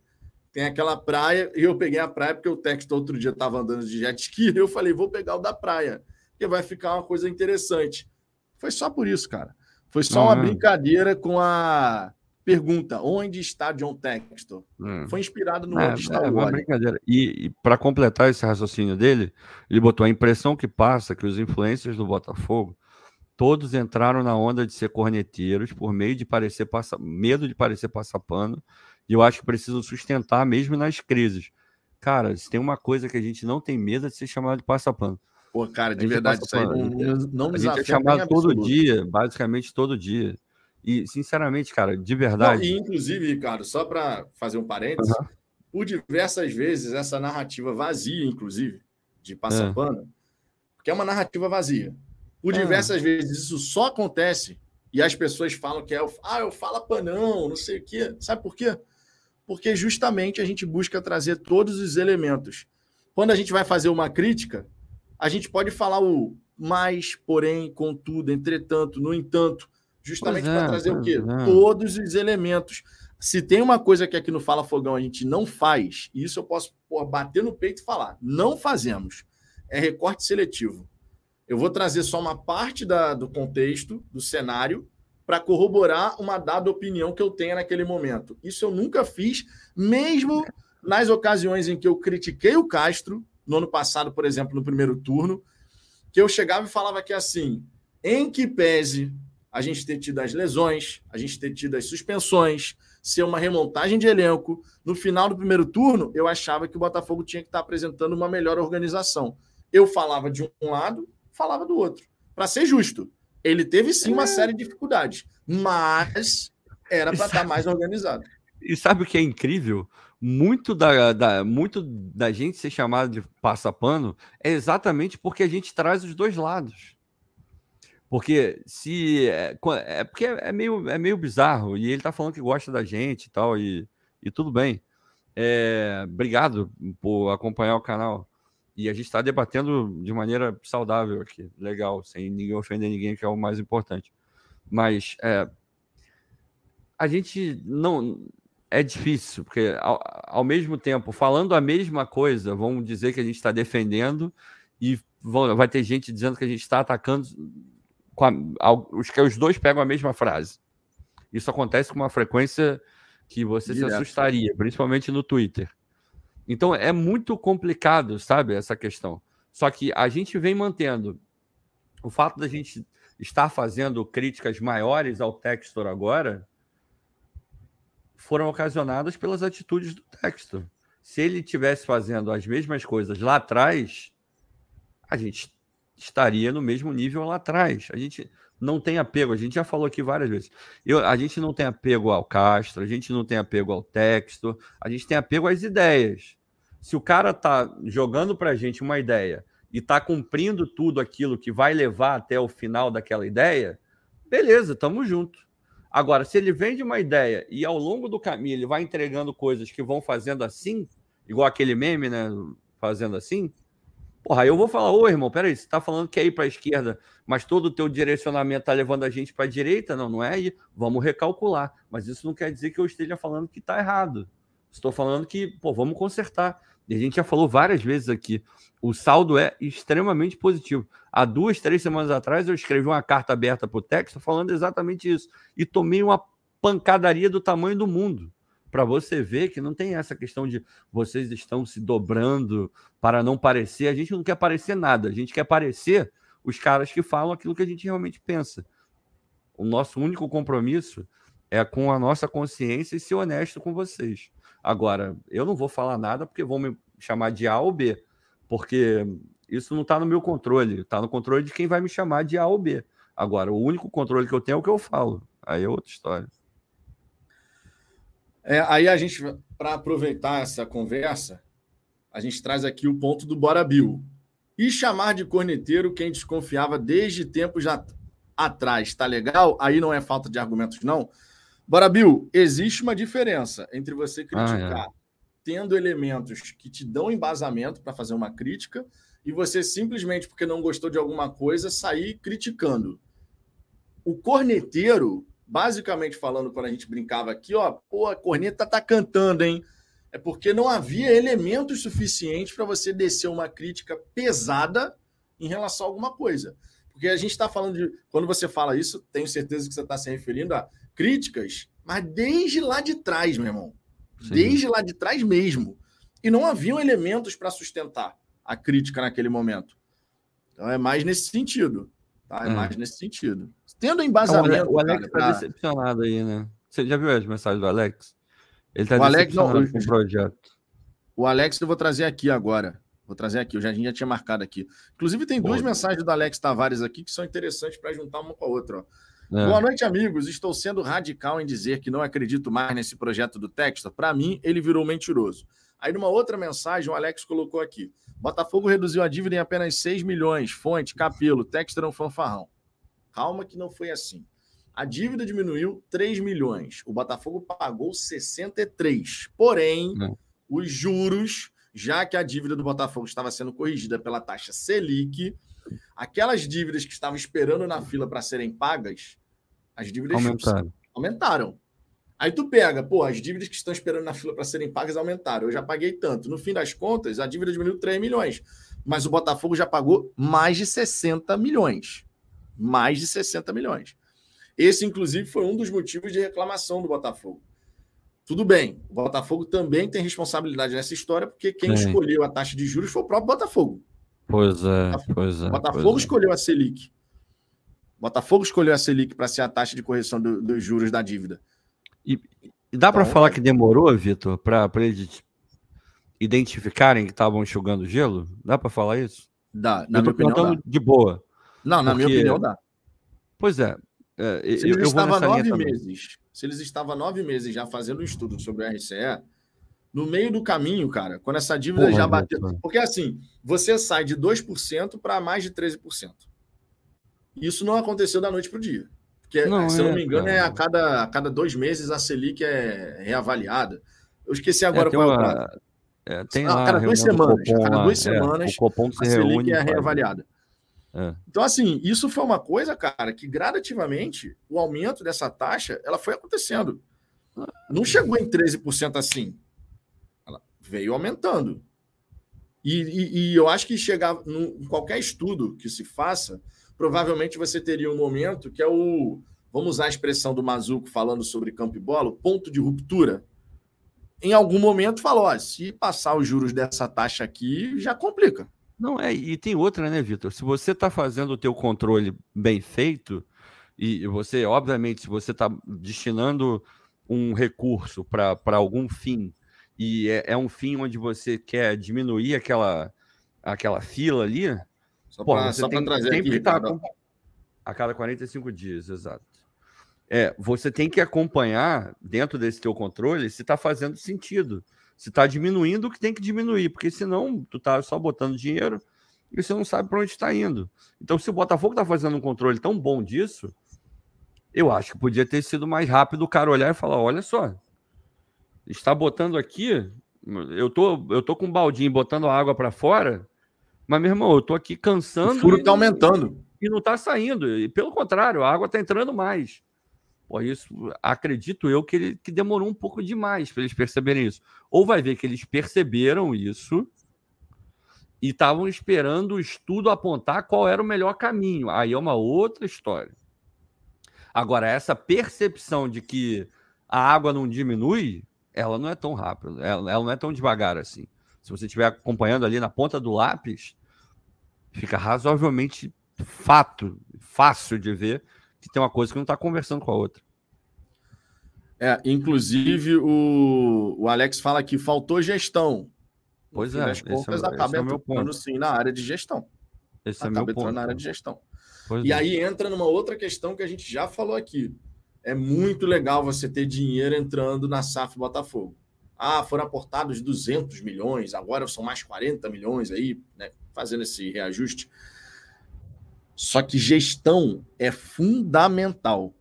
Tem aquela praia, e eu peguei a praia porque o texto outro dia estava andando de jet ski, [LAUGHS] e eu falei, vou pegar o da praia, que vai ficar uma coisa interessante. Foi só por isso, cara. Foi só uma brincadeira com a pergunta: onde está John Textor? Hum. Foi inspirado no é, onde está é, o Wally. E, e para completar esse raciocínio dele, ele botou a impressão que passa que os influencers do Botafogo todos entraram na onda de ser corneteiros por meio de parecer passa, medo de parecer passar pano. E eu acho que precisam sustentar mesmo nas crises. Cara, se tem uma coisa que a gente não tem medo é de ser chamado de passapano. Pô, cara, de verdade, isso aí não, não A gente é chamado todo dia, basicamente todo dia. E, sinceramente, cara, de verdade. Não, e, inclusive, Ricardo, só para fazer um parênteses, uhum. por diversas vezes essa narrativa vazia, inclusive, de passapano, é. porque é uma narrativa vazia. Por é. diversas vezes isso só acontece e as pessoas falam que é, ah, eu falo panão, não sei o quê. Sabe por quê? Porque justamente a gente busca trazer todos os elementos. Quando a gente vai fazer uma crítica, a gente pode falar o mais, porém, contudo, entretanto, no entanto, justamente é, para trazer o quê? É. Todos os elementos. Se tem uma coisa que aqui no Fala Fogão a gente não faz, isso eu posso pô, bater no peito e falar, não fazemos. É recorte seletivo. Eu vou trazer só uma parte da, do contexto, do cenário, para corroborar uma dada opinião que eu tenha naquele momento. Isso eu nunca fiz, mesmo nas ocasiões em que eu critiquei o Castro, no ano passado, por exemplo, no primeiro turno, que eu chegava e falava que assim, em que pese a gente ter tido as lesões, a gente ter tido as suspensões, ser uma remontagem de elenco, no final do primeiro turno, eu achava que o Botafogo tinha que estar apresentando uma melhor organização. Eu falava de um lado, falava do outro. Para ser justo, ele teve sim uma é. série de dificuldades, mas era para estar mais organizado. E sabe o que é incrível? Muito da, da, muito da gente ser chamado de passapano é exatamente porque a gente traz os dois lados. Porque se. É, é porque é meio, é meio bizarro, e ele tá falando que gosta da gente e tal, e, e tudo bem. É, obrigado por acompanhar o canal. E a gente está debatendo de maneira saudável aqui, legal, sem ninguém ofender ninguém, que é o mais importante. Mas é, a gente não é difícil, porque ao, ao, mesmo tempo, falando a mesma coisa, vão dizer que a gente está defendendo e vão, vai ter gente dizendo que a gente está atacando com a, os que os dois pegam a mesma frase. Isso acontece com uma frequência que você Direto. se assustaria, principalmente no Twitter. Então é muito complicado, sabe, essa questão. Só que a gente vem mantendo o fato da gente estar fazendo críticas maiores ao Textor agora foram ocasionadas pelas atitudes do Textor. Se ele tivesse fazendo as mesmas coisas lá atrás, a gente estaria no mesmo nível lá atrás. A gente não tem apego, a gente já falou aqui várias vezes. Eu, a gente não tem apego ao Castro, a gente não tem apego ao texto, a gente tem apego às ideias. Se o cara tá jogando para a gente uma ideia e tá cumprindo tudo aquilo que vai levar até o final daquela ideia, beleza, tamo junto. Agora, se ele vende uma ideia e ao longo do caminho ele vai entregando coisas que vão fazendo assim, igual aquele meme, né? Fazendo assim, porra, eu vou falar, ô irmão, peraí, você tá falando que é ir para a esquerda, mas todo o teu direcionamento tá levando a gente para a direita? Não, não é aí. Vamos recalcular. Mas isso não quer dizer que eu esteja falando que tá errado. Estou falando que, pô, vamos consertar. E a gente já falou várias vezes aqui. O saldo é extremamente positivo. Há duas, três semanas atrás, eu escrevi uma carta aberta para o texto falando exatamente isso. E tomei uma pancadaria do tamanho do mundo. Para você ver que não tem essa questão de vocês estão se dobrando para não parecer. A gente não quer parecer nada. A gente quer parecer os caras que falam aquilo que a gente realmente pensa. O nosso único compromisso é com a nossa consciência e ser honesto com vocês. Agora, eu não vou falar nada porque vão me chamar de A ou B, porque isso não está no meu controle, está no controle de quem vai me chamar de A ou B. Agora, o único controle que eu tenho é o que eu falo. Aí é outra história. É, aí a gente, para aproveitar essa conversa, a gente traz aqui o ponto do Bora Bill. E chamar de corneteiro quem desconfiava desde tempos atrás, tá legal? Aí não é falta de argumentos, não. Bora, Bill, existe uma diferença entre você criticar Ah, é. tendo elementos que te dão embasamento para fazer uma crítica e você simplesmente porque não gostou de alguma coisa sair criticando. O corneteiro, basicamente falando quando a gente brincava aqui, ó, pô, a corneta tá cantando, hein? É porque não havia elementos suficientes para você descer uma crítica pesada em relação a alguma coisa. Porque a gente está falando de. Quando você fala isso, tenho certeza que você está se referindo a críticas, mas desde lá de trás, meu irmão. Sim. Desde lá de trás mesmo. E não haviam elementos para sustentar a crítica naquele momento. Então é mais nesse sentido. Tá? É É. mais nesse sentido. Tendo embasamento. o Alex tá pra- decepcionado aí, né? Você já viu as mensagens do Alex? Ele tá O Alex, não, eu- com o projeto. O Alex eu vou trazer aqui agora. Vou trazer aqui, eu já, a gente já tinha marcado aqui. Inclusive, tem duas mensagens do Alex Tavares aqui que são interessantes para juntar uma com a outra. ó. É. Boa noite, amigos. Estou sendo radical em dizer que não acredito mais nesse projeto do Textor. Para mim, ele virou mentiroso. Aí, numa outra mensagem, o Alex colocou aqui: Botafogo reduziu a dívida em apenas 6 milhões. Fonte, Capelo, Textor é um fanfarrão. Calma que não foi assim. A dívida diminuiu 3 milhões. O Botafogo pagou 63. Porém, É. os juros, já que a dívida do Botafogo estava sendo corrigida pela taxa Selic, aquelas dívidas que estavam esperando na fila para serem pagas, as dívidas Aumentaram. aumentaram. Aí tu pega, pô, as dívidas que estão esperando na fila para serem pagas aumentaram. Eu já paguei tanto. No fim das contas, a dívida diminuiu 3 milhões. Mas o Botafogo já pagou mais de 60 milhões. Mais de 60 milhões. Esse, inclusive, foi um dos motivos de reclamação do Botafogo. Tudo bem, o Botafogo também tem responsabilidade nessa história, porque quem Tem. escolheu a taxa de juros foi o próprio Botafogo. Pois é, pois é. Botafogo pois é. escolheu a Selic. Botafogo escolheu a Selic para ser a taxa de correção do- dos juros da dívida. E dá para Então, falar é. que demorou, Vitor, para eles identificarem que estavam enxugando gelo? Dá para falar isso? Dá, na eu minha opinião, dá. de boa. Não, na minha porque- opinião, dá. Pois é. é, Se eles estavam nove também. meses, se eles estavam nove meses já fazendo um estudo sobre o RCE, no meio do caminho, cara, quando essa dívida Porra, já bateu. Vitor. Porque assim, você sai de 2% para mais de 13%. Isso não aconteceu da noite para o dia. Porque, Não, se eu não é, me engano, cara. é a cada, a cada dois meses a Selic é reavaliada. Eu esqueci É, agora tem qual é o prazo. é, tem Ah, lá cada a duas semanas, Copom cada duas é, semanas, o Copom se A Selic reúne. é faz- reavaliada. É. Então, assim, isso foi uma coisa, cara, que gradativamente o aumento dessa taxa ela foi acontecendo. Não chegou em 13% assim. Veio aumentando. E, e- e eu acho que chegar em qualquer estudo que se faça, provavelmente você teria um momento que é o. Vamos usar a expressão do Mazuco falando sobre campo e bola, o ponto de ruptura. Em algum momento falou: ó, se passar os juros dessa taxa aqui, já complica. Não, é, e tem outra, né, Vitor? Se você está fazendo o teu controle bem feito, e você, obviamente, se você está destinando um recurso para algum fim, e é, é um fim onde você quer diminuir aquela, aquela fila ali, Só para você tem, trazer aqui, Ricardo. a cada 45 dias, exato. É, você tem que acompanhar dentro desse teu controle se está fazendo sentido, se está diminuindo o que tem que diminuir, porque senão tu tá só botando dinheiro e você não sabe para onde está indo. Então, se o Botafogo está fazendo um controle tão bom disso, eu acho que podia ter sido mais rápido o cara olhar e falar: olha só, está botando aqui, eu tô, eu tô com um baldinho botando a água para fora, mas meu irmão, eu tô aqui O cansando. furo e- está aumentando. e não está saindo. E pelo contrário, a água está entrando mais. Pô, isso acredito eu que, ele, que demorou um pouco demais para eles perceberem isso. Ou vai ver que eles perceberam isso e estavam esperando o estudo apontar qual era o melhor caminho. Aí é uma outra história. Agora, essa percepção de que a água não diminui, ela não é tão rápida, ela, ela não é tão devagar assim. Se você estiver acompanhando ali na ponta do lápis, fica razoavelmente fato, fácil de ver que tem uma coisa que não está conversando com a outra. É, inclusive, o, o Alex fala que faltou gestão. Pois é, das esse contas, é acaba é meu entrando sim na área de gestão. Esse é Acaba meu entrando ponto. na área de gestão. Pois E é. aí entra numa outra questão que a gente já falou aqui. É muito legal você ter dinheiro entrando na SAF Botafogo. Ah, foram aportados 200 milhões, agora são mais 40 milhões aí, né, fazendo esse reajuste. Só que gestão é fundamental.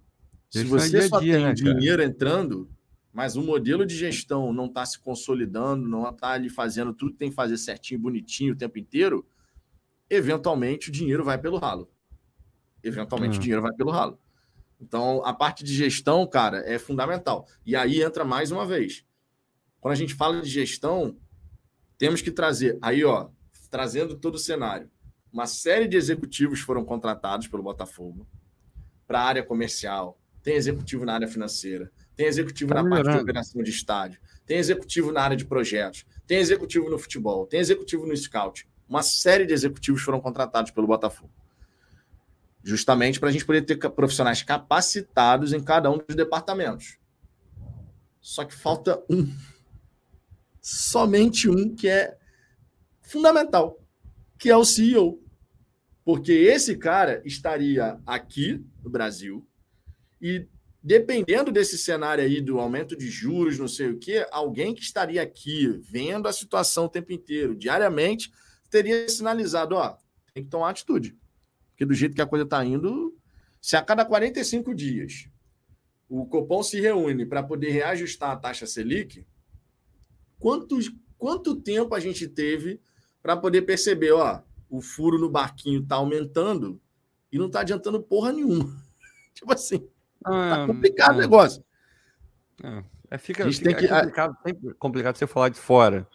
Se você só tem né, dinheiro entrando, mas o modelo de gestão não está se consolidando, não está ali fazendo tudo que tem que fazer certinho, bonitinho o tempo inteiro, eventualmente o dinheiro vai pelo ralo. Eventualmente o hum. dinheiro vai pelo ralo. Então, a parte de gestão, cara, é fundamental. E aí entra mais uma vez. Quando a gente fala de gestão, temos que trazer, aí, ó, trazendo todo o cenário. Uma série de executivos foram contratados pelo Botafogo para a área comercial, tem executivo na área financeira, tem executivo tá na parte de operação de estádio, tem executivo na área de projetos, tem executivo no futebol, tem executivo no scout. Uma série de executivos foram contratados pelo Botafogo. Justamente para a gente poder ter profissionais capacitados em cada um dos departamentos. Só que falta um. Somente um que é fundamental, que é o CEO. Porque esse cara estaria aqui no Brasil e dependendo desse cenário aí do aumento de juros, não sei o quê, alguém que estaria aqui vendo a situação o tempo inteiro, diariamente, teria sinalizado, ó, tem que tomar atitude. Porque do jeito que a coisa está indo, se a cada 45 dias o Copom se reúne para poder reajustar a taxa Selic, quantos, quanto tempo a gente teve para poder perceber, ó, o furo no barquinho está aumentando e não está adiantando porra nenhuma. [LAUGHS] tipo assim, Tá ah, complicado o negócio. É, é fica, a gente fica, tem que... é complicado, sempre complicado você falar de fora.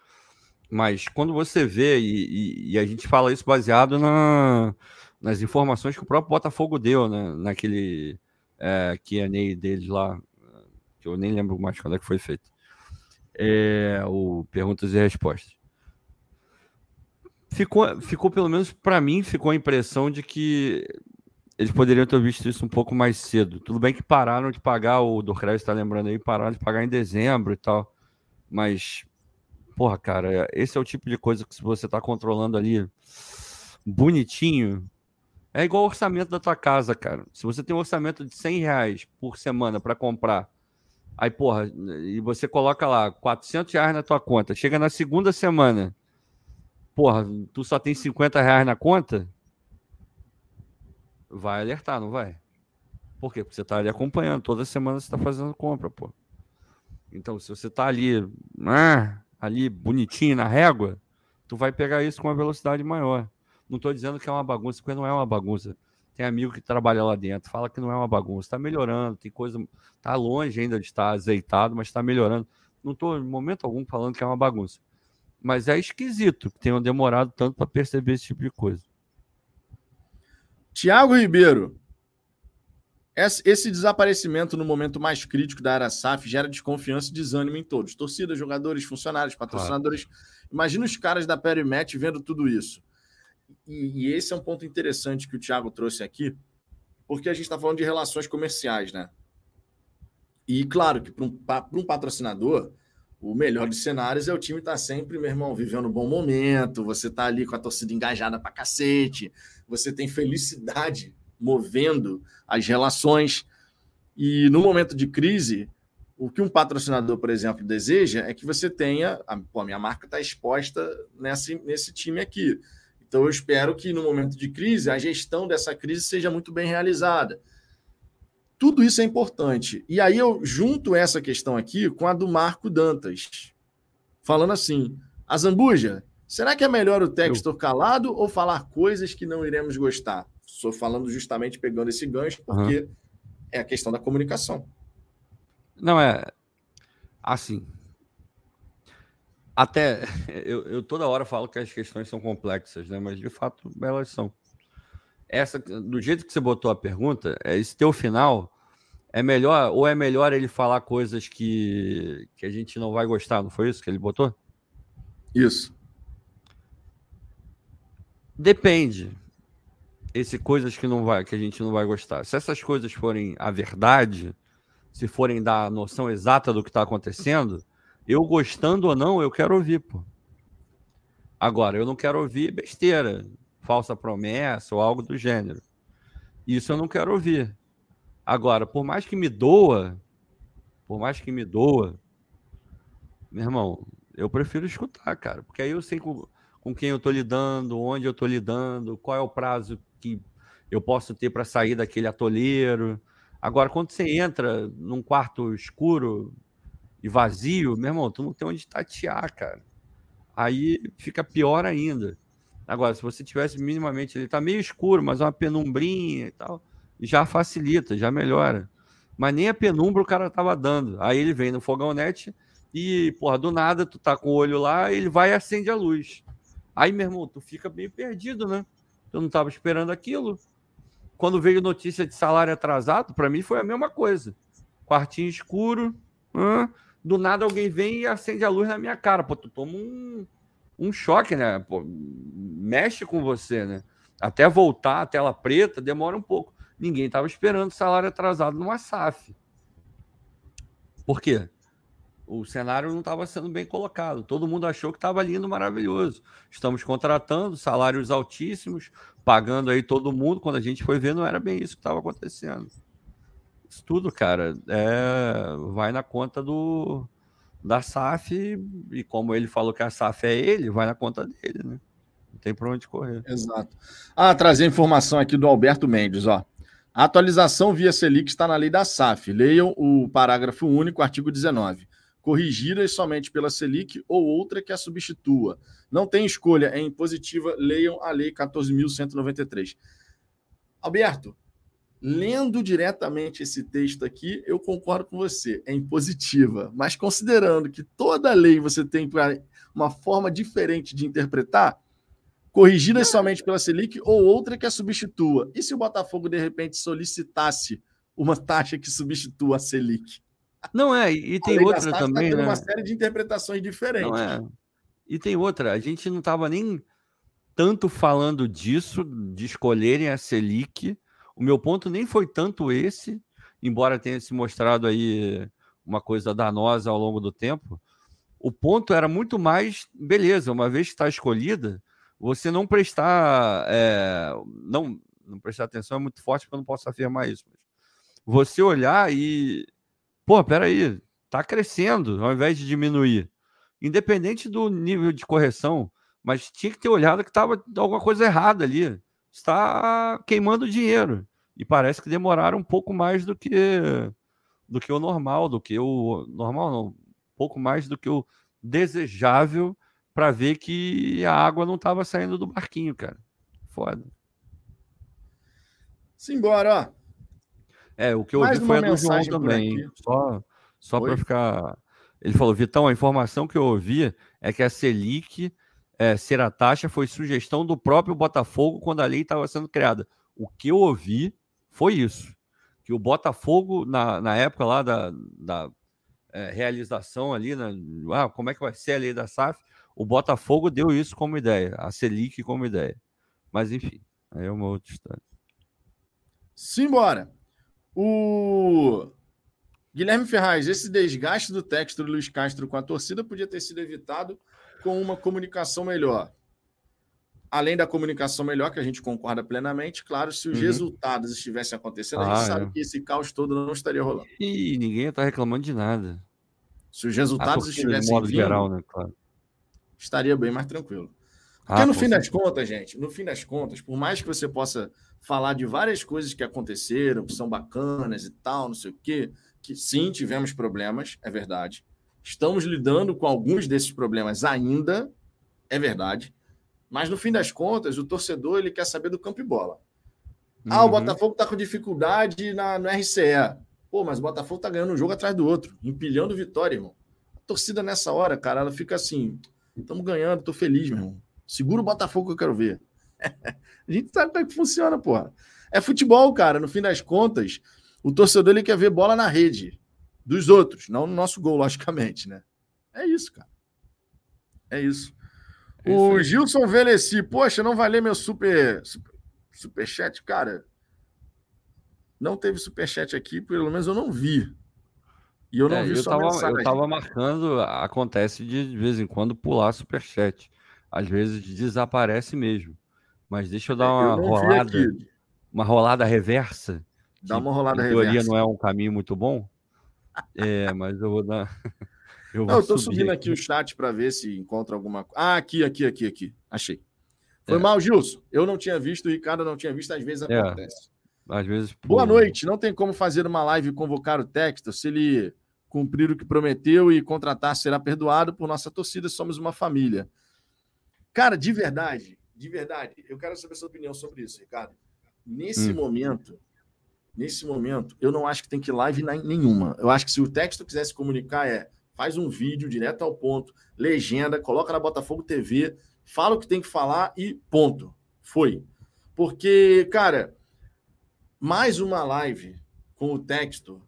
Mas quando você vê, e, e, e a gente fala isso baseado na, nas informações que o próprio Botafogo deu, né? naquele é, QA deles lá, que eu nem lembro mais quando é que foi feito. É, o Perguntas e Respostas. Ficou, ficou pelo menos para mim, ficou a impressão de que eles poderiam ter visto isso um pouco mais cedo. Tudo bem que pararam de pagar, o Dorcrest está lembrando aí, pararam de pagar em dezembro e tal. Mas, porra, cara, esse é o tipo de coisa que se você está controlando ali bonitinho, é igual o orçamento da tua casa, cara. Se você tem um orçamento de 100 reais por semana para comprar, aí, porra, e você coloca lá 400 reais na tua conta, chega na segunda semana, porra, tu só tem 50 reais na conta, vai alertar, não vai? Por quê? Porque você está ali acompanhando, toda semana você está fazendo compra, pô. Então, se você está ali, ah, ali bonitinho na régua, tu vai pegar isso com uma velocidade maior. Não estou dizendo que é uma bagunça, porque não é uma bagunça. Tem amigo que trabalha lá dentro, fala que não é uma bagunça, está melhorando, tem coisa, está longe ainda de estar azeitado, mas está melhorando. Não estou em momento algum falando que é uma bagunça. Mas é esquisito que tenham demorado tanto para perceber esse tipo de coisa. Tiago Ribeiro. Esse desaparecimento no momento mais crítico da Arasaf gera desconfiança e desânimo em todos. Torcida, jogadores, funcionários, patrocinadores. Claro. Imagina os caras da Perimet vendo tudo isso. E, e, esse é um ponto interessante que o Thiago trouxe aqui, porque a gente está falando de relações comerciais, né? E claro que para um, um patrocinador, o melhor dos cenários é o time estar tá sempre, meu irmão, vivendo um bom momento, você tá ali com a torcida engajada para cacete, você tem felicidade movendo as relações. E no momento de crise, o que um patrocinador, por exemplo, deseja é que você tenha. A, pô, a minha marca está exposta nesse, nesse time aqui. Então, eu espero que no momento de crise, a gestão dessa crise seja muito bem realizada. Tudo isso é importante. E aí eu junto essa questão aqui com a do Marco Dantas, falando assim: a Zambuja, Será que é melhor o Textor calado ou falar coisas que não iremos gostar? Estou falando justamente pegando esse gancho, porque uhum. é a questão da comunicação. Não, é. Assim. Até. [LAUGHS] Eu, eu toda hora falo que as questões são complexas, né? Mas de fato elas são. Essa, do jeito que você botou a pergunta, é esse teu final é melhor ou é melhor ele falar coisas que, que a gente não vai gostar, não foi isso que ele botou? Isso. Depende. Esse coisas que não vai, que a gente não vai gostar. Se essas coisas forem a verdade, se forem dar a noção exata do que está acontecendo, eu gostando ou não, eu quero ouvir, pô. Agora, eu não quero ouvir besteira, falsa promessa ou algo do gênero. Isso eu não quero ouvir. Agora, por mais que me doa, por mais que me doa, meu irmão, eu prefiro escutar, cara, porque aí eu sei que com quem eu estou lidando, onde eu estou lidando, qual é o prazo que eu posso ter para sair daquele atoleiro. Agora, quando você entra num quarto escuro e vazio, meu irmão, tu não tem onde tatear, cara. Aí fica pior ainda. Agora, se você tivesse minimamente, ele tá meio escuro, mas uma penumbrinha e tal, já facilita, já melhora. Mas nem a penumbra o cara tava dando. Aí ele vem no fogão net e, porra, do nada, tu tá com o olho lá, ele vai e acende a luz. Aí, meu irmão, tu fica meio perdido, né? Tu não tava esperando aquilo. Quando veio notícia de salário atrasado, para mim foi a mesma coisa. Quartinho escuro, do nada alguém vem e acende a luz na minha cara. Pô, tu toma um, um choque, né? Pô, mexe com você, né? Até voltar a tela preta demora um pouco. Ninguém estava esperando salário atrasado numa SAF. Por quê? O cenário não estava sendo bem colocado. Todo mundo achou que estava lindo, maravilhoso. Estamos contratando salários altíssimos, pagando aí todo mundo. Quando a gente foi ver, não era bem isso que estava acontecendo. Isso tudo, cara, é... vai na conta do da SAF e como ele falou que a SAF é ele, vai na conta dele, né? Não tem para onde correr. Exato. Ah, trazer informação aqui do Alberto Mendes, ó. A atualização via Selic está na lei da SAF. Leiam o parágrafo único, artigo 19. Corrigidas somente pela Selic ou outra que a substitua. Não tem escolha, é impositiva. Leiam a lei 14.193. Alberto, lendo diretamente esse texto aqui, eu concordo com você, é impositiva. Mas considerando que toda lei você tem uma forma diferente de interpretar, corrigidas somente pela Selic ou outra que a substitua. E se o Botafogo, de repente, solicitasse uma taxa que substitua a Selic? Não é, e tem outra tá também. Tá né? uma série de interpretações diferentes. Não é. E tem outra, a gente não estava nem tanto falando disso, de escolherem a Selic. O meu ponto nem foi tanto esse, embora tenha se mostrado aí uma coisa danosa ao longo do tempo. O ponto era muito mais, beleza, uma vez que está escolhida, você não prestar, é, não, não prestar atenção é muito forte porque eu não posso afirmar isso. Mas você olhar e, pô, peraí, tá crescendo ao invés de diminuir, independente do nível de correção, mas tinha que ter olhado que estava alguma coisa errada ali, está queimando dinheiro e parece que demoraram um pouco mais do que do que o normal, do que o normal não, um pouco mais do que o desejável para ver que a água não estava saindo do barquinho, cara. Foda. Simbora, ó. É, o que eu Mais ouvi foi a do João também. Só, só para ficar. Ele falou, Vitão, a informação que eu ouvi é que a Selic é, ser a taxa foi sugestão do próprio Botafogo quando a lei estava sendo criada. O que eu ouvi foi isso. Que o Botafogo, na, na época lá da, da é, realização ali, né, ah, como é que vai ser a lei da SAF, o Botafogo deu isso como ideia, a Selic como ideia. Mas enfim, aí é uma outra história. Simbora. O Guilherme Ferraz, esse desgaste do texto do Luiz Castro com a torcida podia ter sido evitado com uma comunicação melhor. Além da comunicação melhor, que a gente concorda plenamente, claro, se os uhum. resultados estivessem acontecendo, ah, a gente ah, sabe é. que esse caos todo não estaria rolando. E ninguém está reclamando de nada. Se os resultados estivessem de modo vindo, geral, né, claro estaria bem mais tranquilo. Porque ah, no fim das contas, gente, no fim das contas, por mais que você possa falar de várias coisas que aconteceram, que são bacanas e tal, não sei o quê, que sim, tivemos problemas, é verdade. Estamos lidando com alguns desses problemas ainda, é verdade. Mas no fim das contas, o torcedor ele quer saber do campo e bola. Ah, uhum. o Botafogo está com dificuldade na, no RCE. Pô, mas o Botafogo está ganhando um jogo atrás do outro, empilhando vitória, irmão. A torcida nessa hora, cara, ela fica assim: Estamos ganhando, tô feliz, meu irmão. Segura o Botafogo que eu quero ver. [LAUGHS] a gente sabe como é que funciona, porra. É futebol, cara. No fim das contas, o torcedor ele quer ver bola na rede dos outros, não no nosso gol, logicamente, né? É isso, cara. É isso. É o Gilson Veleci, poxa, não vai ler meu super, super superchat, cara. Não teve superchat aqui, pelo menos eu não vi. E eu não é, vi eu tava, mensagem. Eu tava marcando, acontece de, de vez em quando pular superchat. Às vezes desaparece mesmo. Mas deixa eu dar uma eu rolada. Uma rolada reversa. Dá uma rolada reversa. teoria não é um caminho muito bom. É, mas eu vou dar. [LAUGHS] Eu, não, eu tô subindo aqui, aqui o chat para ver se encontra alguma coisa. Ah, aqui, aqui, aqui, aqui. Achei. Foi é. mal, Gilson. Eu não tinha visto, o Ricardo não tinha visto, às vezes é. acontece. Às vezes. Boa noite. Não tem como fazer uma live e convocar o texto. Se ele cumprir o que prometeu e contratar, será perdoado por nossa torcida. Somos uma família. Cara, de verdade, de verdade, eu quero saber sua opinião sobre isso, Ricardo. Nesse hum. momento, nesse momento, eu não acho que tem que live nenhuma. Eu acho que se o texto quiser se comunicar, é faz um vídeo direto ao ponto, legenda, coloca na Botafogo TV, fala o que tem que falar e ponto. Foi. Porque, cara, mais uma live com o texto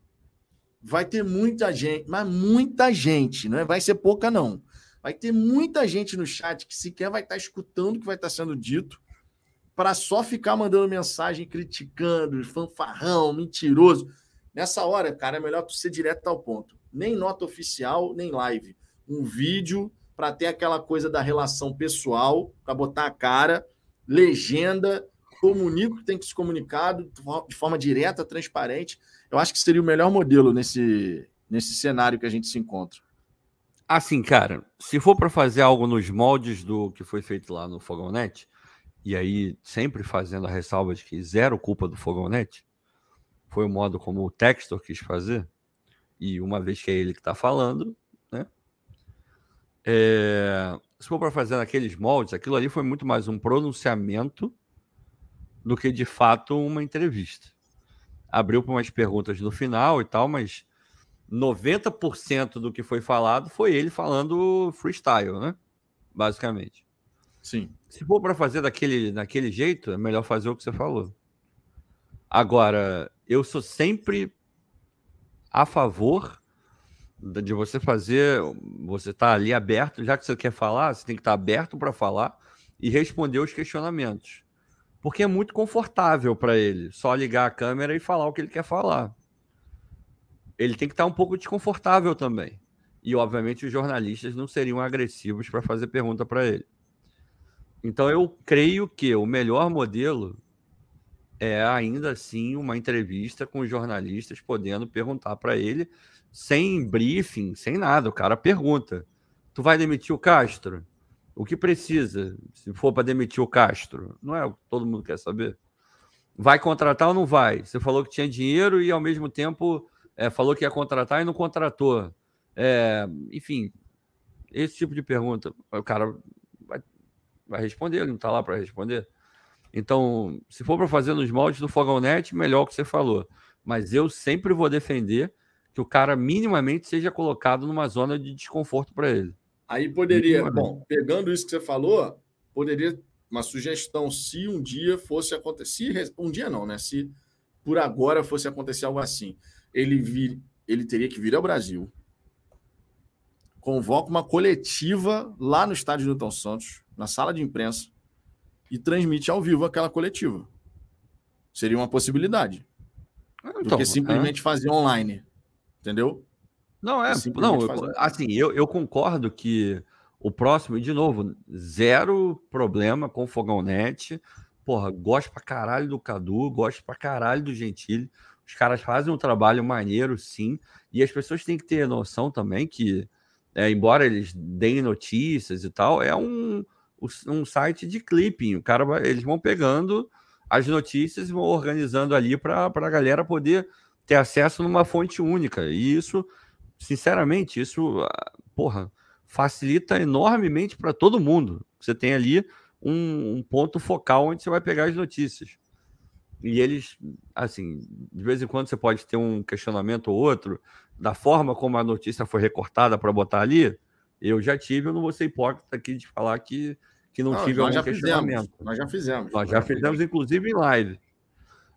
vai ter muita gente, mas muita gente, não é? vai ser pouca não. Vai ter muita gente no chat que sequer vai estar escutando o que vai estar sendo dito para só ficar mandando mensagem criticando, fanfarrão, mentiroso. Nessa hora, cara, é melhor tu ser direto ao ponto. Nem nota oficial, nem live. Um vídeo para ter aquela coisa da relação pessoal, para botar a cara, legenda, comunica que tem que ser comunicado de forma direta, transparente. Eu acho que seria o melhor modelo nesse, nesse cenário que a gente se encontra. Assim, cara, se for para fazer algo nos moldes do que foi feito lá no Fogonete, e aí sempre fazendo a ressalva de que zero culpa do Fogonete, foi o modo como o Textor quis fazer, e uma vez que é ele que está falando, né? É, se for para fazer naqueles moldes, aquilo ali foi muito mais um pronunciamento do que de fato uma entrevista. Abriu para umas perguntas no final e tal, mas 90% do que foi falado foi ele falando freestyle, né? Basicamente. Sim. Se for para fazer daquele, daquele jeito, é melhor fazer o que você falou. Agora, eu sou sempre a favor de você fazer, você tá ali aberto, já que você quer falar, você tem que estar tá aberto para falar e responder os questionamentos. Porque é muito confortável para ele só ligar a câmera e falar o que ele quer falar ele tem que estar um pouco desconfortável também. E, obviamente, os jornalistas não seriam agressivos para fazer pergunta para ele. Então, eu creio que o melhor modelo é ainda assim uma entrevista com os jornalistas podendo perguntar para ele sem briefing, sem nada. O cara pergunta: Tu vai demitir o Castro? O que precisa se for para demitir o Castro? Não é o que todo mundo quer saber? Vai contratar ou não vai? Você falou que tinha dinheiro e ao mesmo tempo é, falou que ia contratar e não contratou. É, enfim, esse tipo de pergunta, o cara vai, responder, ele não está lá para responder. Então, se for para fazer nos moldes do Fogão Net, melhor o que você falou. Mas eu sempre vou defender que o cara minimamente seja colocado numa zona de desconforto para ele. Aí poderia, bom, pegando isso que você falou, poderia uma sugestão se um dia fosse acontecer, um dia não, né? Se por agora fosse acontecer algo assim ele, vir, ele teria que vir ao Brasil, convoca uma coletiva lá no estádio Newton Santos, na sala de imprensa, e transmite ao vivo aquela coletiva. Seria uma possibilidade. Então, do que simplesmente é. fazer online. Entendeu? Não, é. Não, assim, eu, eu concordo que o próximo, de novo, zero problema com o Fogão Net. Porra, gosto pra caralho do Cadu, gosto pra caralho do Gentili. Os caras fazem um trabalho maneiro, sim. E as pessoas têm que ter noção também que, é, embora eles deem notícias e tal, é um, um site de clipping. O cara vai, eles vão pegando as notícias e vão organizando ali para a galera poder ter acesso numa fonte única. E isso, sinceramente, isso, ah, porra, facilita enormemente para todo mundo. Você tem ali um, um ponto focal onde você vai pegar as notícias. E eles, assim, de vez em quando você pode ter um questionamento ou outro da forma como a notícia foi recortada para botar ali. Eu já tive, eu não vou ser hipócrita aqui de falar que, que não, não tive algum questionamento. Fizemos, nós já fizemos. Nós já, fizemos, inclusive, em live.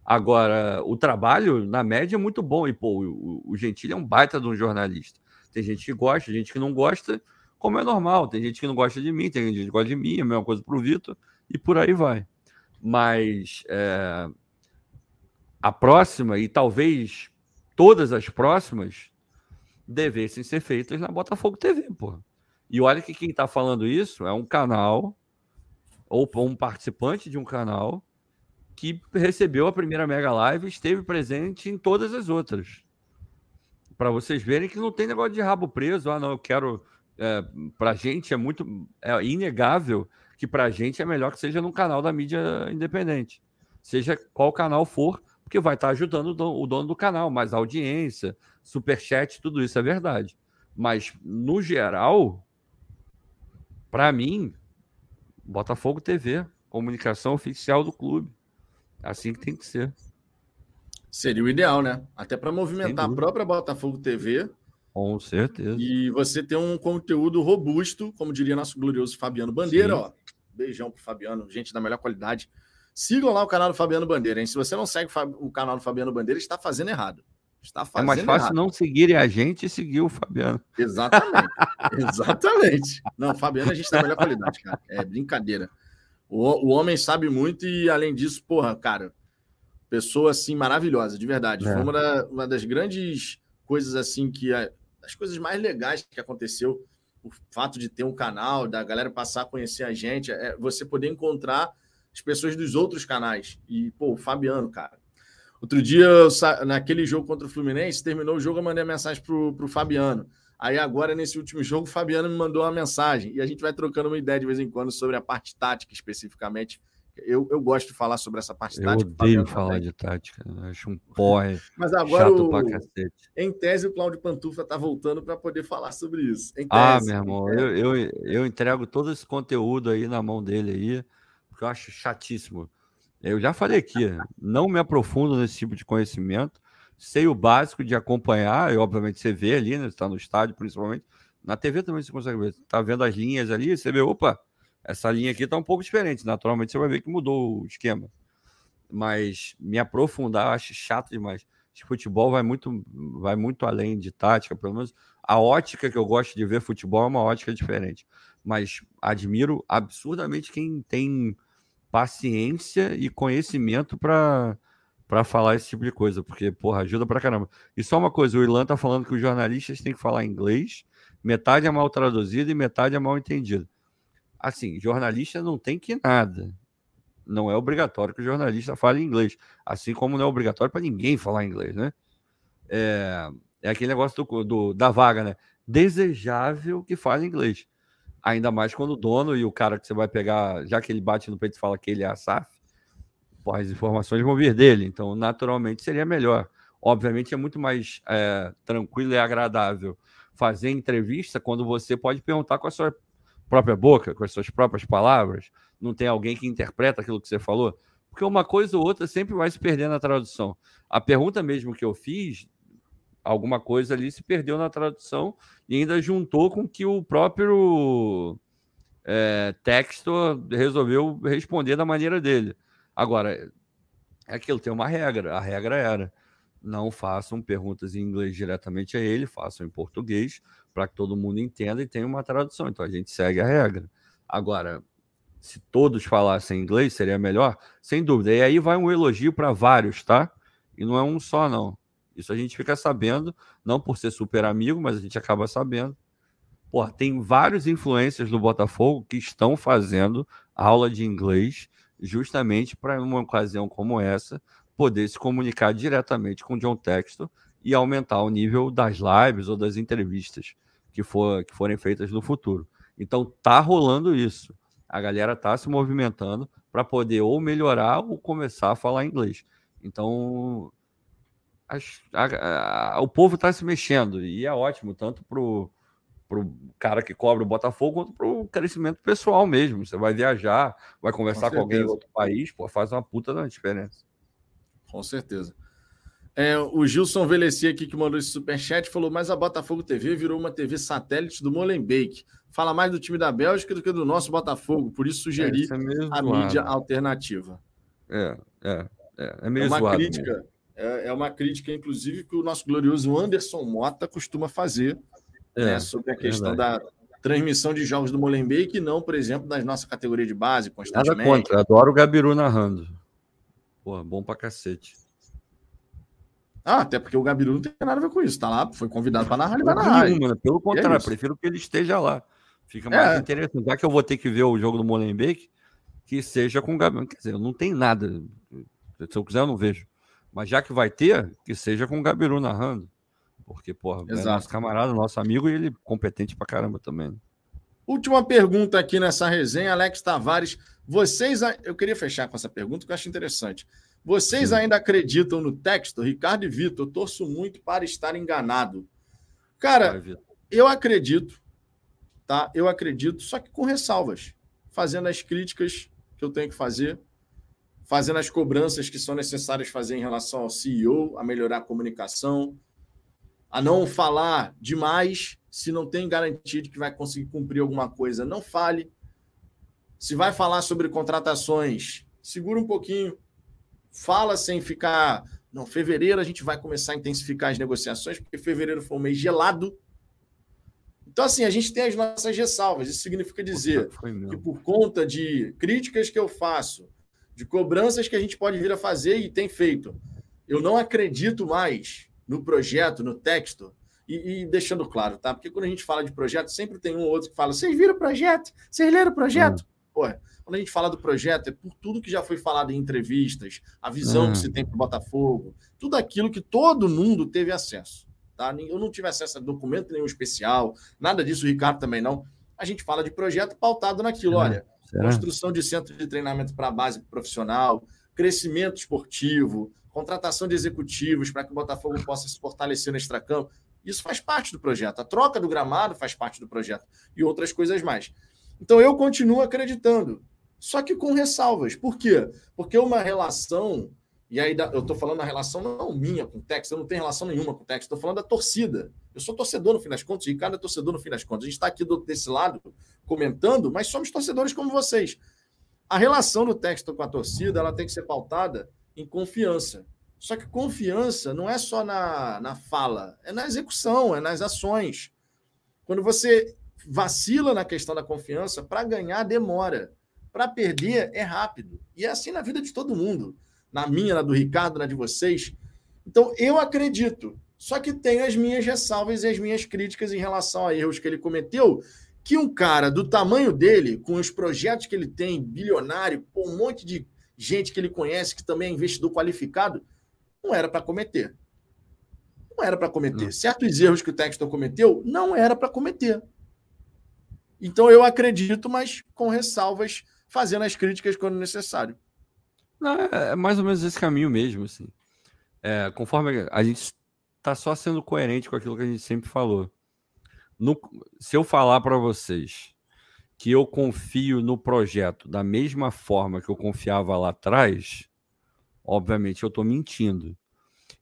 Agora, o trabalho, na média, é muito bom. E, pô, o, o Gentili é um baita de um jornalista. Tem gente que gosta, gente que não gosta, como é normal. Tem gente que não gosta de mim, tem gente que gosta de mim, é a mesma coisa para o Vitor, e por aí vai. Mas é, a próxima e talvez todas as próximas devessem ser feitas na Botafogo TV, pô. E olha que quem está falando isso é um canal ou um participante de um canal que recebeu a primeira Mega Live e esteve presente em todas as outras. Para vocês verem que não tem negócio de rabo preso. Ah, não, eu quero. É, para a gente é muito. É inegável que para a gente é melhor que seja num canal da mídia independente. Seja qual canal for, porque vai estar ajudando o dono, o dono do canal, mais audiência, superchat, tudo isso é verdade. Mas, no geral, para mim, Botafogo TV, comunicação oficial do clube. Assim que tem que ser. Seria o ideal, né? Até para movimentar a própria Botafogo TV. Com certeza. E você ter um conteúdo robusto, como diria nosso glorioso Fabiano Bandeira, Sim. ó. Beijão pro Fabiano, gente da melhor qualidade. Sigam lá o canal do Fabiano Bandeira, hein? Se você não segue o canal do Fabiano Bandeira, está fazendo errado. Está fazendo é mais fácil errado. não seguirem a gente e seguir o Fabiano. Exatamente. [LAUGHS] Exatamente. Não, Fabiano, a gente tem a melhor qualidade, cara. É brincadeira. O, o homem sabe muito e, além disso, porra, cara, pessoa assim maravilhosa, de verdade. É. Foi uma, da, uma, das grandes coisas assim que. as coisas mais legais que aconteceu, o fato de ter um canal, da galera passar a conhecer a gente, é você poder encontrar as pessoas dos outros canais. E, pô, o Fabiano, cara. Outro dia, naquele jogo contra o Fluminense, terminou o jogo, eu mandei a mensagem pro, pro Fabiano. Aí agora, nesse último jogo, o Fabiano me mandou uma mensagem. E a gente vai trocando uma ideia de vez em quando sobre a parte tática, especificamente. Eu, eu gosto de falar sobre essa parte eu tática. Eu odeio falar também. de tática. Acho um porre. [LAUGHS] Mas agora, o, em tese, o Cláudio Pantufa está voltando para poder falar sobre isso. ah, meu irmão, eu, eu, eu entrego todo esse conteúdo aí na mão dele aí porque eu acho chatíssimo. Eu já falei aqui, não me aprofundo nesse tipo de conhecimento. Sei o básico de acompanhar, e obviamente você vê ali, né? Está no estádio, principalmente. Na TV também você consegue ver. Está vendo as linhas ali, você vê, opa, essa linha aqui está um pouco diferente. Naturalmente você vai ver que mudou o esquema. Mas me aprofundar, eu acho chato demais. De futebol vai muito, vai muito além de tática, pelo menos a ótica que eu gosto de ver futebol é uma ótica diferente. Mas admiro absurdamente quem tem paciência e conhecimento para para falar esse tipo de coisa, porque, porra, ajuda pra caramba. E só uma coisa, o Ilan tá falando que os jornalistas têm que falar inglês, metade é mal traduzido e metade é mal entendido. Assim, jornalista não tem que nada. Não é obrigatório que o jornalista fale inglês, assim como não é obrigatório para ninguém falar inglês, né? É, é aquele negócio do, do, da vaga, né? Desejável que fale inglês. Ainda mais quando o dono e o cara que você vai pegar, já que ele bate no peito e fala que ele é a SAF, as informações vão vir dele. Então, naturalmente, seria melhor. Obviamente, é muito mais é, tranquilo e agradável fazer entrevista quando você pode perguntar com a sua própria boca, com as suas próprias palavras. Não tem alguém que interpreta aquilo que você falou. Porque uma coisa ou outra sempre vai se perder na tradução. A pergunta mesmo que eu fiz alguma coisa ali se perdeu na tradução e ainda juntou com que o próprio é, texto resolveu responder da maneira dele. Agora, é aquilo, tem uma regra. A regra era: não façam perguntas em inglês diretamente a ele, façam em português, para que todo mundo entenda e tenha uma tradução. Então a gente segue a regra. Agora, se todos falassem inglês, seria melhor? Sem dúvida. E aí vai um elogio para vários, tá? E não é um só, não. Isso a gente fica sabendo, não por ser super amigo, mas a gente acaba sabendo. Pô, tem vários influencers do Botafogo que estão fazendo aula de inglês justamente para, uma ocasião como essa, poder se comunicar diretamente com o John Textor e aumentar o nível das lives ou das entrevistas que, for, que forem feitas no futuro. Então, tá rolando isso. A galera tá se movimentando para poder ou melhorar ou começar a falar inglês. Então, as, a, a, o povo está se mexendo e é ótimo, tanto para o cara que cobra o Botafogo quanto para o crescimento pessoal mesmo. Você vai viajar, vai conversar com, com alguém em outro país, pô, faz uma puta da diferença. Com certeza. É, o Gilson Veleci aqui que mandou esse superchat falou: Mas a Botafogo TV virou uma TV satélite do Molenbeek. Fala mais do time da Bélgica do que do nosso Botafogo, por isso sugeri é, a mídia alternativa. É, é, é, é meio é uma crítica. Mesmo é, é uma crítica, inclusive, que o nosso glorioso Anderson Mota costuma fazer é, né, sobre a questão da transmissão de jogos do Molenbeek e não, por exemplo, das nossas categorias de base, constantemente. Nada contra, adoro o Gabiru narrando. Pô, bom pra cacete. Ah, até porque o Gabiru não tem nada a ver com isso. Tá lá, foi convidado para narrar, ele vai narrar. Nenhuma, né? Pelo é contrário, é prefiro que ele esteja lá. Fica mais é. interessante. Já que eu vou ter que ver o jogo do Molenbeek, que seja com o Gabiru. Quer dizer, não tem nada. Se eu quiser, eu não vejo. Mas já que vai ter, que seja com o Gabiru narrando. Porque, porra, é nosso camarada, nosso amigo, e ele é competente pra caramba também. Né? Última pergunta aqui nessa resenha, Alex Tavares. Vocês. Eu queria fechar com essa pergunta que eu acho interessante. Vocês Sim. ainda acreditam no texto? Ricardo e Vitor, eu torço muito para estar enganado. Cara, eu acredito, tá? Eu acredito, só que com ressalvas, fazendo as críticas que eu tenho que fazer, fazendo as cobranças que são necessárias fazer em relação ao CEO, a melhorar a comunicação, a não falar demais se não tem garantia de que vai conseguir cumprir alguma coisa, não fale. Se vai falar sobre contratações, segura um pouquinho, fala sem ficar. Não, fevereiro a gente vai começar a intensificar as negociações, porque fevereiro foi um mês gelado. Então, assim, a gente tem as nossas ressalvas. Isso significa dizer que, por conta de críticas que eu faço, de cobranças que a gente pode vir a fazer e tem feito, eu não acredito mais no projeto, no texto, e, e, deixando claro, tá? Porque quando a gente fala de projeto, sempre tem um ou outro que fala: vocês viram o projeto? Vocês leram o projeto? Hum. Pô, quando a gente fala do projeto, é por tudo que já foi falado em entrevistas, a visão que se tem para o Botafogo, tudo aquilo que todo mundo teve acesso. Tá? Eu não tive acesso a documento nenhum especial, nada disso, o Ricardo também não. A gente fala de projeto pautado naquilo, olha, Será? construção de centro de treinamento para a base profissional, crescimento esportivo, contratação de executivos para que o Botafogo possa se fortalecer no extracampo. Isso faz parte do projeto. A troca do gramado faz parte do projeto e outras coisas mais. Então eu continuo acreditando só que com ressalvas. Por quê? Porque uma relação, e aí eu estou falando a relação não minha com o Tex, eu não tenho relação nenhuma com o Tex, estou falando da torcida. Eu sou torcedor no fim das contas, Ricardo é torcedor no fim das contas. A gente está aqui do, desse lado comentando, mas somos torcedores como vocês. A relação do texto com a torcida ela tem que ser pautada em confiança. Só que confiança não é só na, na fala, é na execução, é nas ações. Quando você vacila na questão da confiança, para ganhar demora. Para perder é rápido. E é assim na vida de todo mundo. Na minha, na do Ricardo, na de vocês. Então, eu acredito. Só que tenho as minhas ressalvas e as minhas críticas em relação a erros que ele cometeu. Que um cara do tamanho dele, com os projetos que ele tem, bilionário, um monte de gente que ele conhece, que também é investidor qualificado, não era para cometer. Não era para cometer. Não. Certos erros que o Textor cometeu, não era para cometer. Então eu acredito, mas com ressalvas fazendo as críticas quando necessário. É, é mais ou menos esse caminho mesmo, assim. É, conforme a gente está só sendo coerente com aquilo que a gente sempre falou. No, se eu falar para vocês que eu confio no projeto da mesma forma que eu confiava lá atrás, obviamente eu estou mentindo.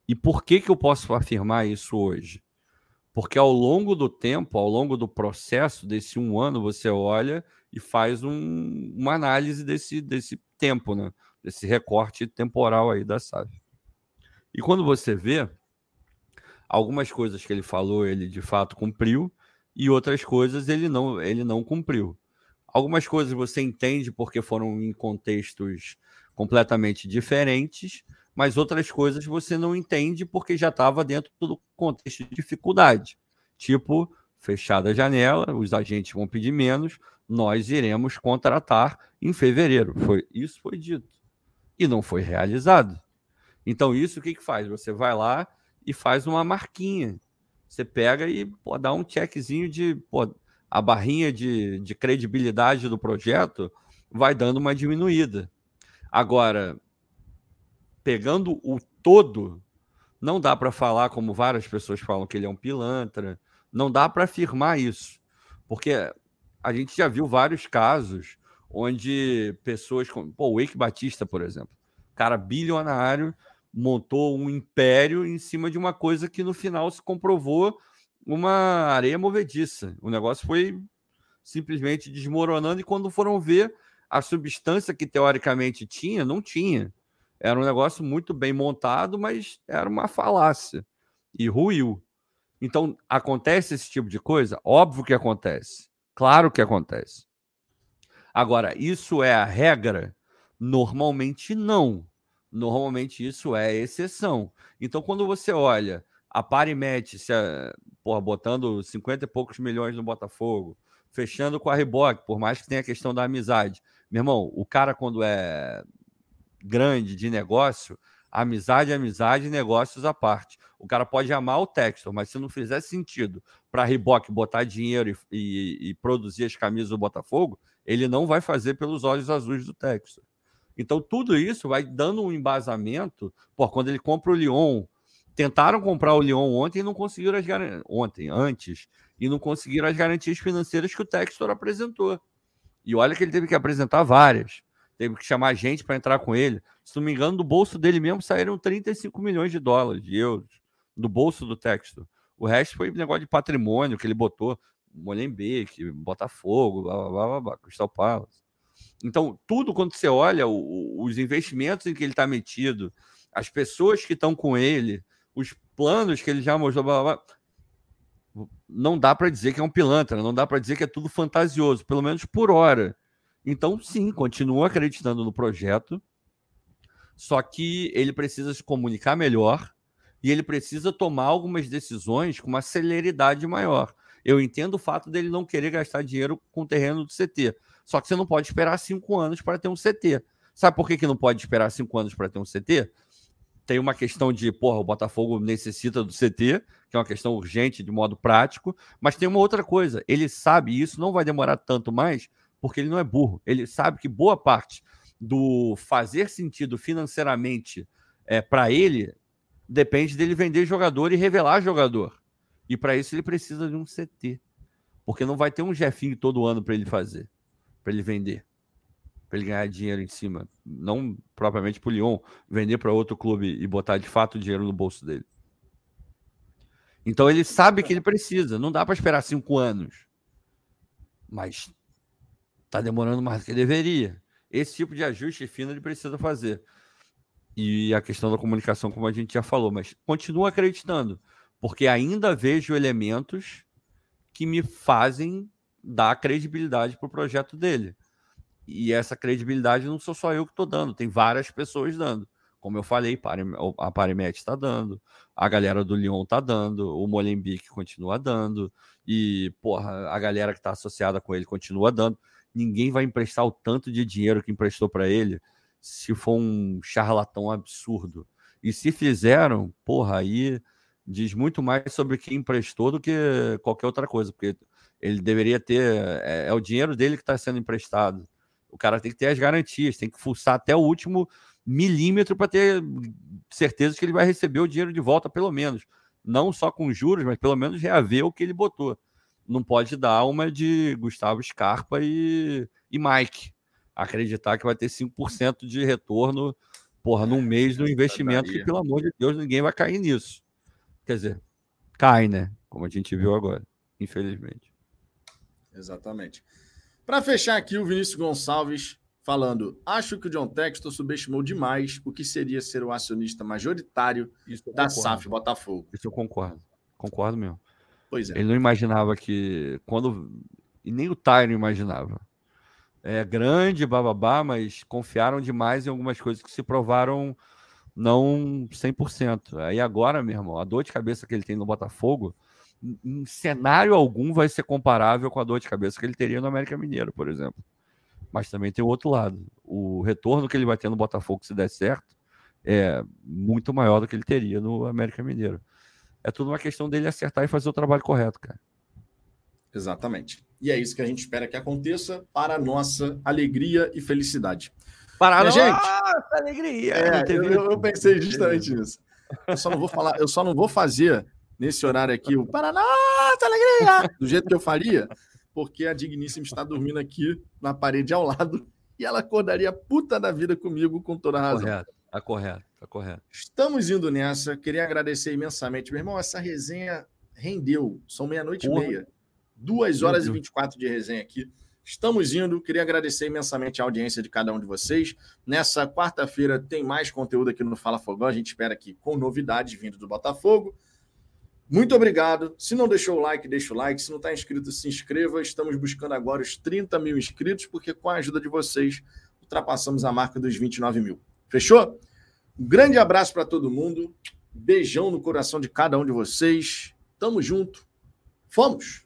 E por que, que eu posso afirmar isso hoje? Porque ao longo do tempo, ao longo do processo desse um ano, você olha e faz um, uma análise desse, desse tempo, né? Desse recorte temporal aí da SAF. E quando você vê, algumas coisas que ele falou, ele de fato cumpriu, e outras coisas ele não, ele não cumpriu. Algumas coisas você entende porque foram em contextos completamente diferentes, mas outras coisas você não entende porque já estava dentro do contexto de dificuldade. Tipo, fechada a janela, os agentes vão pedir menos, nós iremos contratar em fevereiro. Foi Isso foi dito. E não foi realizado. Então, isso o que, que faz? Você vai lá e faz uma marquinha. Você pega e pô, dá um checkzinho de. Pô, a barrinha de, de credibilidade do projeto vai dando uma diminuída. Agora, pegando o todo, não dá para falar, como várias pessoas falam, que ele é um pilantra. Não dá para afirmar isso. Porque a gente já viu vários casos onde pessoas como pô, o Eike Batista, por exemplo, cara bilionário, montou um império em cima de uma coisa que no final se comprovou uma areia movediça. O negócio foi simplesmente desmoronando e quando foram ver a substância que teoricamente tinha, não tinha. Era um negócio muito bem montado, mas era uma falácia e ruiu. Então, acontece esse tipo de coisa? Óbvio que acontece. Claro que acontece. Agora, isso é a regra? Normalmente não. Normalmente isso é exceção. Então, quando você olha a Parimet se, porra, botando 50 e poucos milhões no Botafogo, fechando com a Reboque, por mais que tenha a questão da amizade. Meu irmão, o cara, quando é grande de negócio, amizade amizade, negócios à parte. O cara pode amar o Textor, mas se não fizer sentido para Reebok botar dinheiro e, e, e, produzir as camisas do Botafogo, ele não vai fazer pelos olhos azuis do Textor. Então, tudo isso vai dando um embasamento. Pô, quando ele compra o Lyon, tentaram comprar o Lyon ontem e não conseguiram as garantias. Ontem, antes, e não conseguiram as garantias financeiras que o Textor apresentou. E olha que ele teve que apresentar várias. Teve que chamar gente para entrar com ele. Se não me engano, do bolso dele mesmo saíram 35 milhões de dólares, de euros, do bolso do Textor. O resto foi negócio de patrimônio que ele botou. Molenbeek, Botafogo, blá, blá, blá, blá, Crystal Palace. Então, tudo quando você olha o, os investimentos em que ele está metido, as pessoas que estão com ele, os planos que ele já mostrou, blá, blá, blá, não dá para dizer que é um pilantra, não dá para dizer que é tudo fantasioso, pelo menos por hora. Então, sim, continua acreditando no projeto, só que ele precisa se comunicar melhor e ele precisa tomar algumas decisões com uma celeridade maior. Eu entendo o fato dele não querer gastar dinheiro com o terreno do CT. Só que você não pode esperar cinco anos para ter um CT. Sabe por que, que não pode esperar cinco anos para ter um CT? Tem uma questão de, porra, o Botafogo necessita do CT, que é uma questão urgente de modo prático, mas tem uma outra coisa. Ele sabe, isso não vai demorar tanto mais, porque ele não é burro. Ele sabe que boa parte do fazer sentido financeiramente é, para ele depende dele vender jogador e revelar jogador. E para isso ele precisa de um CT. Porque não vai ter um Jefinho todo ano para ele fazer, para ele vender, para ele ganhar dinheiro em cima. Não propriamente para o Lyon, vender para outro clube e botar de fato o dinheiro no bolso dele. Então ele sabe que ele precisa, não dá para esperar cinco anos. Mas está demorando mais do que deveria. Esse tipo de ajuste fino ele precisa fazer. E a questão da comunicação, como a gente já falou, mas continua acreditando porque ainda vejo elementos que me fazem dar credibilidade para o projeto dele. E essa credibilidade não sou só eu que estou dando, tem várias pessoas dando. Como eu falei, a Parimet está dando, a galera do Lyon está dando, o Molenbeek continua dando, e porra, a galera que está associada com ele continua dando. Ninguém vai emprestar o tanto de dinheiro que emprestou para ele se for um charlatão absurdo. E se fizeram, porra, aí diz muito mais sobre quem emprestou do que qualquer outra coisa, porque ele deveria ter. É, é o dinheiro dele que está sendo emprestado. O cara tem que ter as garantias, tem que fuçar até o último milímetro para ter certeza que ele vai receber o dinheiro de volta, pelo menos. Não só com juros, mas pelo menos reaver o que ele botou. Não pode dar uma de Gustavo Scarpa e, e Mike. Acreditar que vai ter 5% de retorno, porra, num mês do investimento, que, pelo amor de Deus, ninguém vai cair nisso. Quer dizer, cai, né? Como a gente viu agora, infelizmente. Exatamente. Para fechar aqui, o Vinícius Gonçalves falando: acho que o John Textor subestimou demais o que seria ser o acionista majoritário da SAF Botafogo. Isso eu concordo. Concordo mesmo. Pois é. Ele não imaginava que. quando E nem o Tyron imaginava. É grande, bababá, mas confiaram demais em algumas coisas que se provaram não 100%. Aí agora, meu irmão, a dor de cabeça que ele tem no Botafogo, em cenário algum vai ser comparável com a dor de cabeça que ele teria no América Mineiro, por exemplo. Mas também tem o outro lado. O retorno que ele vai ter no Botafogo, se der certo, é muito maior do que ele teria no América Mineiro. É tudo uma questão dele acertar e fazer o trabalho correto, cara. Exatamente. E é isso que a gente espera que aconteça para a nossa alegria e felicidade. Para a gente, alegria. É, eu, eu, pensei justamente nisso. Eu só não vou falar, eu só não vou fazer nesse horário aqui o Paraná, alegria, do jeito que eu faria, porque a digníssima está dormindo aqui na parede ao lado e ela acordaria puta da vida comigo com toda a razão. Correto, tá correto, tá correto. Estamos indo nessa. Queria agradecer imensamente. Meu irmão, essa resenha rendeu. São meia-noite e meia. Duas horas e vinte e quatro de resenha aqui. Estamos indo. Queria agradecer imensamente a audiência de cada um de vocês. Nessa quarta-feira tem mais conteúdo aqui no Fala Fogão. A gente espera aqui com novidades vindo do Botafogo. Muito obrigado. Se não deixou o like, deixa o like. Se não está inscrito, se inscreva. Estamos buscando agora os 30 mil inscritos, porque com a ajuda de vocês ultrapassamos a marca dos 29 mil. Fechou? Um grande abraço para todo mundo. Beijão no coração de cada um de vocês. Tamo junto. Fomos!